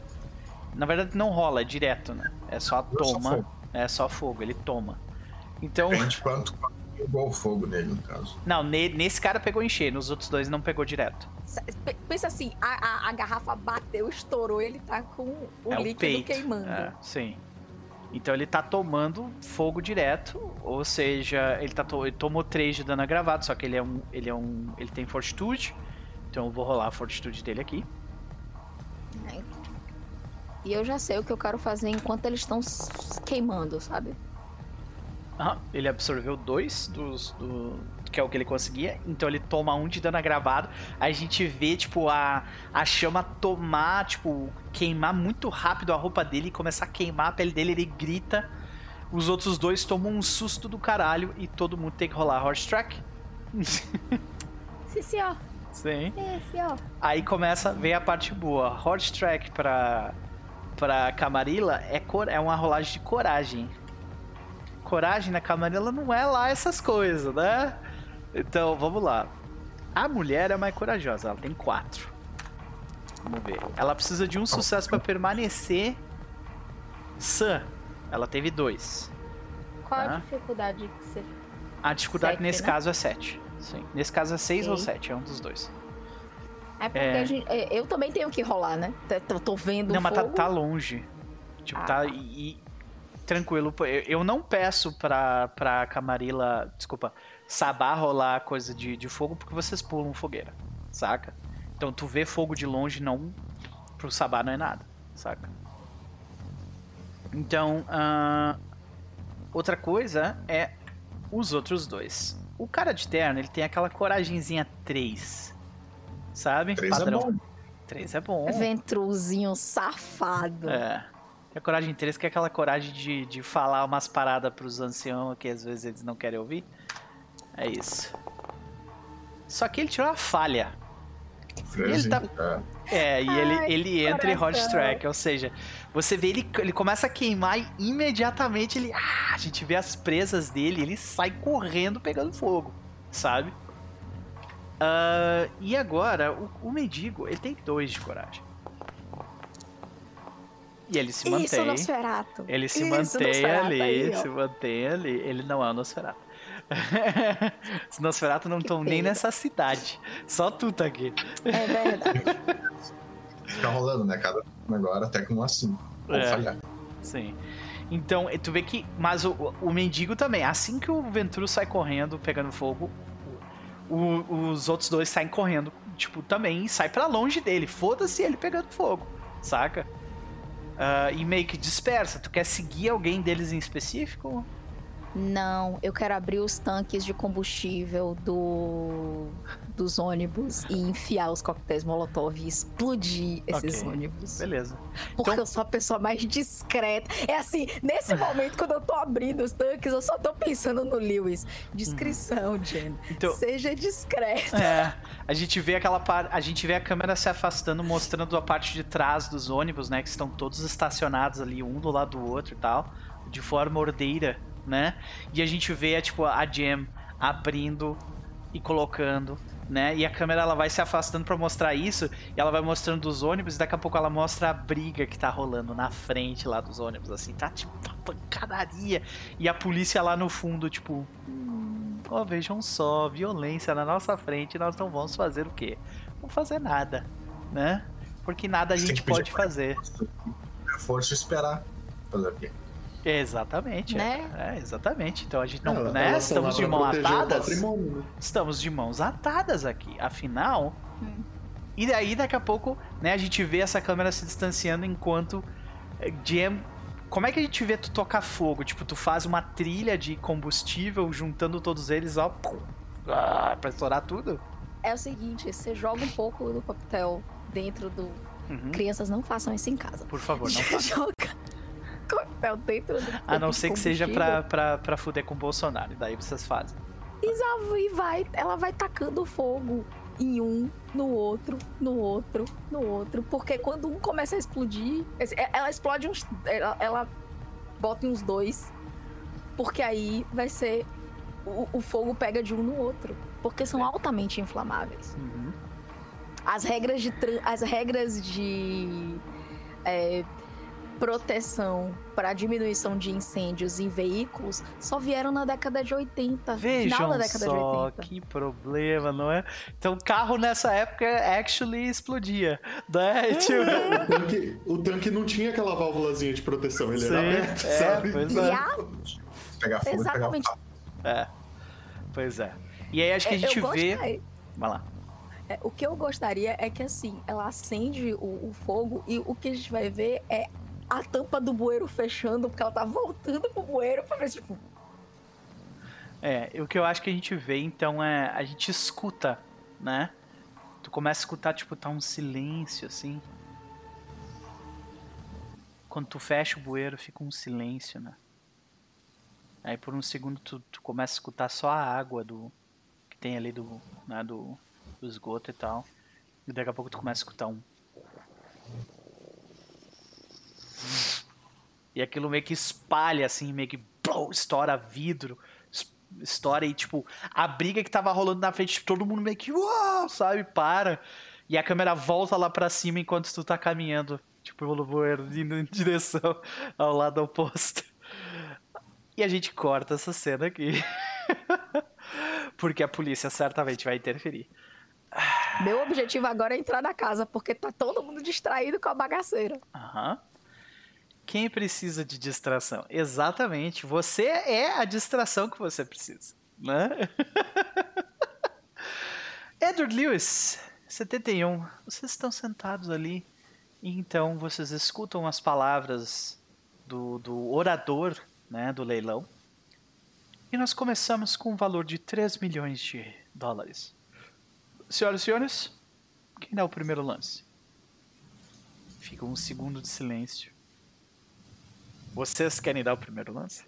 Na verdade não rola, é direto, né? É só É só toma. É só fogo, ele toma. Então. Depende quanto pegou o fogo nele, no caso. Não, ne- nesse cara pegou em cheio, nos outros dois não pegou direto. P- Pensa assim, a, a- a garrafa bateu, estourou, ele tá com o é o líquido peito. queimando. É, sim. Então ele tá tomando fogo direto, ou seja, ele, tá to- ele tomou 3 de dano agravado, só que ele é um. Ele é um. Ele tem fortitude. Então eu vou rolar a fortitude dele aqui. E eu já sei o que eu quero fazer enquanto eles estão queimando, sabe? Aham, ele absorveu dois dos. Do, que é o que ele conseguia. Então ele toma um de dano agravado. Aí a gente vê, tipo, a, a chama tomar, tipo, queimar muito rápido a roupa dele e começar a queimar a pele dele. Ele grita. Os outros dois tomam um susto do caralho e todo mundo tem que rolar horse track. Sim, senhor. Sim. Sim, senhor. Aí começa, vem a parte boa. Horse track pra, pra Camarilla é, cor, é uma rolagem de coragem. Coragem na Camarilla não é lá essas coisas, né? Então, vamos lá. A mulher é mais corajosa, ela tem quatro. Vamos ver. Ela precisa de um sucesso pra permanecer sã. Ela teve dois. Qual Tá. a dificuldade que você. A dificuldade Sete, nesse né? caso é sete. Sim. Nesse caso é seis ou Ok. sete, é um dos dois. É porque É. a gente- é, eu também tenho que rolar, né? T- t- Eu tô vendo Não, mas tá, fogo. tá longe. Tipo, Ah. tá. E, e- tranquilo. Eu, não peço pra, pra Camarilla. Desculpa. Sabá rolar coisa de, de fogo porque vocês pulam fogueira. Saca? Então tu vê fogo de longe, não. Pro Sabá não é nada. Saca? Então. ah, outra coisa é os outros dois. O cara de terno, ele tem aquela coragenzinha 3. Sabe? Três é Padrão. bom. 3 é bom. Ventruzinho safado. É. E a coragem 3 que é aquela coragem de, de falar umas paradas pros anciãos que às vezes eles não querem ouvir. É isso. Só que ele tirou uma falha. Ele tá- É, e ele, Ai, ele entra em hot coração. track, ou seja, você vê ele, ele começa a queimar e imediatamente ele. Ah, a gente vê as presas dele, ele sai correndo pegando fogo, sabe? Ah, e agora, o, o mendigo, ele tem dois de coragem. E ele se Isso, mantém. Nosferato. Ele se Isso, mantém Nosferatu ali, aí, se mantém ali. Ele não é o Nosferatu. Os Nosferatu não estão nem nessa cidade. Só tu tá aqui. É verdade. Fica rolando, né? Cada um agora até com um assim. Ou É. falhar. Sim. Então, tu vê que. Mas o, o mendigo também. Assim que o Ventru sai correndo, pegando fogo, o- os outros dois saem correndo. Tipo, também sai pra longe dele. Foda-se ele pegando fogo. Saca? Ah, e meio que dispersa. Tu quer seguir alguém deles em específico? Não, eu quero abrir os tanques de combustível do dos ônibus e enfiar os coquetéis Molotov e explodir esses Ok. ônibus. Beleza. Porque Então- eu sou a pessoa mais discreta. É assim, nesse momento, quando eu tô abrindo os tanques, eu só tô pensando no Lewis. Discrição, Jen. Então- Seja discreta. É, a gente vê aquela par... a gente vê a câmera se afastando, mostrando a parte de trás dos ônibus, né, que estão todos estacionados ali um do lado do outro e tal, de forma ordeira, né? E a gente vê tipo a Jam abrindo e colocando, né? E a câmera ela vai se afastando pra mostrar isso, e ela vai mostrando os ônibus, e daqui a pouco ela mostra a briga que tá rolando na frente lá dos ônibus, assim, tá tipo uma pancadaria. E a polícia lá no fundo, tipo, "Hum, ó, vejam só, violência na nossa frente, nós não vamos fazer o quê? Não fazer nada, né? Porque nada a gente pode fazer. Força esperar. Fazer o quê? Exatamente. é. Né? É, exatamente. Então a gente não, Ela- né? lá Estamos de pra mão proteger o atadas. né? Estamos de mãos atadas aqui. Afinal. Hum. E daí, daqui a pouco, né, a gente vê essa câmera se distanciando enquanto eh, Jam. Como é que a gente vê tu tocar fogo? Tipo, tu faz uma trilha de combustível juntando todos eles, ó, pum, ah, pra estourar tudo? É o seguinte, você joga um pouco do coquetel dentro do... Uhum. Crianças não façam isso em casa. Por favor, não faça. joga coquetel dentro do A não ser que seja pra, pra, pra fuder com o Bolsonaro. Daí vocês fazem. E vai, ela vai tacando fogo em um, no outro, no outro, no outro. Porque quando um começa a explodir, é- ela explode uns. Ela, ela bota em uns dois. Porque aí vai ser. O, o fogo pega de um no outro. Porque são altamente inflamáveis. Uhum. As regras de. As regras de. é, proteção para diminuição de incêndios em veículos só vieram na década de 80. final Vejam da década de só 80. que problema, não é? Então, carro nessa época actually explodia, né? Tipo, O tanque, o tanque não tinha aquela válvulazinha de proteção, ele era Sim, aberto, é, sabe? pois E é. a Pegar fogo e pegar Exatamente. fogo. É. Pois é. E aí acho que a É, gente eu vê. gostaria- Vai lá. é, o que eu gostaria é que assim, ela acende o, o fogo e o que a gente vai ver é a tampa do bueiro fechando, porque ela tá voltando pro bueiro pra ver, tipo, É, o que eu acho que a gente vê, então, é. A gente escuta, né? Tu começa a escutar, tipo, tá um silêncio, assim. Quando tu fecha o bueiro, fica um silêncio, né? Aí por um segundo tu, tu começa a escutar só a água do. que tem ali do. Né, do, do esgoto e tal. E daqui a pouco tu começa a escutar um. E aquilo meio que espalha, assim, meio que blow, estoura vidro, es- estoura e, tipo, a briga que tava rolando na frente, todo mundo meio que, uau, sabe, para. E a câmera volta lá pra cima enquanto tu tá caminhando, tipo, pelo bueiro, indo em direção ao lado oposto. E a gente corta essa cena aqui. Porque a polícia certamente vai interferir. meu objetivo agora é entrar na casa, porque tá todo mundo distraído com a bagaceira. Aham. Quem precisa de distração? Exatamente. Você é a distração que você precisa, né? Edward Lewis, 71. Vocês estão sentados ali e então vocês escutam as palavras do, do orador, né, do leilão. E nós começamos com um valor de 3 milhões de dólares. Senhoras e senhores, quem dá o primeiro lance? Fica um segundo de silêncio. Vocês querem dar o primeiro lance?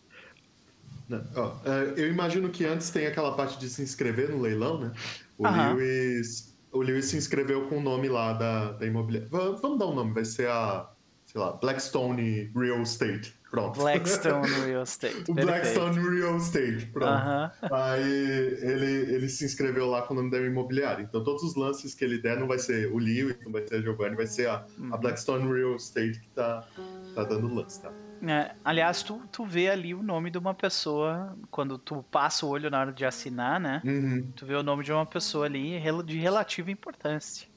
É, eu imagino que antes tem aquela parte de se inscrever no leilão, né? O Aham. Lewis. O Lewis se inscreveu com o nome lá da, da imobiliária. Va- Vamos dar um nome, vai ser a, sei lá, Blackstone Real Estate. Pronto. Blackstone Real Estate. o. Blackstone Real Estate, pronto. Aham. Aí ele, ele se inscreveu lá com o nome da imobiliária. Então todos os lances que ele der não vai ser o Lewis, não vai ser a Giovanni, vai ser a, Uhum. a Blackstone Real Estate que tá, tá dando lance, tá? É, aliás, tu, tu vê ali o nome de uma pessoa, quando tu passa o olho na hora de assinar, né? Uhum. Tu vê o nome de uma pessoa ali de relativa importância.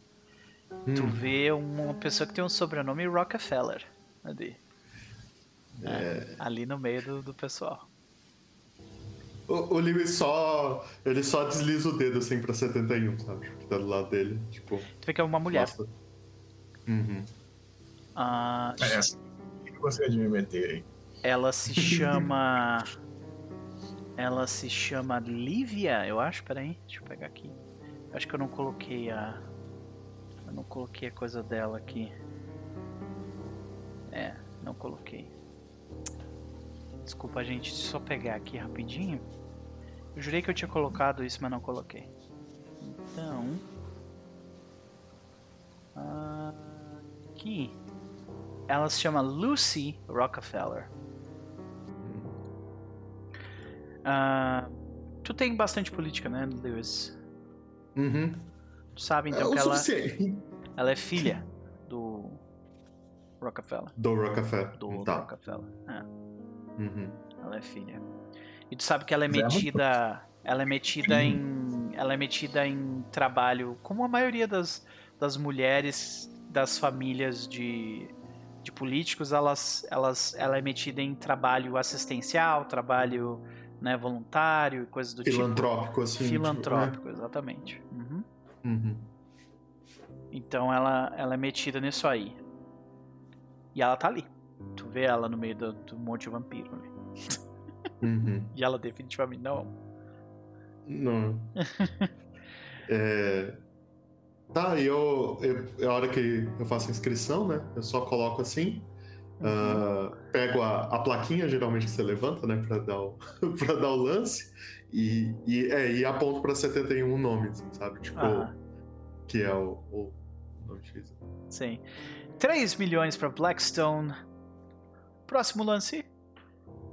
Tu Hum. vê uma pessoa que tem um sobrenome Rockefeller ali. É, ali no meio do, do pessoal. O, o Lewis só. Ele só desliza o dedo assim pra 71, sabe? Que tá do lado dele. Tipo. Tu vê que é uma mulher. nossa. Uhum. Ah, É essa. Eu gostaria de me meter aí. ela se chama Ela se chama Lívia, eu acho. Peraí, deixa eu pegar aqui. Acho que eu não coloquei a. Eu não coloquei a coisa dela aqui. É, não coloquei. Desculpa, gente, deixa eu só pegar aqui rapidinho. Eu jurei que eu tinha colocado isso, mas não coloquei. Então. Aqui. Ela se chama Lucy Rockefeller. Ah, tu tem bastante política, né, Lewis? Uhum. Tu sabe É então o que ela, ela é filha do Rockefeller. Do Rockefeller. Do tá. Rockefeller. É, Uhum. ela é filha. E tu sabe que ela é é metida. Ela é metida em. Ela é metida em trabalho, como a maioria das, das mulheres das famílias de, de políticos, elas, elas, ela é metida em trabalho assistencial, trabalho né, voluntário, coisas do Filantrópico, assim. tipo. tipo, Filantrópico, exatamente. Uhum. Uhum. Então ela, ela é metida nisso aí. E ela tá ali. Tu vê ela no meio do, do monte vampiro ali. Uhum. E ela definitivamente não. Não. É... Tá, e eu, eu. A hora que eu faço a inscrição, né? Eu só coloco assim. ah, pego a, a plaquinha, geralmente que você levanta, né? Pra dar o, pra dar o lance. E, e, é, e aponto pra 71 nomes, sabe? Tipo, Ah, que é o. o nome X. sim. 3 milhões pra Blackstone. Próximo lance.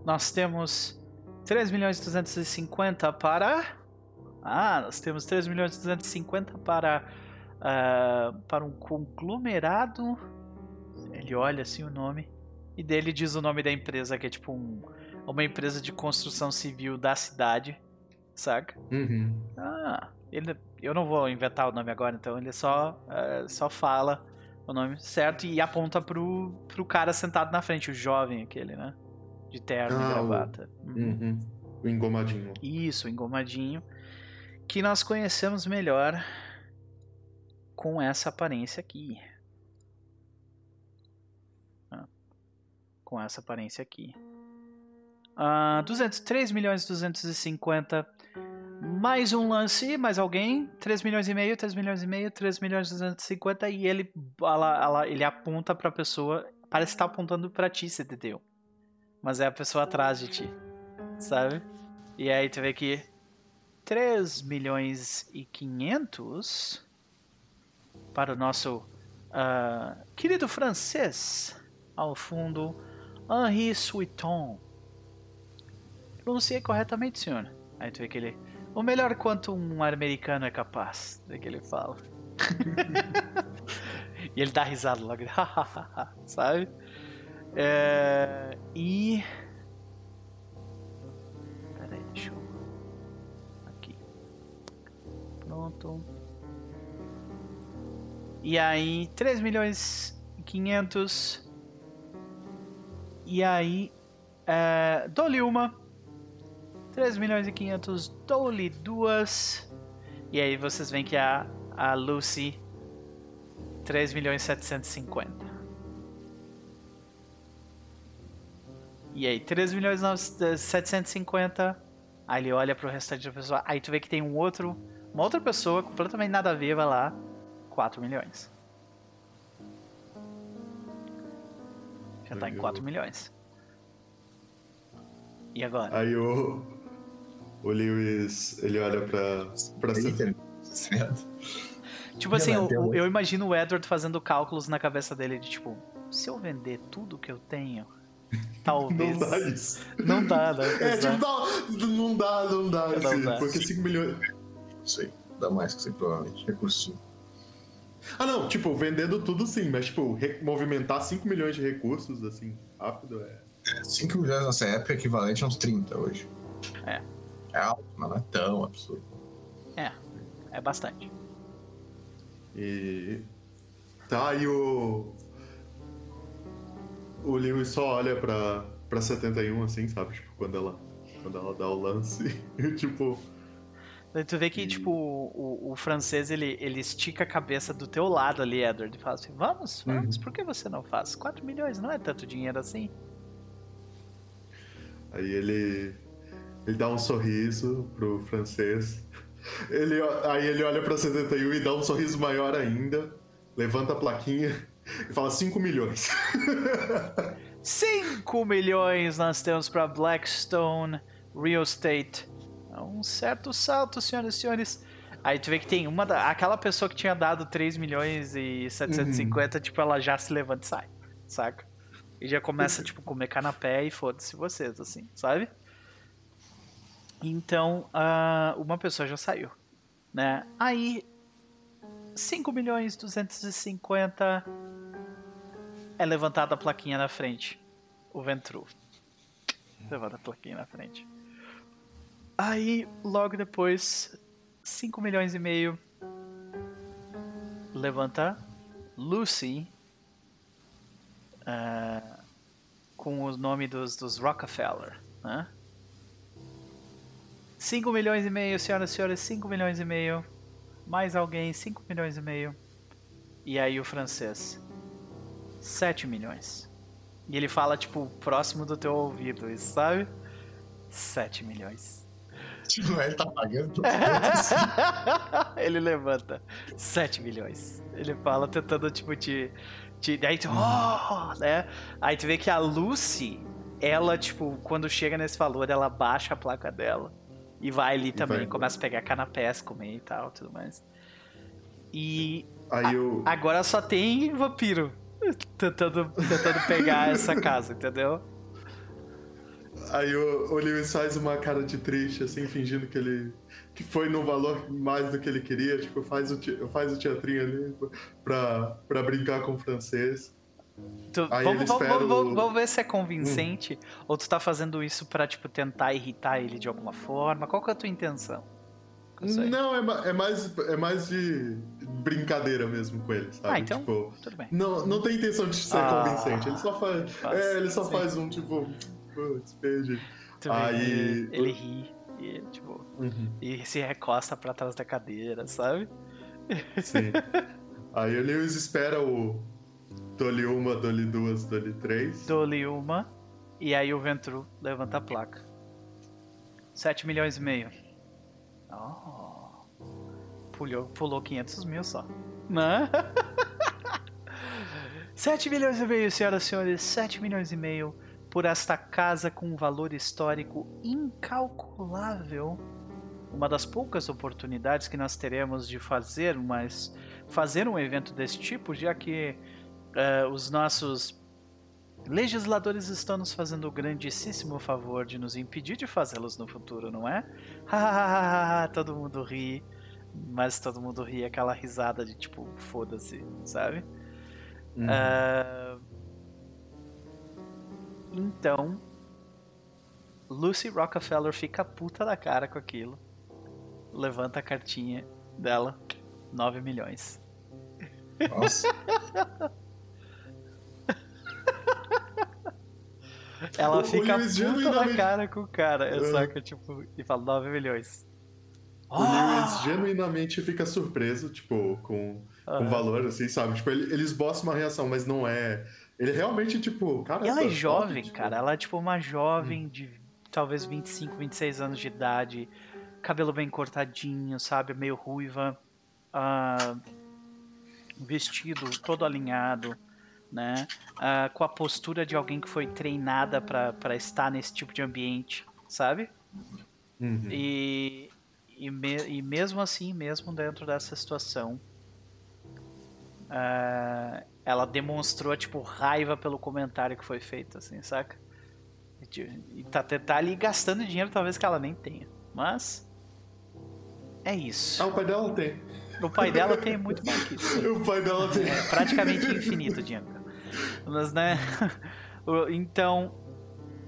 Nós temos 3 milhões e 250 para. Ah, nós temos 3 milhões e 250 para. ah, para um conglomerado. Ele olha assim o nome. E dele diz o nome da empresa, que é tipo um, uma empresa de construção civil da cidade. Saca? Uhum. Ah, ele, eu não vou inventar o nome agora, então ele só, eh, só fala o nome certo e aponta pro, pro cara sentado na frente, o jovem aquele, né? De terno e Ah, o- gravata. Uhum. Uhum. O engomadinho. Isso, engomadinho. Que nós conhecemos melhor com essa aparência aqui. Ah, com essa aparência aqui. Ah, 203 milhões e 250. Mais um lance, mais alguém. 3 milhões e meio, 3 milhões e meio, 3 milhões e 250. E ele, ela, ela- ele aponta pra pessoa. Parece estar apontando pra ti, CTTU. Mas é a pessoa atrás de ti. Sabe? E aí tu vê que 3 milhões e 500 para o nosso ah, querido francês ao fundo, Henri Suiton. Pronunciei corretamente, senhor. Aí tu vê que ele. O melhor quanto um americano é capaz, é que ele fala. e ele dá risada logo, sabe? É, e. Pera aí, deixa eu. Aqui. Pronto. E aí, 3 milhões e 500. E aí, é, dou-lhe uma. 3 milhões e 500, dou-lhe duas. E aí vocês veem que a, a Lucy, 3 milhões e 750. E aí, 3 milhões e 750. Aí ele olha pro restante da pessoa. Aí tu vê que tem um outro, uma outra pessoa completamente nada a ver, vai lá. 4 milhões. Já tá em Legal. 4 milhões. E agora? Aí o. O Lewis, ele olha pra. pra Eita, certo. Tipo assim, eu, eu imagino o Edward fazendo cálculos na cabeça dele de tipo, se eu vender tudo que eu tenho, talvez. Não dá isso. Não dá, né? É, tipo, não dá, não dá, Não assim, dá. porque 5 milhões. Não sei. Dá mais que isso aí, provavelmente. Recurso. Ah, não, tipo, vendendo tudo sim, mas, tipo, movimentar 5 milhões de recursos, assim, rápido é. 5 milhões nessa época é equivalente a uns 30 hoje. É. É alto, mas não é tão absurdo. É bastante. E. Tá, aí o. O Lewis só olha pra, pra 71, assim, sabe? Tipo, quando ela, quando ela dá o lance. tipo. Tu vê que, E- tipo, o, o francês, ele, ele estica a cabeça do teu lado ali, Edward, e fala assim, vamos, vamos, por que você não faz? 4 milhões não é tanto dinheiro assim? Aí ele. Ele dá um sorriso pro francês. Ele, aí ele olha pra 71 e dá um sorriso maior ainda. Levanta a plaquinha e fala 5 milhões. 5 milhões nós temos para Blackstone Real Estate. É um certo salto, senhoras e senhores. Aí tu vê que tem uma da, aquela pessoa que tinha dado 3 milhões e 750, Uhum. tipo, ela já se levanta e sai, saca? E já começa, tipo, comer canapé e foda-se vocês, assim, sabe? Então, ah, uma pessoa já saiu, né? Aí, 5 milhões 250 é levantada a plaquinha na frente. O Ventru. Levanta a plaquinha na frente. Aí, logo depois, 5 milhões e meio. Levanta Lucy. ah, com o nome dos, dos Rockefeller. Né? 5 milhões e meio, senhoras e senhores, 5 milhões e meio. Mais alguém, 5 milhões e meio. E aí o francês. 7 milhões. E ele fala, tipo, próximo do teu ouvido, isso, sabe? 7 milhões. Tipo, ele tá pagando tudo. foda-se. ele levanta 7 milhões. Ele fala tentando, tipo, te. te daí tu. Oh, né? Aí tu vê que a Lucy, ela, tipo, quando chega nesse valor, ela baixa a placa dela. E vai ali também, vai. começa a pegar canapés, comer e tal, tudo mais. E Aí eu. agora só tem vampiro tentando, tentando pegar essa casa, entendeu? Aí o, o Lewis faz uma cara de triste, assim, fingindo que ele. que foi no valor mais do que ele queria. Tipo, faz o, faz o teatrinho ali pra, pra brincar com o francês. Tu- vamos, ele vamos, vamos- vamos ver se é convincente ou tu tá fazendo isso pra, tipo, tentar irritar ele de alguma forma. Qual que é a tua intenção? Não, é, é mais, é mais de brincadeira mesmo com ele, sabe? Ah, então- Tipo, Tudo bem. não, não tem intenção de ser Ah, convincente. Ele só faz. faz, é, ele só sim. faz um tipo. Putz, perdi. Aí- ele, ele ri e, tipo, Uhum, e se recosta pra trás da cadeira, sabe? sim. Aí Lewis espera o. Dole uma, dole duas, dole três. Dou-lhe uma e aí o Ventru levanta a placa. 7 milhões e meio. Oh. Pulou, pulou 500 mil só. Né? 7 milhões e meio, senhoras e senhores. 7 milhões e meio por esta casa com um valor histórico incalculável. Uma das poucas oportunidades que nós teremos de fazer, mas fazer um evento desse tipo, já que eh, os nossos legisladores estão nos fazendo o grandíssimo favor de nos impedir de fazê-los no futuro, não é? todo mundo ri, mas todo mundo ri aquela risada de tipo, foda-se, sabe? Uhum. Ah, então, Lucy Rockefeller fica puta da cara com aquilo. Levanta a cartinha dela, 9 milhões. Nossa. Ela O- fica Lewis puta genuinamente- cara com o cara, É. saca? Tipo, e fala 9 milhões. O Lewis genuinamente fica surpreso, tipo, com, com Aham. o valor, assim, sabe? Tipo, ele, ele esboça uma reação, mas não é. Ele realmente, tipo, cara. E ela é tá jovem, cara. Ela é tipo uma jovem de talvez 25, 26 anos de idade. Cabelo bem cortadinho, sabe? Meio ruiva. ah, vestido todo alinhado, né? Ah, com a postura de alguém que foi treinada pra pra estar nesse tipo de ambiente, sabe? Uhum. E, e, me- e mesmo assim, mesmo dentro dessa situação, ah, ela demonstrou, tipo, raiva pelo comentário que foi feito, assim, saca? E, tá, tá ali gastando dinheiro talvez que ela nem tenha. Mas. É isso. Ah, o pai dela tem. O pai dela tem muito mais que isso. O pai dela tem. É praticamente infinito dinheiro. Mas, né? Então,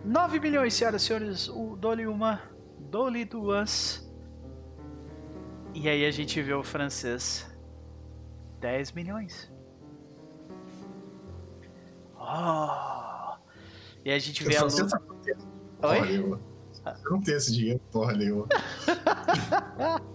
9 milhões, senhoras e senhores. Dole uma, dole duas. E aí a gente vê o francês. 10 milhões. Oh! E a gente vê a Você Lu... com esse- porra Oi? nenhuma. Eu não tenho esse dinheiro, porra nenhuma.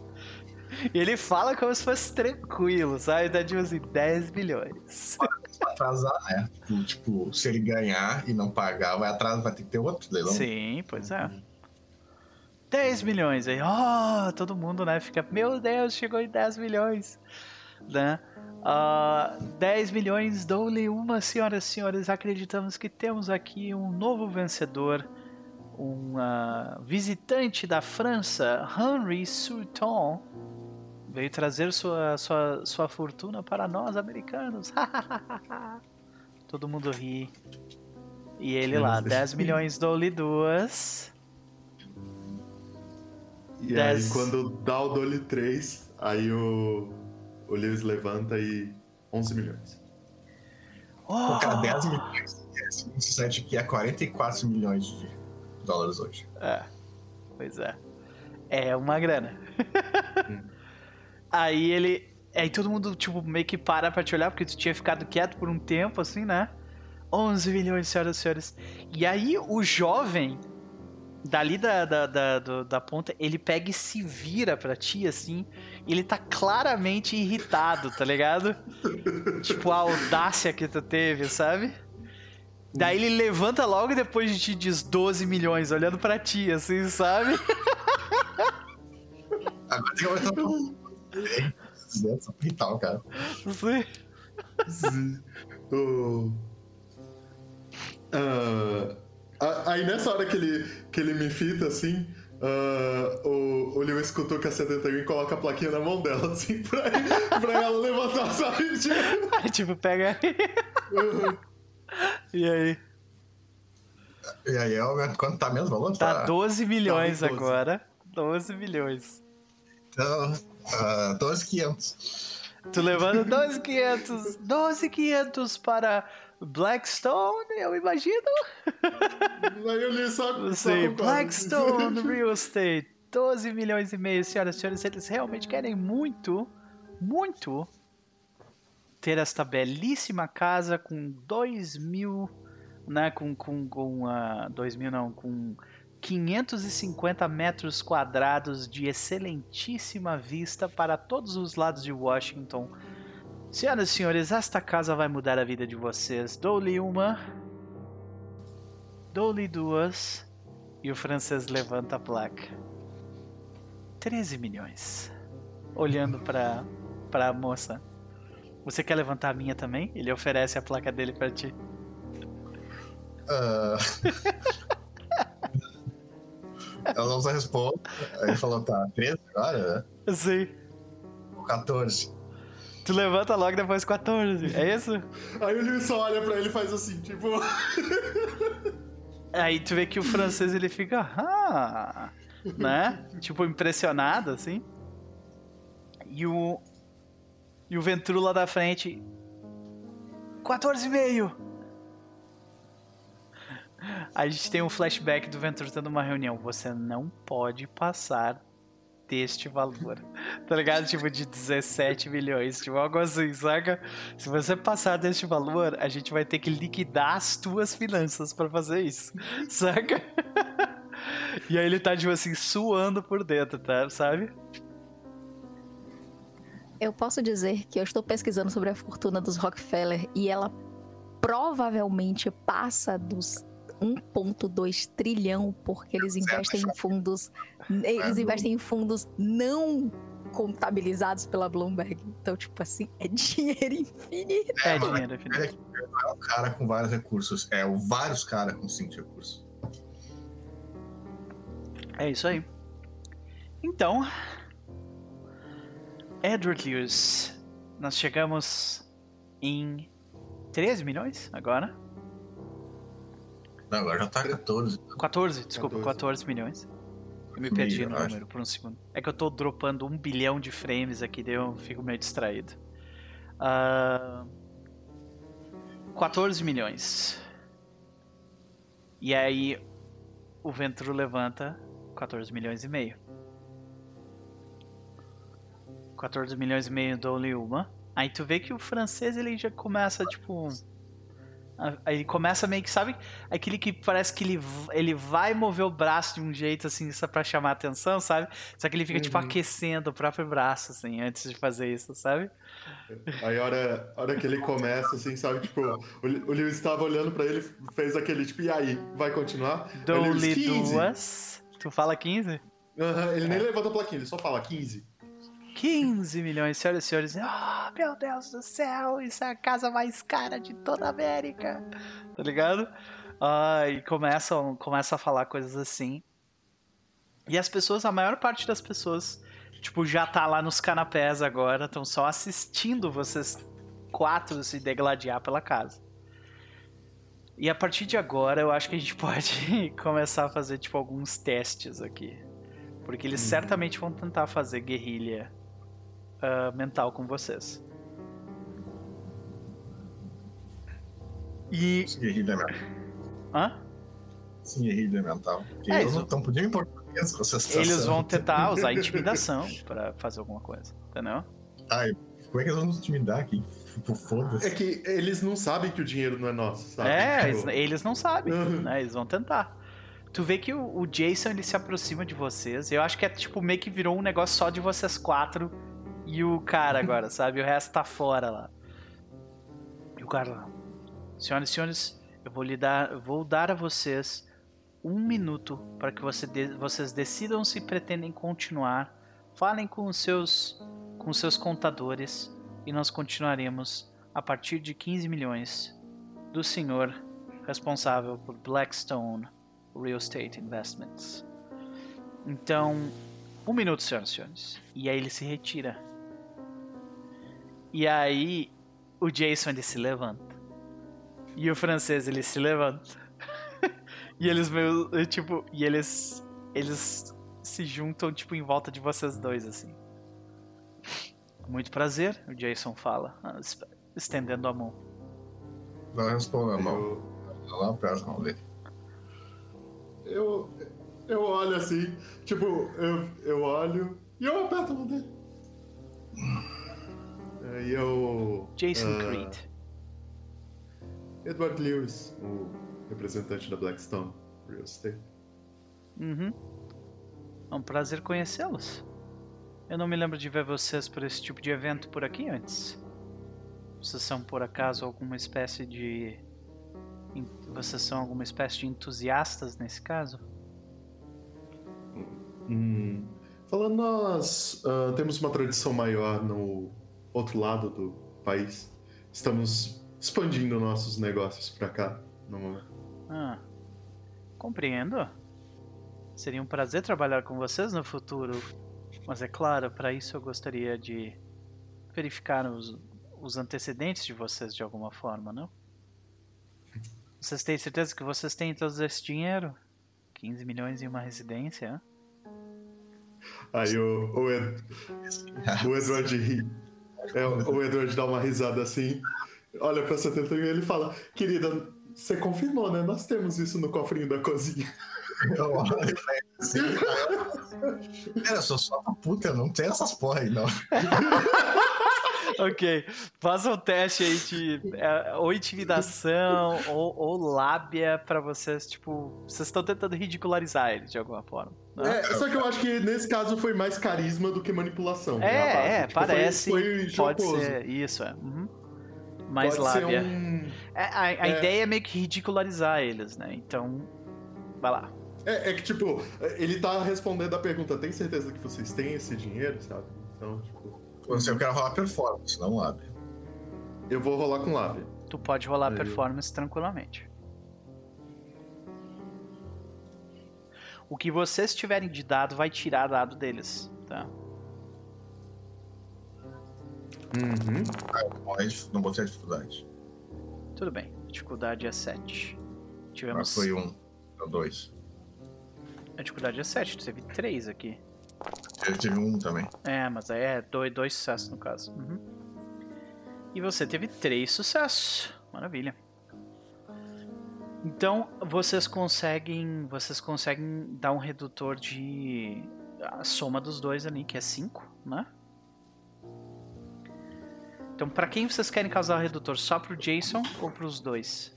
E ele fala como se fosse tranquilo, sabe? Dá tipo assim, 10 milhões. Vai atrasar, né? Tipo, se ele ganhar e não pagar, vai atrasar, vai ter que ter outro leilão. Sim, pois é. 10 milhões. Aí, ó, todo mundo, né, fica, meu Deus, chegou em 10 milhões. Né? Uh, 10 milhões, dou-lhe uma, senhoras e senhores. Acreditamos que temos aqui um novo vencedor, um uh, visitante da França, Henri Souton. Veio trazer sua, sua, sua fortuna para nós, americanos. Todo mundo ri. E ele lá, 10 milhões, dou-lhe duas. E Dez. aí, quando dá o Dolly 3, aí o, o Lewis levanta e 11 milhões. Oh, cara, 10 milhões. Esse site aqui é 44 milhões de dólares hoje. É, pois é. É uma grana. Aí ele. Aí todo mundo, tipo, meio que para pra te olhar, porque tu tinha ficado quieto por um tempo, assim, né? 11 milhões, senhoras e senhores. E aí o jovem, dali da, da, da, da ponta, ele pega e se vira pra ti, assim. Ele tá claramente irritado, tá ligado? tipo, a audácia que tu teve, sabe? Daí ele levanta logo e depois de ti diz 12 milhões, olhando pra ti, assim, sabe? Agora tem que um. Só pintar, cara. Sim. O- Ah, a- aí nessa hora que ele, que ele me fita assim, ah, o, o Lewis cutuca a 71 e coloca a plaquinha na mão dela, assim, pra, pra ela levantar, sabe? Tipo, Aí, tipo, pega aí. E aí? E aí, quanto tá mesmo o valor? Tá 12 milhões Tá 12. agora. 12 milhões. Então, ah, 12,500. Tu levando 12,500. 12,500 para Blackstone, eu imagino. aí eu li só, Não só sei, concordo. Blackstone Real Estate. 12 milhões e meio, senhoras e senhores. Eles realmente querem muito, muito ter esta belíssima casa com 2 mil, né? Com, com, com uh, 2 mil não, com 550 metros quadrados de excelentíssima vista para todos os lados de Washington. Senhoras e senhores, esta casa vai mudar a vida de vocês. Dou-lhe uma, dou-lhe duas, e o francês levanta a placa. 13 milhões. Olhando pra, pra moça. Você quer levantar a minha também? Ele oferece a placa dele pra ti. Ah. Ela não se responde. Aí ele falou, tá, 13 agora, né? Sim. Ou 14. Tu levanta logo depois 14. É isso? Aí o Lewis só olha pra ele e faz assim, tipo. Aí tu vê que o francês ele fica. Ah, né? Tipo, impressionado assim. E o. E o Ventru lá da frente. 14,5! A gente tem um flashback do Ventru tendo uma reunião. Você não pode passar deste valor. Tá ligado? Tipo, de 17 milhões. Tipo, algo assim, saca? Se você passar deste valor, a gente vai ter que liquidar as tuas finanças pra fazer isso. Saca? E aí ele tá, tipo assim, suando por dentro, tá? Sabe? Eu posso dizer que eu estou pesquisando sobre a fortuna dos Rockefeller e ela provavelmente passa dos 1.2 trilhão porque eles investem em fundos eles investem em fundos não contabilizados pela Bloomberg. Então, tipo assim, é dinheiro infinito. É, mano, dinheiro, filho. Ele é um cara com vários recursos. É o vários caras com cinco recursos. É isso aí. Então, Edward Lewis, nós chegamos em 13 milhões agora? Não, agora já tá 14. 14, desculpa, 14. 14 milhões. Eu me perdi Meio, no eu acho. número por um segundo. É que eu tô dropando um bilhão de frames aqui, daí eu fico meio distraído. Ah, 14 milhões. E aí o Ventru levanta 14 milhões e meio. 14 milhões e meio dou-lhe uma. Aí tu vê que o francês ele já começa, tipo. a- Aí ele começa meio que, sabe? Aquele que parece que ele, ele vai mover o braço de um jeito assim, só pra chamar atenção, sabe? Só que ele fica, tipo, Uhum. aquecendo o próprio braço, assim, antes de fazer isso, sabe? Aí a hora, a hora que ele começa, assim, sabe? Tipo, o, o Lewis estava olhando pra ele, fez aquele tipo, e aí, vai continuar? Dou-lhe 15. duas. Tu fala 15? Aham, ele nem levanta a plaquinha, ele só fala 15. 15 milhões, senhoras e senhores. Ah, meu Deus do céu, isso é a casa mais cara de toda a América. Tá ligado? Ah, e começam, começam a falar coisas assim. E as pessoas, a maior parte das pessoas, tipo, já tá lá nos canapés agora, estão só assistindo vocês quatro se degladiar pela casa. E a partir de agora, eu acho que a gente pode começar a fazer, tipo, alguns testes aqui. Porque eles Uhum. certamente vão tentar fazer guerrilha ah, mental com vocês. E. Sim, guerrilha mental. Hã? Sim, guerrilha mental. Porque É, eles não estão em português com essa situação. Eles vão tentar usar intimidação pra fazer alguma coisa, entendeu? Ai, como é que eles vão nos intimidar aqui? Tipo, É que eles não sabem que o dinheiro não é nosso, sabe? É, eles, Tipo, eles não sabem, Uhum. né? Eles vão tentar. Tu vê que o, o Jason ele se aproxima de vocês. Eu acho que é tipo meio que virou um negócio só de vocês quatro e o cara agora, sabe? O resto tá fora lá. E o cara lá. Senhoras e senhores, eu vou lhe dar, eu vou dar a vocês um minuto para que você de- vocês decidam se pretendem continuar. Falem com os seus com os seus contadores e nós continuaremos a partir de 15 milhões do senhor responsável por Blackstone Real Estate Investments. Então, um minuto, senhoras e senhores. E aí ele se retira. E aí o Jason ele se levanta. E o francês ele se levanta. e eles meio, tipo, e eles eles se juntam tipo em volta de vocês dois assim. Muito prazer, o Jason fala, ah, es- estendendo a mão. Não responde a mão. Eu, Não aperta a mão dele. eu, eu olho assim, tipo, eu, eu olho e eu aperto a mão dele. Aí eu. Jason ah, Creed. Edward Lewis, o representante da Blackstone Real Estate. Uhum. É um prazer conhecê-los. Eu não me lembro de ver vocês por esse tipo de evento por aqui antes. Vocês são por acaso alguma espécie de. Vocês são alguma espécie de entusiastas nesse caso? Hum, falando, nós ah, temos uma tradição maior no outro lado do país. Estamos expandindo nossos negócios pra cá no momento. Ah, compreendo. Seria um prazer trabalhar com vocês no futuro. Mas é claro, para isso eu gostaria de verificar os, os antecedentes de vocês de alguma forma, não? Vocês têm certeza que vocês têm todo esse dinheiro? 15 milhões em uma residência? Aí o, o, Ed- o Edward ri. É, o o Edward dá uma risada assim, olha pra 71 e ele fala: Querida, você confirmou, né? Nós temos isso no cofrinho da cozinha. Eu olho ele assim, Cara, eu sou só uma puta, não tem essas porra aí, não. Ok, faça um teste aí de é, ou intimidação ou, ou lábia pra vocês, tipo, vocês estão tentando ridicularizar ele de alguma forma. Né? É, só que eu acho que nesse caso foi mais carisma do que manipulação. né. É, é, Tipo, foi- parece. Foi, pode jocoso. ser, isso, é. Uhum. Mais Pode ser lábia. um- É, a a é. ideia é meio que ridicularizar eles, né? Então, vai lá. É, é que, tipo, ele tá respondendo a pergunta: tem certeza que vocês têm esse dinheiro, sabe? Então, tipo, Você, eu quero rolar performance, não lábia. eu vou rolar com lábia. Tu pode rolar Aí. performance tranquilamente. O que vocês tiverem de dado vai tirar dado deles, tá? Uhum. Não é dif- Não botei a dificuldade. Tudo bem. Dificuldade é 7. Mas Tivemos. foi um, ou dois. A dificuldade é 7, tu teve 3 aqui. Eu tive um também. É, mas aí é dois, dois sucessos no caso. Uhum. E você teve três sucessos. Maravilha. Então vocês conseguem. Vocês conseguem dar um redutor de. A soma dos dois ali, que é 5, né? Então, pra quem vocês querem causar o redutor? Só pro Jason ou pros dois?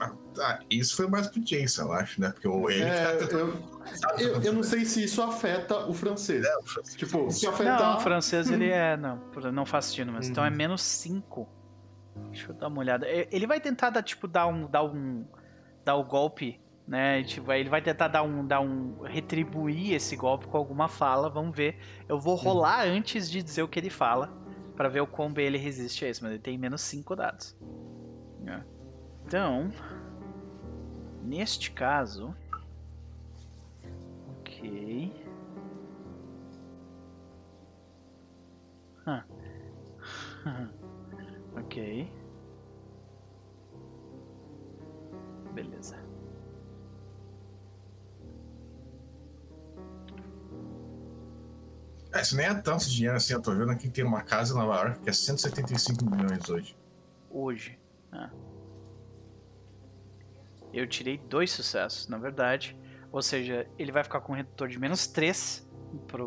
Ah, tá, isso foi mais pro Jason, eu acho, né? Porque o ele É, fica eu, eu, eu não sei se isso afeta o francês. Tipo, se afetar. Não, o francês ele é. Não, não faz sentido, mas então é Uhum. menos 5. Deixa eu dar uma olhada. E- Ele vai tentar dar, tipo, dar um. dar um. dar o golpe né? Vai- Ele vai tentar dar um, dar um. retribuir esse golpe com alguma fala. Vamos ver. Eu vou rolar antes de dizer o que ele fala. Pra ver o quão bem ele resiste a isso. Mas ele tem menos 5 dados. É. Então. Neste caso. Ok. Hã. ok. Beleza. É, isso nem é tanto dinheiro assim. Eu tô vendo aqui que tem uma casa em Nova York que é 175 milhões hoje. Hoje. Ah. Eu tirei dois sucessos, na verdade. Ou seja, ele vai ficar com um redutor de menos 3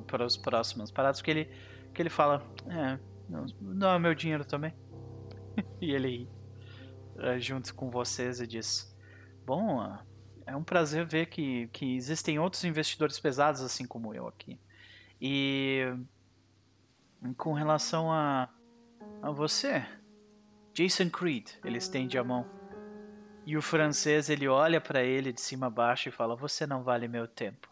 para os próximos paradas, porque ele, que ele fala: É, não, não é meu dinheiro também. e ele ri eh, junto com vocês e diz: Bom, ah, é um prazer ver que, que existem outros investidores pesados assim como eu aqui. E com relação a, a você, Jason Creed, ele estende a mão. E o francês, ele olha pra ele de cima a baixo e fala: Você não vale meu tempo.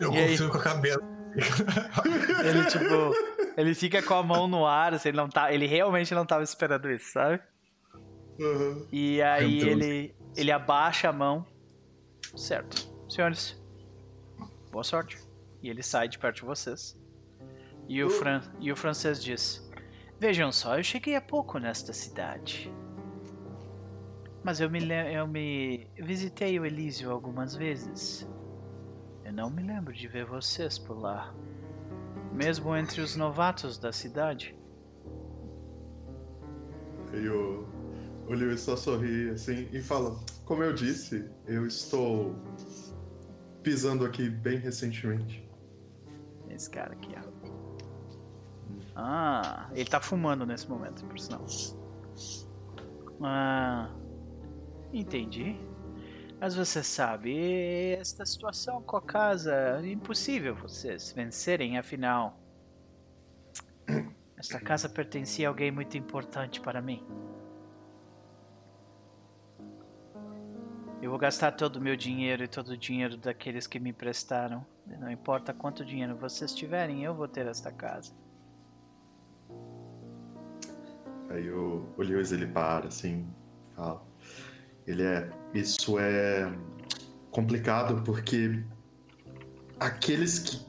Eu E aí? confio com a cabeça. Ele, tipo, ele fica com a mão no ar, assim, ele, não tá, ele realmente não tava esperando isso, sabe? Aham. E aí ele, ele abaixa a mão. Certo. Senhores, boa sorte. E ele sai de perto de vocês. E o, fran e o francês diz: Vejam só, eu cheguei há pouco nesta cidade. Mas eu me, eu me visitei o Elísio algumas vezes. Eu não me lembro de ver vocês por lá. Mesmo entre os novatos da cidade. O, o Lewis só sorri assim e fala: Como eu disse, eu estou pisando aqui bem recentemente. Esse cara aqui, ó. Ah, ele tá fumando nesse momento, por sinal. Ah, entendi. Mas você sabe, esta situação com a casa é impossível vocês vencerem, afinal. Esta casa pertencia a alguém muito importante para mim. Eu vou gastar todo o meu dinheiro e todo o dinheiro daqueles que me emprestaram. Não importa quanto dinheiro vocês tiverem, eu vou ter esta casa. Aí o, o Lewis ele para assim, fala. Ele é. Isso é complicado porque aqueles que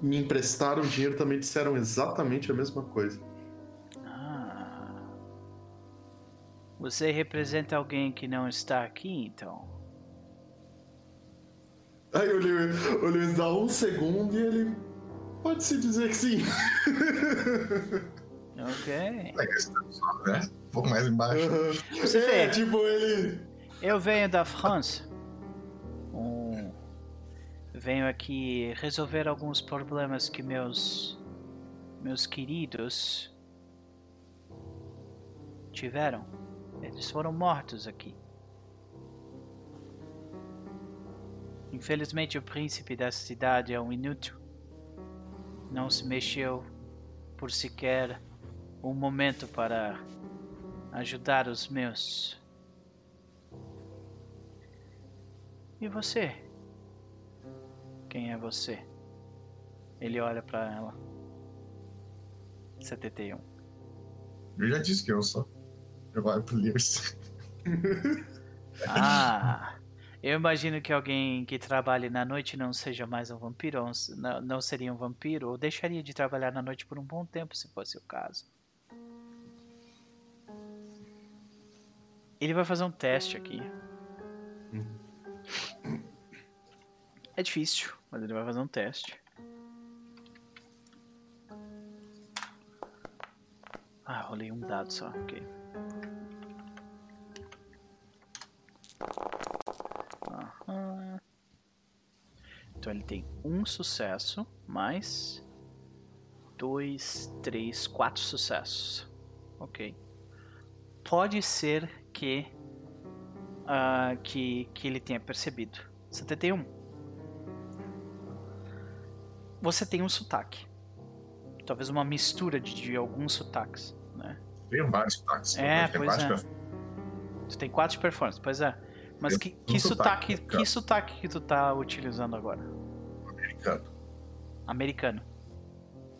me emprestaram dinheiro também disseram exatamente a mesma coisa. Ah. Você representa alguém que não está aqui, então? Aí o Lewis, o Lewis dá um segundo e ele. Pode se dizer que sim. Ok. É tá só, né? Um pouco mais embaixo. Você é, vê. tipo, ele. Eu venho da França. Um... Venho aqui resolver alguns problemas que meus. meus queridos. tiveram. Eles foram mortos aqui. Infelizmente, o príncipe da cidade é um inútil. Não se mexeu por sequer um momento para ajudar os meus. E você? Quem é você? Ele olha pra ela. 71. Eu já disse que eu sou. Eu olho pro Lewis. Ah! Eu imagino que alguém que trabalhe na noite não seja mais um vampiro, não, não seria um vampiro, ou deixaria de trabalhar na noite por um bom tempo, se fosse o caso. Ele vai fazer um teste aqui. É difícil, mas ele vai fazer um teste. Ah, rolei um dado só, ok. Aham. Então ele tem um sucesso, mais dois, três, quatro sucessos. Ok. Pode ser que ah, que, que ele tenha percebido. 71. Você tem um sotaque. Talvez uma mistura de, de alguns sotaques, né? tenho vários sotaques. É, tem pois é. performances. Tu tem quatro de performance, pois é. Mas que, que um sotaque, sotaque, que sotaque que tu tá utilizando agora? americano. Americano.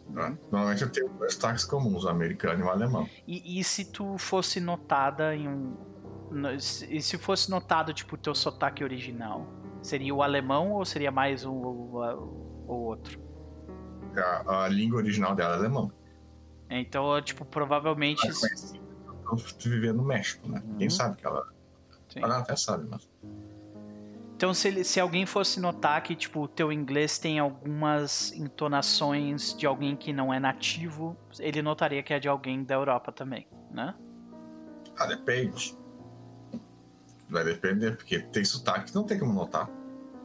né? Normalmente eu tenho dois sotaques comuns, americano e o alemão. E, e se tu fosse notada em um. E se fosse notado, tipo, o teu sotaque original? Seria o alemão ou seria mais um o, a- o outro? A, a língua original dela é alemão. Então, tipo, provavelmente. Conhecida por viver no México, né? Uhum. Quem sabe que ela. Sim. Ela até sabe, mas. Então, se, ele- se alguém fosse notar que, tipo, o teu inglês tem algumas entonações de alguém que não é nativo, ele notaria que é de alguém da Europa também, né? Ah, depende. Vai depender, porque tem sotaque que não tem como notar.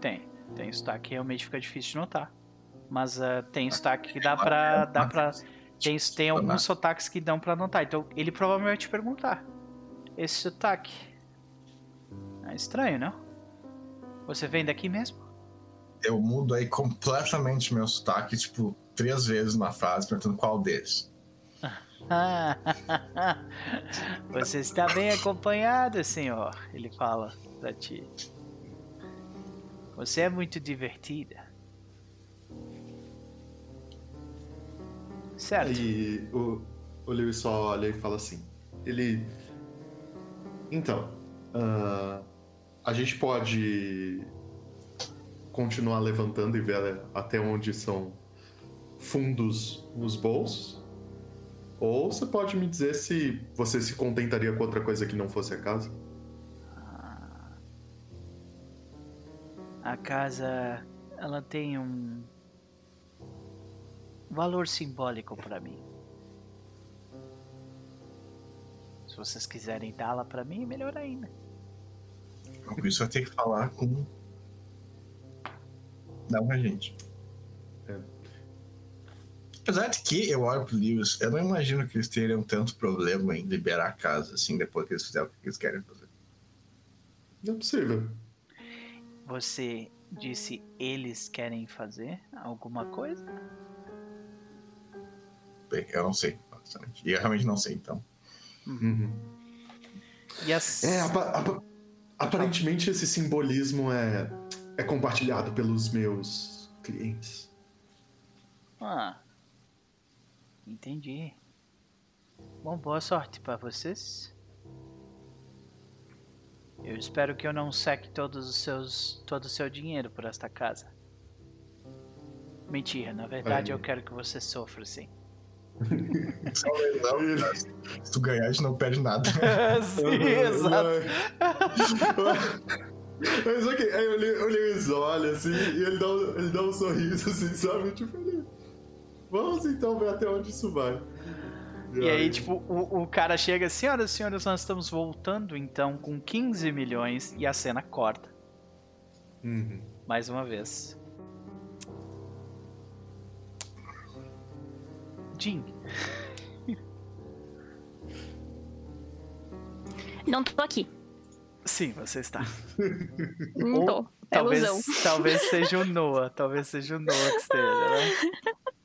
Tem. Tem sotaque que realmente fica difícil de notar. Mas ah, tem sotaque que dá pra. Dá pra tem, tem alguns sotaques que dão pra notar. Então, ele provavelmente vai te perguntar. Esse sotaque. É estranho, não? Você vem daqui mesmo? Eu mudo aí completamente meu sotaque, tipo, três vezes na frase, perguntando qual deles. Você está bem acompanhado, senhor. Ele fala pra ti. Você é muito divertida. Certo. Aí o, o Lewis só olha e fala assim. Ele. Então. ah, a gente pode continuar levantando e ver até onde são fundos nos bolsos. Ou você pode me dizer se você se contentaria com outra coisa que não fosse a casa. A casa, ela tem um valor simbólico pra mim. Se vocês quiserem dá-la pra mim, melhor ainda. Isso vai ter que falar com. Dá um agente. É. Apesar de que eu olho pro Lewis, eu não imagino que eles teriam tanto problema em liberar a casa, assim, depois que eles fizeram o que eles querem fazer. Não é possível. Você disse eles querem fazer alguma coisa? Bem, eu não sei, honestamente. E eu realmente não sei, então. Uhum. E as... É, apa- apa- aparentemente esse simbolismo é, é compartilhado pelos meus clientes. Ah. Entendi. Bom, boa sorte pra vocês. Eu espero que eu não seque todos os seus, todo o seu dinheiro por esta casa. Mentira, na verdade Aí. eu quero que você sofra sim. Só não, cara. Se tu ganhar, a gente não perde nada. sim, exato. Mas ok, aí o Le- o Lewis olha assim e ele dá, um, ele dá um sorriso assim, sabe? Tipo, ele, vamos então ver até onde isso vai. E aí, tipo, o, o cara chega, senhoras e senhores, nós estamos voltando então com 15 milhões e a cena corta. Uhum. Mais uma vez. Jim, Não tô aqui. sim, você está. Não tô. É Talvez, ilusão. talvez seja o Noah, talvez seja o Noah que esteja, né?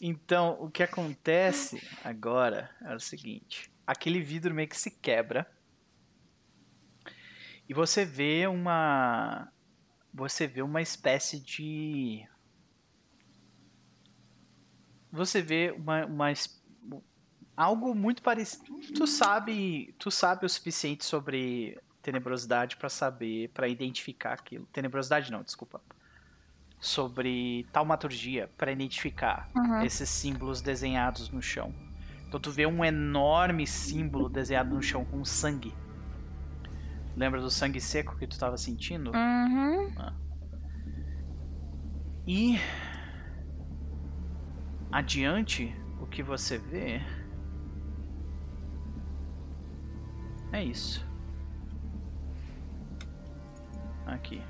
Então, o que acontece agora é o seguinte: aquele vidro meio que se quebra e você vê uma você vê uma espécie de você vê uma, uma algo muito parecido. Tu sabe, tu sabe o suficiente sobre tenebrosidade pra saber, pra identificar aquilo. Tenebrosidade não, desculpa. Sobre taumaturgia pra identificar Uhum. esses símbolos desenhados no chão. Então tu vê um enorme símbolo desenhado no chão com sangue. Lembra do sangue seco que tu tava sentindo? Uhum. E adiante, o que você vê é isso. Aqui.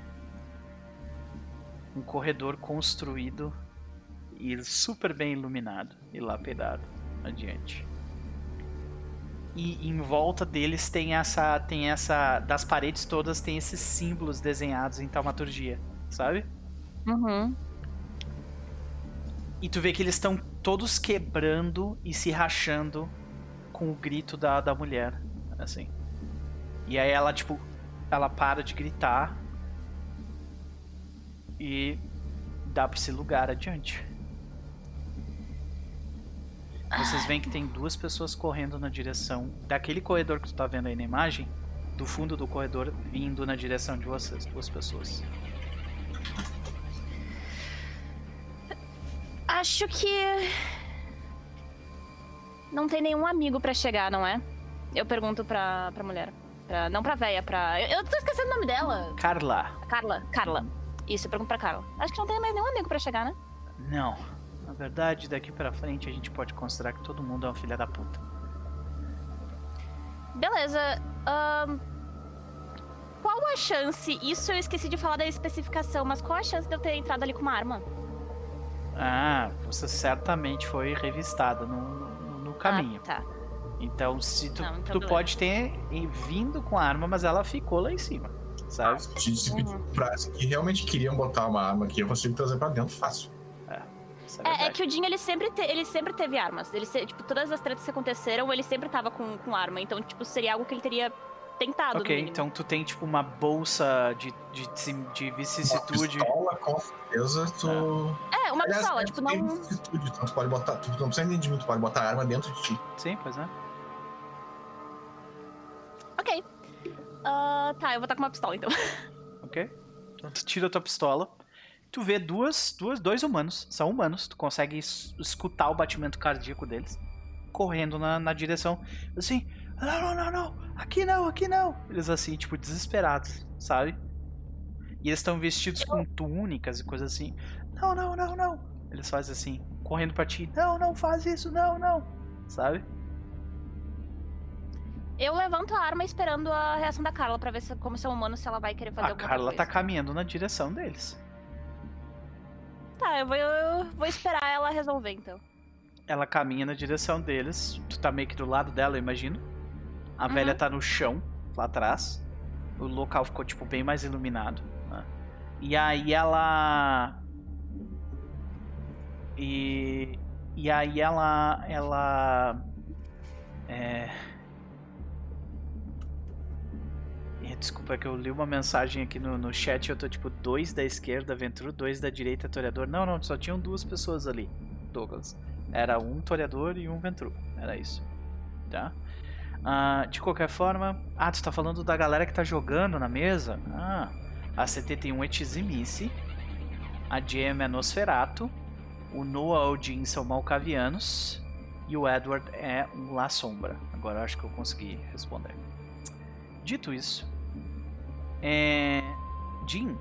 Um corredor construído e super bem iluminado e lapidado adiante. E em volta deles tem essa tem essa das paredes todas tem esses símbolos desenhados em taumaturgia, sabe? Uhum. E tu vê que eles estão todos quebrando e se rachando com o grito da, da mulher, assim. E aí ela, tipo, ela para de gritar e dá pra esse lugar adiante. Vocês veem que tem duas pessoas correndo na direção daquele corredor que tu tá vendo aí na imagem, do fundo do corredor, vindo na direção de vocês, duas pessoas. Acho que. Não tem nenhum amigo pra chegar, não é? Eu pergunto pra, pra mulher. Pra, não pra véia, pra. Eu, eu tô esquecendo o nome dela. Carla. Carla. Carla. Isso, eu pergunto pra Carla. Acho que não tem mais nenhum amigo pra chegar, né? Não. Na verdade, daqui pra frente a gente pode considerar que todo mundo é uma filha da puta. Beleza. ahn, Qual a chance? Isso eu esqueci de falar da especificação, mas qual a chance de eu ter entrado ali com uma arma? Ah, você certamente foi revistada no, no, no caminho. Ah, tá. Então, se tu, Não, então tu pode ter vindo com a arma, mas ela ficou lá em cima, sabe? Se se pedir Uhum. pra se que realmente queriam botar uma arma aqui, eu consigo trazer pra dentro fácil. É É, é verdade. que o Jin, ele sempre, te- ele sempre teve armas. Ele se- tipo, todas as tretas que aconteceram, ele sempre tava com, com arma. Então, tipo, seria algo que ele teria tentado, Ok, então tu tem tipo uma bolsa de, de, de, de Uma vicissitude. pistola, com certeza, tu. É, uma Aliás, pistola, tu tipo, não... vicissitude, então tu pode botar. Tu não precisa nem de mim, tu pode botar a arma dentro de ti. Sim, pois é. Ok. Ah, tá, eu vou estar com uma pistola, então. Ok? Então tu tira a tua pistola. Tu vê duas, duas, dois humanos. São humanos. Tu consegue es- escutar o batimento cardíaco deles. Correndo na, na direção. Assim, não, não, não, não. Aqui não, aqui não. Eles assim, tipo, desesperados, sabe? E eles estão vestidos com túnicas e coisas assim. Não, não, não, não. Eles fazem assim, correndo pra ti. Não, não faz isso, não, não. Sabe? Eu levanto a arma esperando a reação da Carla pra ver se, como são humano, se ela vai querer fazer A alguma Carla tá coisa. caminhando na direção deles. Tá, eu vou, eu vou esperar ela resolver, então. Ela caminha na direção deles. Tu tá meio que do lado dela, eu imagino. A Uhum. velha tá no chão, lá atrás. O local ficou, tipo, bem mais iluminado. né? E aí ela. E. E aí ela. Ela. É. Desculpa é que eu li uma mensagem aqui no, no chat e eu tô tipo, dois da esquerda, Ventru, dois da direita, Toreador. Não, não, só tinham duas pessoas ali, Douglas. Era um Toreador e um Ventru. Era isso. Tá? Ah, de qualquer forma. Ah, tu tá falando da galera que tá jogando na mesa? Ah. A CT tem um Etizimice. A GM é Nosferato. O Noah Odin são Malcavianos. E o Edward é um La Sombra. Agora acho que eu consegui responder. Dito isso, é. Jean,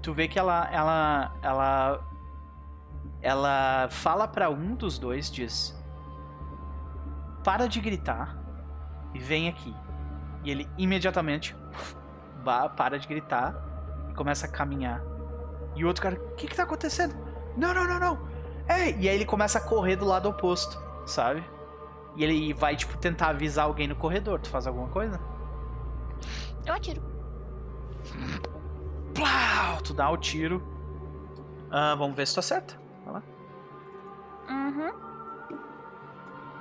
tu vê que ela. Ela. Ela. Ela fala pra um dos dois, diz. Para de gritar e vem aqui. E ele imediatamente para de gritar e começa a caminhar. E o outro cara, o que que tá acontecendo? Não, não, não, não. Ei! E aí ele começa a correr do lado oposto, sabe? E ele vai, tipo, tentar avisar alguém no corredor. Tu faz alguma coisa? Eu atiro. Plau! Tu dá o tiro. Ah, vamos ver se tu acerta. Vai lá. Uhum.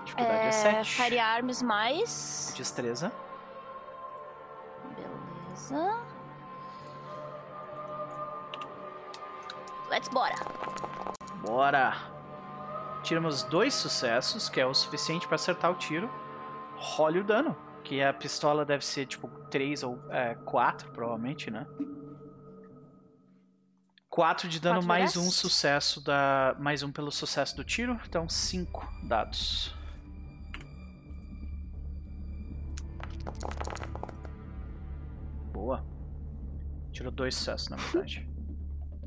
Dificuldade é, É, 7. Firearms mais. Destreza. Beleza. Let's bora. Bora! Tiramos dois sucessos, que é o suficiente pra acertar o tiro. Role o dano. Que a pistola deve ser tipo 3 ou 4, provavelmente, né? 4 de dano mais um sucesso da. Mais um pelo sucesso do tiro. Então 5 dados. Boa. Tirou dois sucessos, na verdade.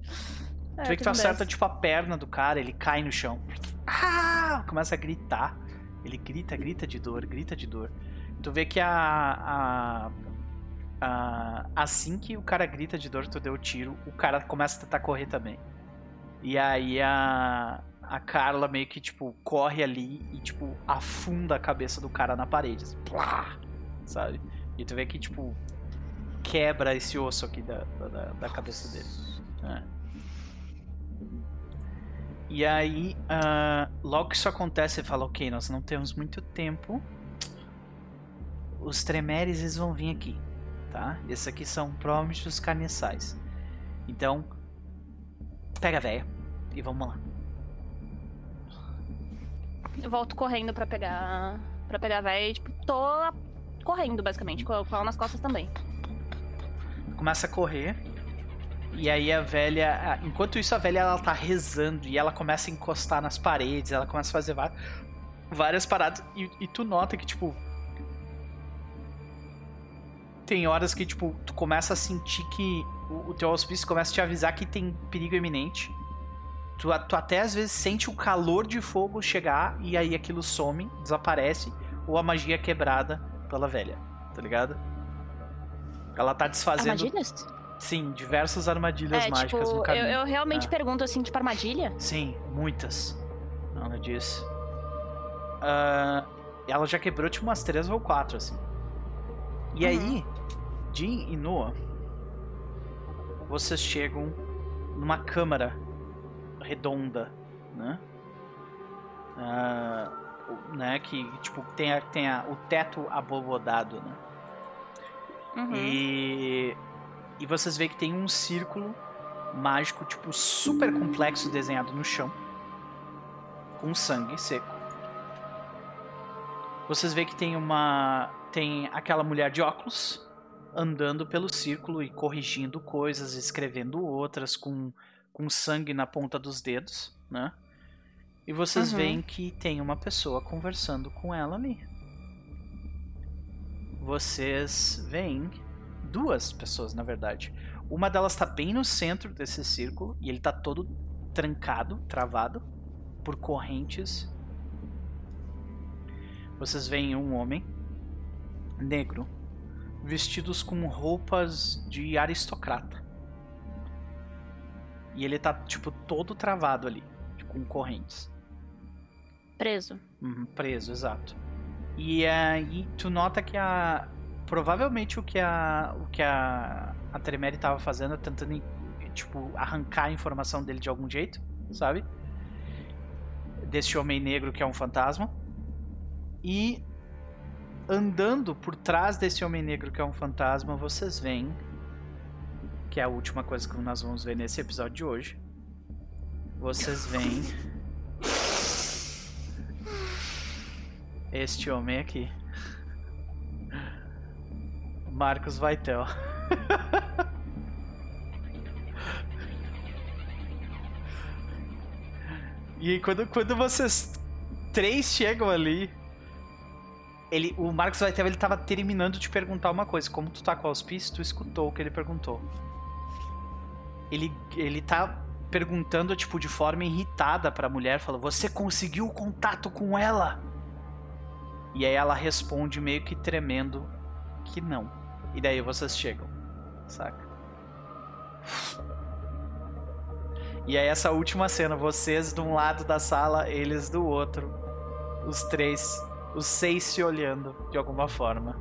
É, Tu vê que tu acerta tipo a perna do cara, ele cai no chão. Ah! Começa a gritar. Ele grita, grita de dor, grita de dor. Tu vê que a, a, a- assim que o cara grita de dor, tu deu o tiro, o cara começa a tentar correr também. E aí a a Carla meio que tipo corre ali e tipo afunda a cabeça do cara na parede, assim, plá, sabe? E tu vê que tipo quebra esse osso aqui da, da, da cabeça dele. É. E aí, ah, logo que isso acontece, ele fala: Ok, nós não temos muito tempo. Os tremeres eles vão vir aqui, tá? Esses aqui são provavelmente os carniçais. Então, pega a véia e vamos lá. Eu volto correndo pra pegar. para pegar a véia e, tipo, tô correndo, basicamente, com ela nas costas também. começa a correr. E aí a velha, enquanto isso a velha ela tá rezando e ela começa a encostar nas paredes, ela começa a fazer várias paradas e, e tu nota que tipo tem horas que tipo tu começa a sentir que o, o teu auspício começa a te avisar que tem perigo iminente. Tu, tu até às vezes sente o calor de fogo chegar e aí aquilo some, desaparece ou a magia é quebrada pela velha, tá ligado? Ela tá desfazendo Armadilhas? Sim, diversas armadilhas É, mágicas tipo, no eu, caminho. eu realmente Ah. pergunto assim, tipo, armadilha? Sim, muitas. Ela disse. Ah, ela já quebrou tipo umas três ou quatro, assim. E Uhum. aí, Jin e Noah, vocês chegam numa câmara redonda, né? O- né, que tipo tem, a, tem a, o teto abobodado, né? Uhum. E, e vocês veem que tem um círculo mágico, tipo, super complexo desenhado no chão. Com sangue seco. Vocês veem que tem uma. Tem aquela mulher de óculos andando pelo círculo e corrigindo coisas, escrevendo outras com, com sangue na ponta dos dedos, né? E vocês Uhum. veem que tem uma pessoa conversando com ela ali vocês veem duas pessoas, na verdade. Uma delas tá bem no centro desse círculo e ele tá todo trancado, travado por correntes. Vocês veem um homem negro vestidos com roupas de aristocrata. E ele tá tipo todo travado ali, com correntes. Preso. Uhum, preso, exato. E aí tu nota que a provavelmente o que a o que a a Tremere tava fazendo é tentando tipo arrancar a informação dele de algum jeito, sabe? Desse homem negro que é um fantasma. E andando por trás desse homem negro que é um fantasma, vocês veem que é a última coisa que nós vamos ver nesse episódio de hoje. Vocês veem este homem aqui. Marcos Vaitel. e quando, quando vocês três chegam ali, ele, o Marcos Vaitel ele tava terminando de perguntar uma coisa. Como tu tá com o auspício, tu escutou o que ele perguntou. Ele, ele tá perguntando, tipo, de forma irritada pra mulher, falou: Você conseguiu contato com ela? E aí ela responde meio que tremendo que não. E daí vocês chegam, saca? E aí essa última cena, vocês de um lado da sala, eles do outro. Os três, os seis se olhando de alguma forma.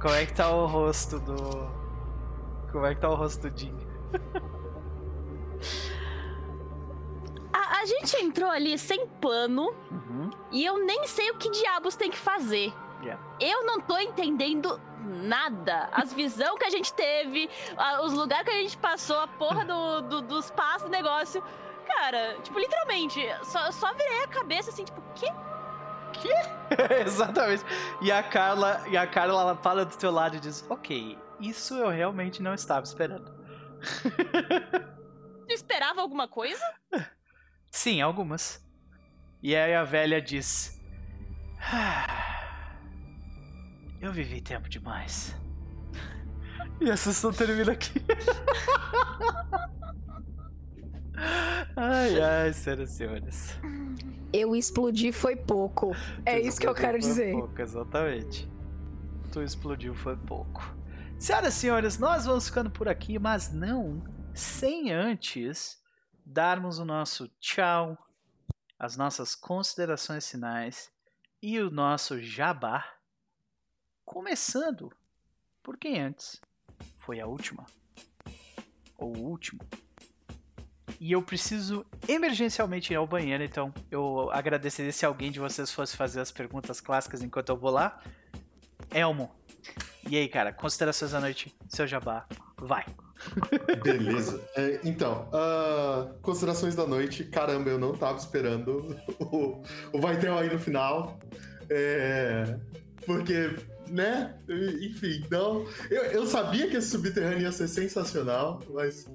Como é que tá o rosto do. Como é que tá o rosto do Jim? A, a gente entrou ali sem plano Uhum. e eu nem sei o que diabos tem que fazer. Yeah. Eu não tô entendendo nada. As visões que a gente teve, a- os lugares que a gente passou, a porra do, do- dos passos do negócio. Cara, tipo, literalmente, só, só virei a cabeça assim, tipo, que? Exatamente. E a Carla, e a Carla ela fala do teu lado e diz: "OK, isso eu realmente não estava esperando". Tu esperava alguma coisa? Sim, algumas. E aí a velha diz: "Ah, Eu vivi tempo demais. E a sessão termina aqui. Ai, ai, senhoras e senhores. Eu explodi foi pouco. É isso que eu quero dizer. Pouco, exatamente. Tu explodiu foi pouco. Senhoras e senhores, nós vamos ficando por aqui, mas não sem antes darmos o nosso tchau, as nossas considerações finais e o nosso jabá. Começando por quem antes foi a última, ou o último, e eu preciso emergencialmente ir ao banheiro, então eu agradeceria se alguém de vocês fosse fazer as perguntas clássicas enquanto eu vou lá. Elmo, e aí, cara, considerações da noite, seu jabá, vai. Beleza. É, então, uh, considerações da noite. Caramba, eu não tava esperando o, o Vai Ter aí no final. É, porque, né? Enfim, não. Eu, eu sabia que esse subterrâneo ia ser sensacional, mas.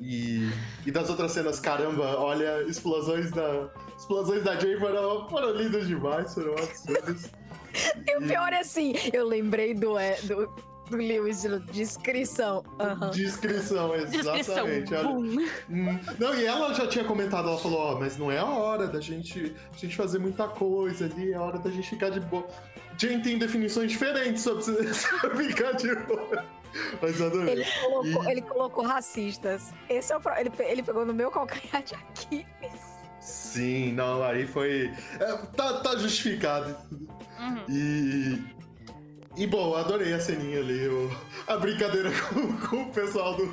E, e das outras cenas, caramba, olha, explosões da. Explosões da Jay foram, foram lindas demais, foram absurdas. E o pior é assim, eu lembrei do, é, do, do Lewis de descrição. Uhum. Descrição, Descrição. exatamente. Boom. Hum, Não, e ela já tinha comentado, ela falou, ó, mas não é a hora da gente, a gente fazer muita coisa ali, é a hora da gente ficar de boa. Jane tem definições diferentes sobre, sobre ficar de boa. Mas eu adorei. Ele colocou, E- ele colocou racistas. Esse é o pro... ele, ele pegou no meu calcanhar de Aquiles. Sim, não, aí foi. é, tá, tá justificado. Uhum. E. E bom, adorei a ceninha ali, o- a brincadeira com, com o pessoal do.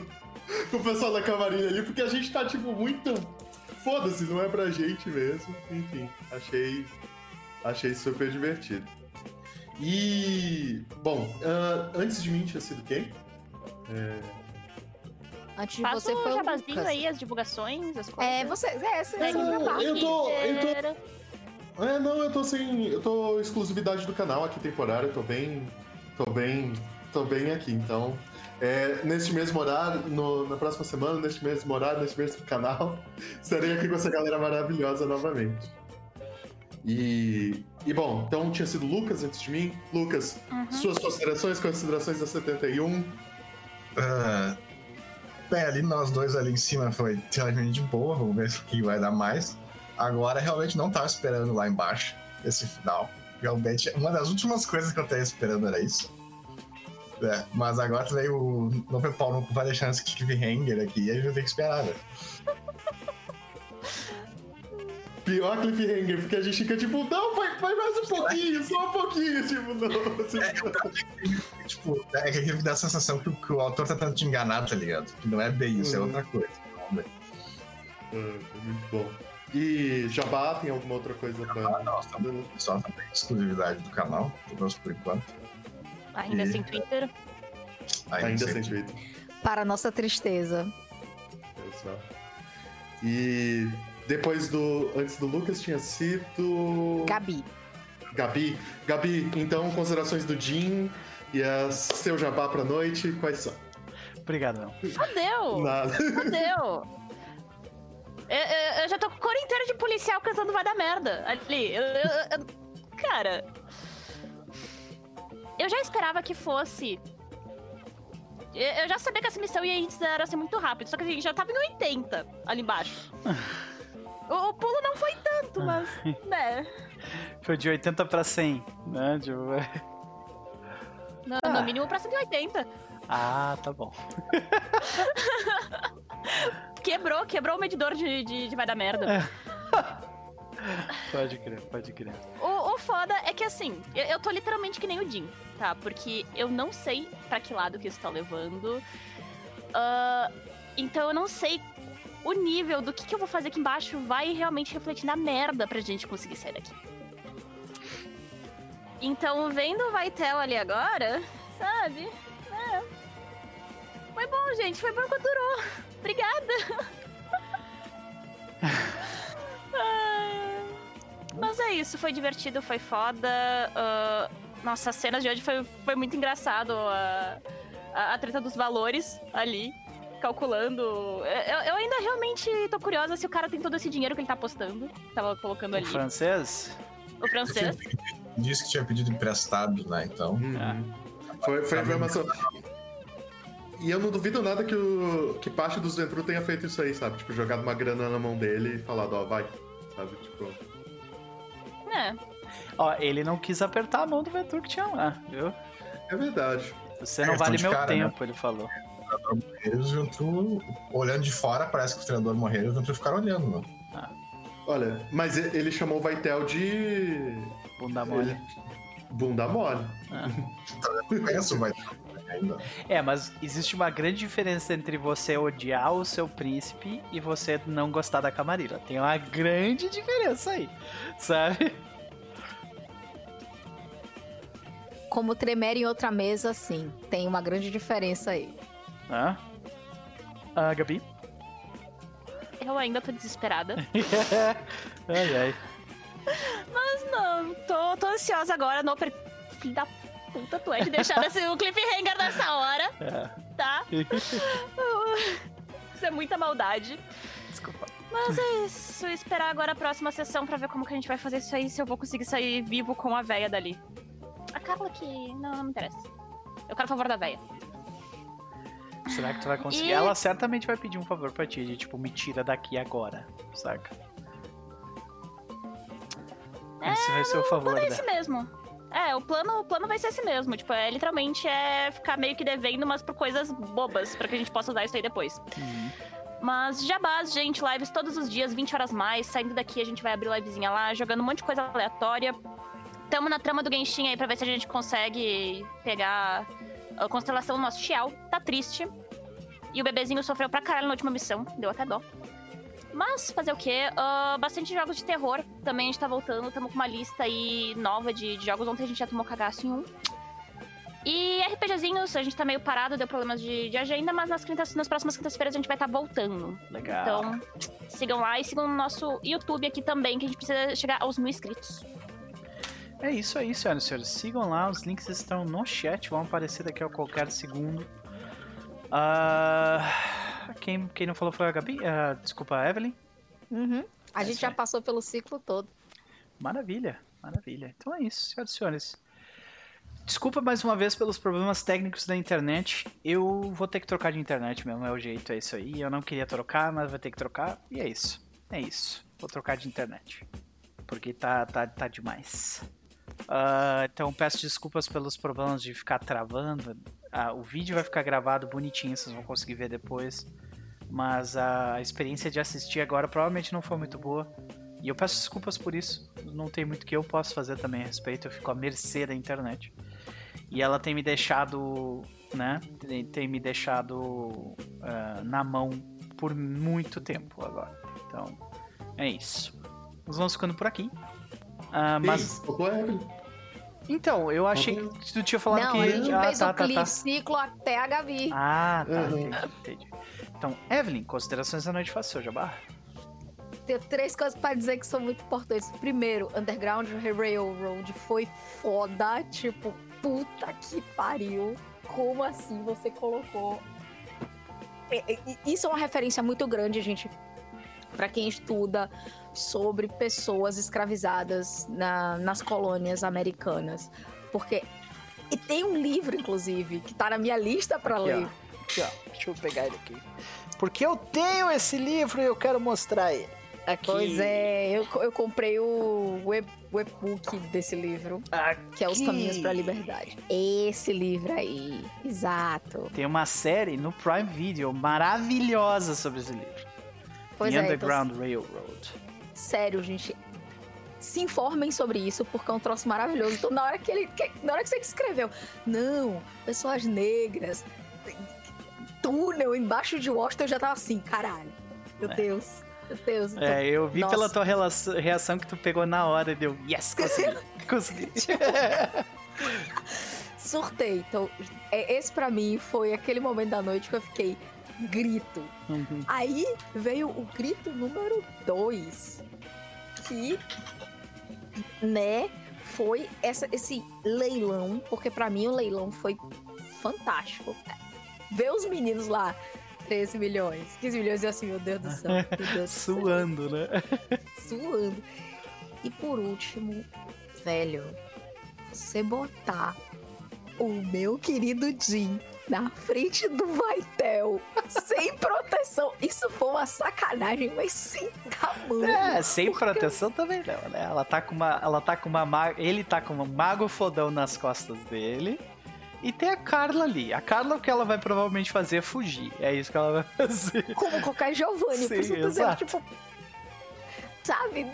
Com o pessoal da camarinha ali, porque a gente tá, tipo, muito. Foda-se, não é pra gente mesmo. Enfim, achei. Achei super divertido. E. Bom, ah, antes de mim tinha sido quem? É, Antes de você foi o Lucas. aí, as divulgações, as coisas. É, você. É, você jabá. eu tô- eu tô-. É, não, eu tô sem. Eu tô exclusividade do canal aqui temporário, tô bem. Tô bem. Tô bem aqui, então. É, neste mesmo horário, no- na próxima semana, neste mesmo horário, neste mesmo canal, estarei aqui com essa galera maravilhosa novamente. E. E bom, então tinha sido Lucas antes de mim. Lucas, Uhum. suas considerações, considerações da 71. Ah, bem, ali nós dois ali em cima foi relativamente de boa, vamos ver o que vai dar mais. Agora realmente não tava esperando lá embaixo esse final. Realmente, uma das últimas coisas que eu tava esperando era isso. É, mas agora veio o Novo Pau não vai deixar esse cliffhanger aqui e a gente vai ter que esperar, né? Pior cliffhanger, porque a gente fica tipo, não, vai, vai mais um pouquinho, só um pouquinho, tipo, não. Tipo, Tipo, é que dá a sensação que, o- que o autor tá tentando te enganar, tá ligado? Que não é bem isso, é Uhum. outra coisa. Ah, muito bom. E Jabá, tem alguma outra coisa pra. Ah, não, tá. Só também exclusividade do canal, pelo menos por enquanto. Ainda E- sem Twitter. Ainda sei. sem Twitter. Para nossa tristeza. Só. E depois do. Antes do Lucas tinha sido. Gabi. Gabi. Gabi, então, considerações do Jim e a seu jabá pra noite, quais são? Obrigado, não. Fodeu! Nada. Fodeu! Eu, eu- eu já tô com cor inteira de policial cantando vai dar merda ali. Eu- eu- eu- cara. Eu já esperava que fosse. Eu já sabia que essa missão ia era ser muito rápido, só que a gente já tava em 80 ali embaixo. O, o pulo não foi tanto, mas. né. Foi de 80 pra 100, né? Tipo, No, Ah. no mínimo pra 180. Ah, tá bom. Quebrou, quebrou o medidor de, de, de vai dar merda. É. Pode crer, pode crer. O, o foda é que assim, eu, eu tô literalmente que nem o Jim, tá? Porque eu não sei pra que lado que isso tá levando. Ah, então eu não sei o nível do que, que eu vou fazer aqui embaixo vai realmente refletir na merda pra gente conseguir sair daqui. Então, vendo o Vaitel ali agora, sabe? É. Foi bom, gente. Foi bom enquanto durou. Obrigada. Mas é isso, foi divertido, foi foda. ah, nossa, as cenas de hoje foi, foi muito engraçado. A, a, a treta dos valores ali, calculando. Eu, eu ainda realmente tô curiosa se o cara tem todo esse dinheiro que ele tá apostando. Tava colocando O ali. francês? O francês. Disse que tinha pedido emprestado, né? Então. Uhum. Foi, foi a informação. E eu não duvido nada que, o, que parte dos Ventru tenha feito isso aí, sabe? Tipo, jogado uma grana na mão dele e falado, ó, vai. Sabe? Tipo. É. Ó, ele não quis apertar a mão do Ventur que tinha lá, viu? É verdade. Você É, não questão vale meu cara, né? tempo, ele falou. Eles Ventru, olhando de fora, parece que o treinador morreu e os Ventru ficaram olhando, né? Olha, mas e- ele chamou o Vaitel de. Bunda mole. ele- Bunda mole. Eu conheço, vai. Ainda. É, mas existe uma grande diferença entre você odiar o seu príncipe e você não gostar da Camarilla. Tem uma grande diferença aí, sabe? Como tremer em outra mesa, sim. Tem uma grande diferença aí. Hã? Ah, Gabi? Eu ainda tô desesperada. ai, ai. Mas não, tô, tô ansiosa agora. Não, per... filho da puta, tu é de deixar esse, o cliffhanger nessa hora, É. tá? Isso é muita maldade. Desculpa. Mas é isso, esperar agora a próxima sessão pra ver como que a gente vai fazer isso aí, se eu vou conseguir sair vivo com a véia dali. A Carla que. Não, não me interessa. Eu quero o favor da véia. Será que tu vai conseguir? E- Ela certamente vai pedir um favor pra ti, de tipo, me tira daqui agora, saca? Esse vai ser o O favor plano é esse mesmo. É, o plano, o plano vai ser esse mesmo. Tipo, é literalmente é ficar meio que devendo, mas por coisas bobas, pra que a gente possa usar isso aí depois. Uhum. Mas jabás, gente, lives todos os dias, 20 horas mais. Saindo daqui, a gente vai abrir livezinha lá, jogando um monte de coisa aleatória. Tamo na trama do Genshin aí pra ver se a gente consegue pegar a constelação do nosso Xiao. Tá triste. E o bebezinho sofreu pra caralho na última missão, deu até dó. Mas fazer o quê? Ah, bastante jogos de terror. Também a gente tá voltando, tamo com uma lista aí nova de, de jogos. Ontem a gente já tomou cagaço em um. E RPGzinhos, a gente tá meio parado, deu problemas de, de agenda, mas nas, quintas, nas próximas quintas-feiras a gente vai estar voltando. Legal. Então, sigam lá e sigam o nosso YouTube aqui também, que a gente precisa chegar aos mil inscritos. É isso aí, senhoras e senhores. Sigam lá, os links estão no chat, vão aparecer daqui a qualquer segundo. Ah, quem, quem não falou foi a Gabi? Ah, desculpa, a Evelyn? Uhum. A É gente já aí. passou pelo ciclo todo. Maravilha, maravilha. Então é isso, senhoras e senhores. Desculpa mais uma vez pelos problemas técnicos da internet. Eu vou ter que trocar de internet mesmo, é o jeito, é isso aí. Eu não queria trocar, mas vou ter que trocar. E é isso. É isso. Vou trocar de internet. Porque tá, tá, tá demais. Ah, então peço desculpas pelos problemas de ficar travando. Ah, o vídeo vai ficar gravado bonitinho, vocês vão conseguir ver depois. Mas a experiência de assistir agora provavelmente não foi muito boa. E eu peço desculpas por isso. Não tem muito que eu possa fazer também a respeito. Eu fico à mercê da internet. E ela tem me deixado, né? Tem, tem me deixado ah, na mão por muito tempo agora. Então, é isso. Nós vamos ficando por aqui. Ah, mas, Mas... Faltou a Evelyn. então, eu achei que tu tinha falado não, que. a gente ah, fez tá, o tá, tá. ciclo até a Gabi. Ah, tá. Uhum. Entendi, entendi. Então, Evelyn, considerações da noite fácil, Jabá. Tenho três coisas pra dizer que são muito importantes. Primeiro, Underground Railroad foi foda. Tipo, puta que pariu. Como assim você colocou? É, é, Isso é uma referência muito grande, gente, pra quem estuda sobre pessoas escravizadas na- nas colônias americanas. Porque. E tem um livro, inclusive, que tá na minha lista pra Aqui, ó. ler. Aqui, ó. Deixa eu pegar ele aqui. Porque eu tenho esse livro e eu quero mostrar ele. Aqui. Pois é, eu, eu comprei o, o o e-book desse livro, que é Os Aqui. Caminhos pra Liberdade. Esse livro aí, exato. Tem uma série no Prime Video maravilhosa sobre esse livro. Pois The é, então, Underground Railroad. Sério, gente. Se informem sobre isso, porque é um troço maravilhoso. Então, na hora que ele. que- na hora que você escreveu, não, pessoas negras, túnel embaixo de Washington, eu já tava assim, caralho. Meu É. Deus, meu Deus. Então, É, eu vi Nossa. pela tua relação- reação que tu pegou na hora e deu, yes, consegui, consegui. Surtei. Então, é, esse pra mim foi aquele momento da noite que eu fiquei grito. Uhum. Aí veio o grito número 2, que, né, foi essa, esse leilão, porque pra mim o leilão foi fantástico. Ver os meninos lá, 13 milhões, 15 milhões, e assim, meu Deus do céu, Deus do céu, Suando, né? suando. E por último, velho, você botar o meu querido Jim na frente do Vaitel, sem proteção. Isso foi uma sacanagem, mas sem tamanho. É, sem Porque- proteção também não, né? Ela tá com uma. Ela tá com uma. ma- Ele tá com um mago fodão nas costas dele. E tem a Carla ali. A Carla, o que ela vai provavelmente fazer é fugir. É isso que ela vai fazer. Como qualquer Giovanni, por Sim, isso dizendo, exato. tipo. Sabe?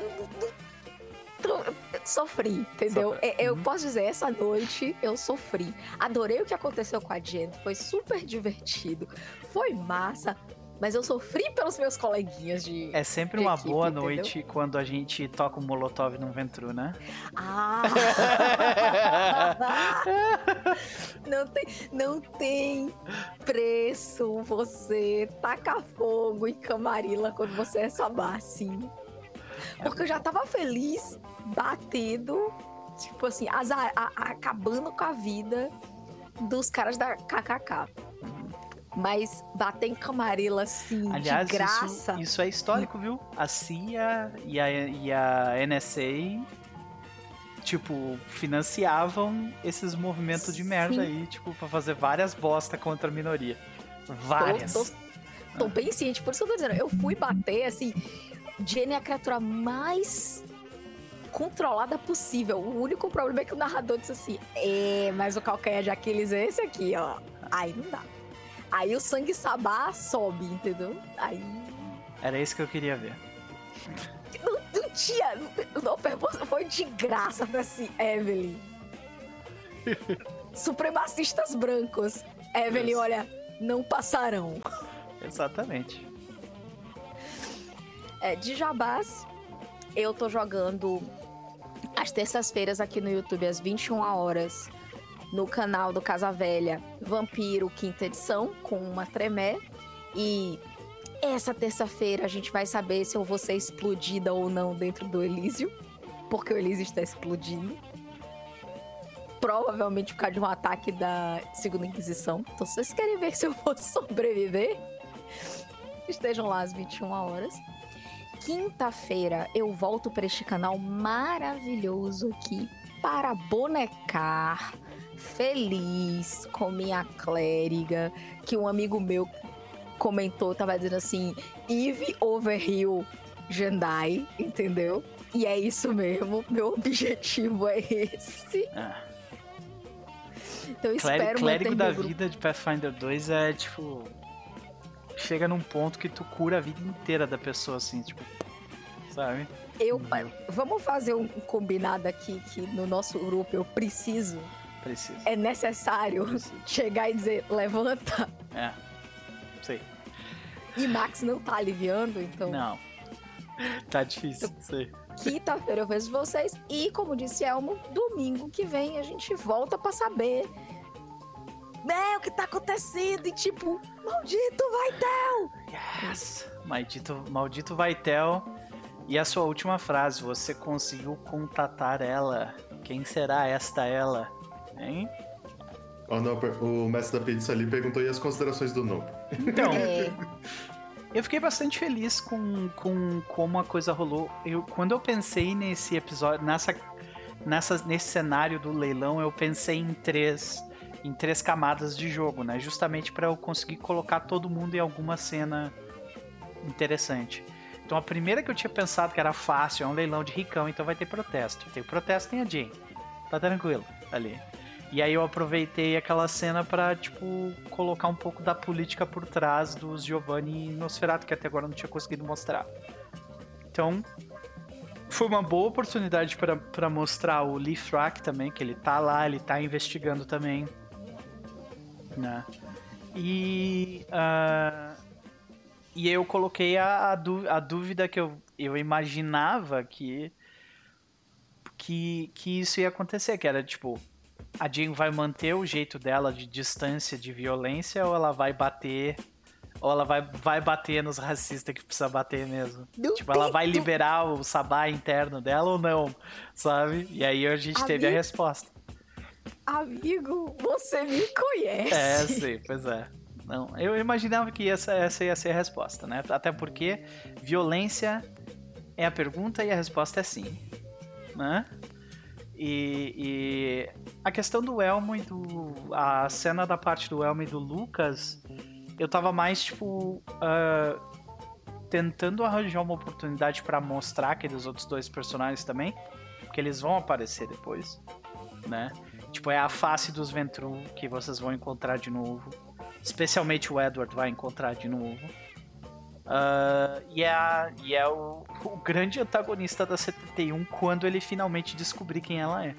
Sofri, entendeu? Sofre. É, Eu Uhum. posso dizer, essa noite eu sofri. Adorei o que aconteceu com a Jen, foi super divertido, foi massa, mas eu sofri pelos meus coleguinhas de. É sempre de uma equipe, boa entendeu? noite quando a gente toca um molotov num ventru, né? Ah! não, tem, não tem preço você tacar fogo em Camarilla quando você é sabá, assim. Porque eu já tava feliz, batendo, tipo assim, azar, a- a- acabando com a vida dos caras da KKK. Mas bater em Camarilla, assim, Aliás, de graça. Isso, isso é histórico, viu? A CIA e a, e a NSA, tipo, financiavam esses movimentos de merda Sim. aí, tipo, pra fazer várias bosta contra a minoria. Várias. Tô, tô- tô bem ciente, por isso que eu tô dizendo. Eu fui bater, assim. Jenny é a criatura mais controlada possível. O único problema é que o narrador disse assim: É, mas o calcanhar de Aquiles é esse aqui, ó. Aí não dá. Aí o sangue sabá sobe, entendeu? Aí. Era isso que eu queria ver. Não, não tinha. Não, foi de graça pra assim, Evelyn. Supremacistas brancos. Evelyn, olha, não passarão. Exatamente. É, de jabás, eu tô jogando às terças-feiras aqui no YouTube, às 21 horas, no canal do Casa Velha Vampiro, quinta edição, com uma tremé. E essa terça-feira a gente vai saber se eu vou ser explodida ou não dentro do Elísio, porque o Elísio está explodindo. Provavelmente por causa de um ataque da Segunda Inquisição. Então, se vocês querem ver se eu vou sobreviver, estejam lá às 21 horas. Quinta-feira eu volto para este canal maravilhoso aqui para bonecar feliz com minha clériga, que um amigo meu comentou, tava dizendo assim, Eve Overhill Jandai, entendeu? E é isso mesmo, meu objetivo é esse. Ah, Então eu clérigo espero clérigo da grupo vida de Pathfinder 2 é tipo. Chega num ponto que tu cura a vida inteira da pessoa, assim, tipo. Sabe? Eu, vamos fazer um combinado aqui que no nosso grupo eu preciso, Precisa. é necessário Precisa. chegar e dizer levanta É. Sei. e Max não tá aliviando, então Não. Tá difícil. Sei. quinta-feira eu vejo vocês e como disse Elmo, domingo que vem a gente volta pra saber né, o que tá acontecendo e tipo, maldito vai ter. Yes! Maldito, maldito Vaitel. E a sua última frase, você conseguiu contatar ela. Quem será esta ela? Hein? Oh, não, o mestre da pizza ali perguntou e as considerações do Noob. Então, É, eu fiquei bastante feliz com, com como a coisa rolou. Eu, quando eu pensei nesse episódio, nessa, nessa, nesse cenário do leilão, eu pensei em três, em três camadas de jogo, né? Justamente para eu conseguir colocar todo mundo em alguma cena interessante. Então a primeira que eu tinha pensado que era fácil, é um leilão de ricão, então vai ter protesto. Tem protesto, tem a Jane. Tá tranquilo ali. E aí eu aproveitei aquela cena pra, tipo, colocar um pouco da política por trás dos Giovanni e Nosferatu, que até agora eu não tinha conseguido mostrar. Então, foi uma boa oportunidade pra mostrar o Lee Frack também, que ele tá lá, ele tá investigando também. Né? E. ah, e eu coloquei a, a, dú- a dúvida que eu, eu imaginava que, que. que isso ia acontecer, que era tipo. A Jean vai manter o jeito dela de distância de violência ou ela vai bater. Ou ela vai, vai bater nos racistas que precisa bater mesmo. no Tipo, ela vai liberar o sabá interno dela ou não, sabe? E aí a gente teve a resposta. Amigo, você me conhece. É, sim, pois é. Não, eu imaginava que essa, essa ia ser a resposta, né? Até porque violência é a pergunta e a resposta é sim, né? E, e a questão do Elmo e do. A cena da parte do Elmo e do Lucas, eu tava mais, tipo. ah, tentando arranjar uma oportunidade pra mostrar aqueles outros dois personagens também, porque eles vão aparecer depois, né? Tipo, é a face dos Ventru que vocês vão encontrar de novo. Especialmente o Edward vai encontrar de novo. Ah, e é, a- e é o, o grande antagonista da 71 quando ele finalmente descobrir quem ela é.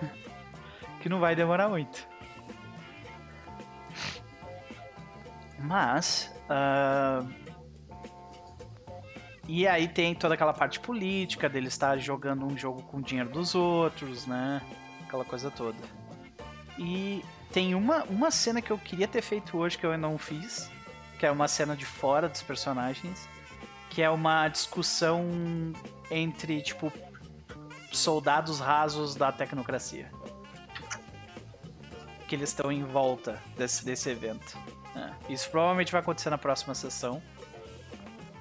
que não vai demorar muito. Mas. ah, e aí tem toda aquela parte política dele estar jogando um jogo com o dinheiro dos outros, né? Aquela coisa toda. E tem uma, uma cena que eu queria ter feito hoje que eu não fiz, que é uma cena de fora dos personagens, que é uma discussão entre, tipo, soldados rasos da tecnocracia. Que eles estão em volta desse, desse evento. É, Isso provavelmente vai acontecer na próxima sessão.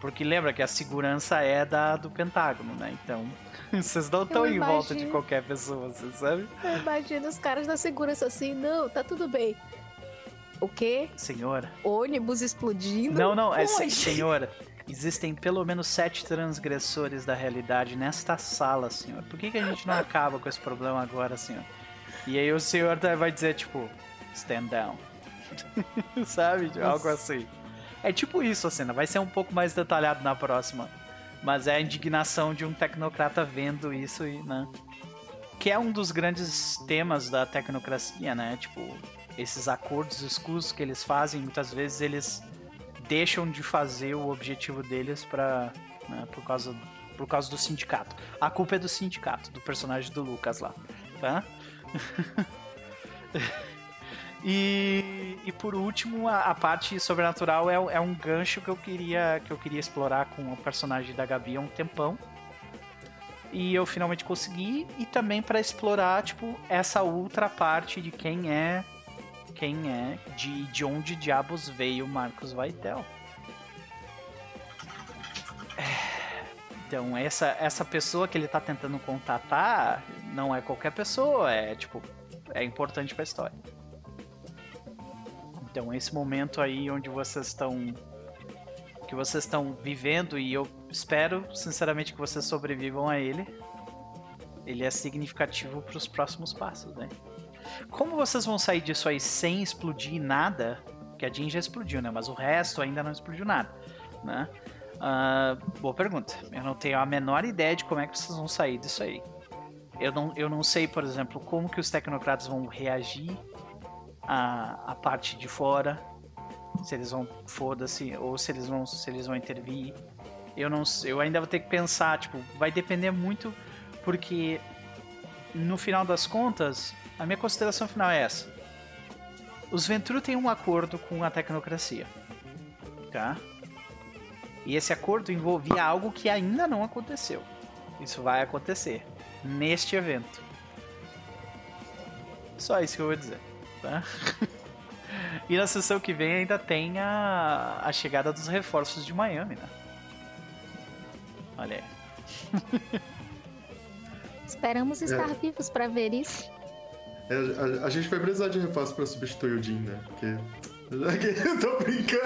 Porque lembra que a segurança é da do Pentágono, né? Então, vocês não estão em volta de qualquer pessoa, você sabe? Eu imagino os caras da segurança assim, não, tá tudo bem. O quê? Senhora. Ônibus explodindo? Não, não, é Onde? senhora. Existem pelo menos sete transgressores da realidade nesta sala, senhor. Por que, que a gente não acaba com esse problema agora, senhor? E aí o senhor tá- vai dizer, tipo, stand down. Sabe? Algo assim. É tipo isso a cena, vai ser um pouco mais detalhado na próxima. Mas é a indignação de um tecnocrata vendo isso e, né? Que é um dos grandes temas da tecnocracia, né? Tipo, esses acordos escusos que eles fazem, muitas vezes eles deixam de fazer o objetivo deles para por causa por causa do sindicato. A culpa é do sindicato, do personagem do Lucas lá, tá? e, e por último, a, a parte sobrenatural é, é um gancho que eu queria que eu queria explorar com o personagem da Gabi há um tempão. E eu finalmente consegui e também para explorar tipo essa outra parte de quem é quem é, de, de onde diabos veio Marcos Vaitel. É, Então, essa, essa pessoa que ele tá tentando contatar não é qualquer pessoa, é tipo, é importante pra história. Então, esse momento aí onde vocês estão que vocês estão vivendo e eu espero sinceramente que vocês sobrevivam a ele. Ele é significativo para os próximos passos, né? Como vocês vão sair disso aí sem explodir nada? Que a Jean já explodiu, né? Mas o resto ainda não explodiu nada, né? Ah, boa pergunta. Eu não tenho a menor ideia de como é que vocês vão sair disso aí. Eu não, eu não sei, por exemplo, como que os tecnocratas vão reagir à, à parte de fora. Se eles vão, foda-se, ou se eles vão, se eles vão intervir. Eu não eu ainda vou ter que pensar, tipo, vai depender muito, porque no final das contas, a minha consideração final é essa. Os Ventru têm um acordo com a tecnocracia. Tá? E esse acordo envolvia algo que ainda não aconteceu. Isso vai acontecer neste evento. Só isso que eu vou dizer. Tá? e na sessão que vem ainda tem a, a chegada dos reforços de Miami, né? Olha aí. Esperamos estar vivos pra ver isso. É, a, a gente vai precisar de reforço pra substituir o Jin, né? Porque. Eu tô brincando.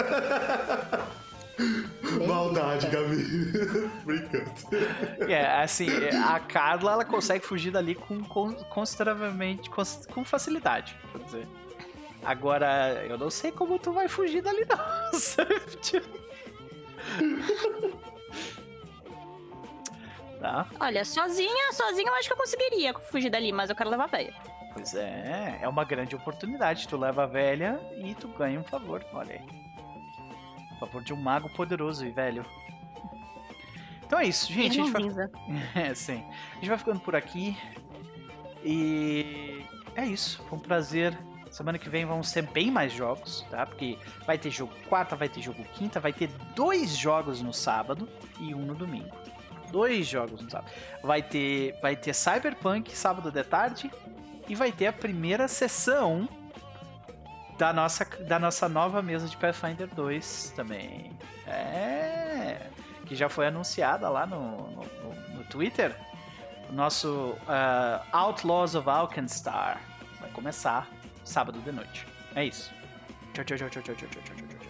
Maldade, Gabi. brincando. É, assim, a Carla ela consegue fugir dali com, com consideravelmente com, com facilidade, quer dizer. Agora, eu não sei como tu vai fugir dali não. tá? Olha, sozinha, sozinha eu acho que eu conseguiria fugir dali, mas eu quero levar a véia. Pois é, é uma grande oportunidade. Tu leva a velha e tu ganha um favor, olha aí. Favor de um mago poderoso e velho. Então é isso, gente. A gente vai... É, sim. A gente vai ficando por aqui. E é isso. Foi um prazer. Semana que vem vamos ter bem mais jogos, tá? Porque vai ter jogo quarta, vai ter jogo quinta, vai ter dois jogos no sábado e um no domingo. Dois jogos no sábado. Vai ter, vai ter Cyberpunk sábado de tarde e vai ter a primeira sessão da nossa, da nossa nova mesa de Pathfinder 2 também. É. Que já foi anunciada lá no, no, no Twitter. O nosso uh, Outlaws of Alkenstar vai começar sábado de noite. É isso. Tchau, tchau, tchau, tchau, tchau, tchau, tchau, tchau.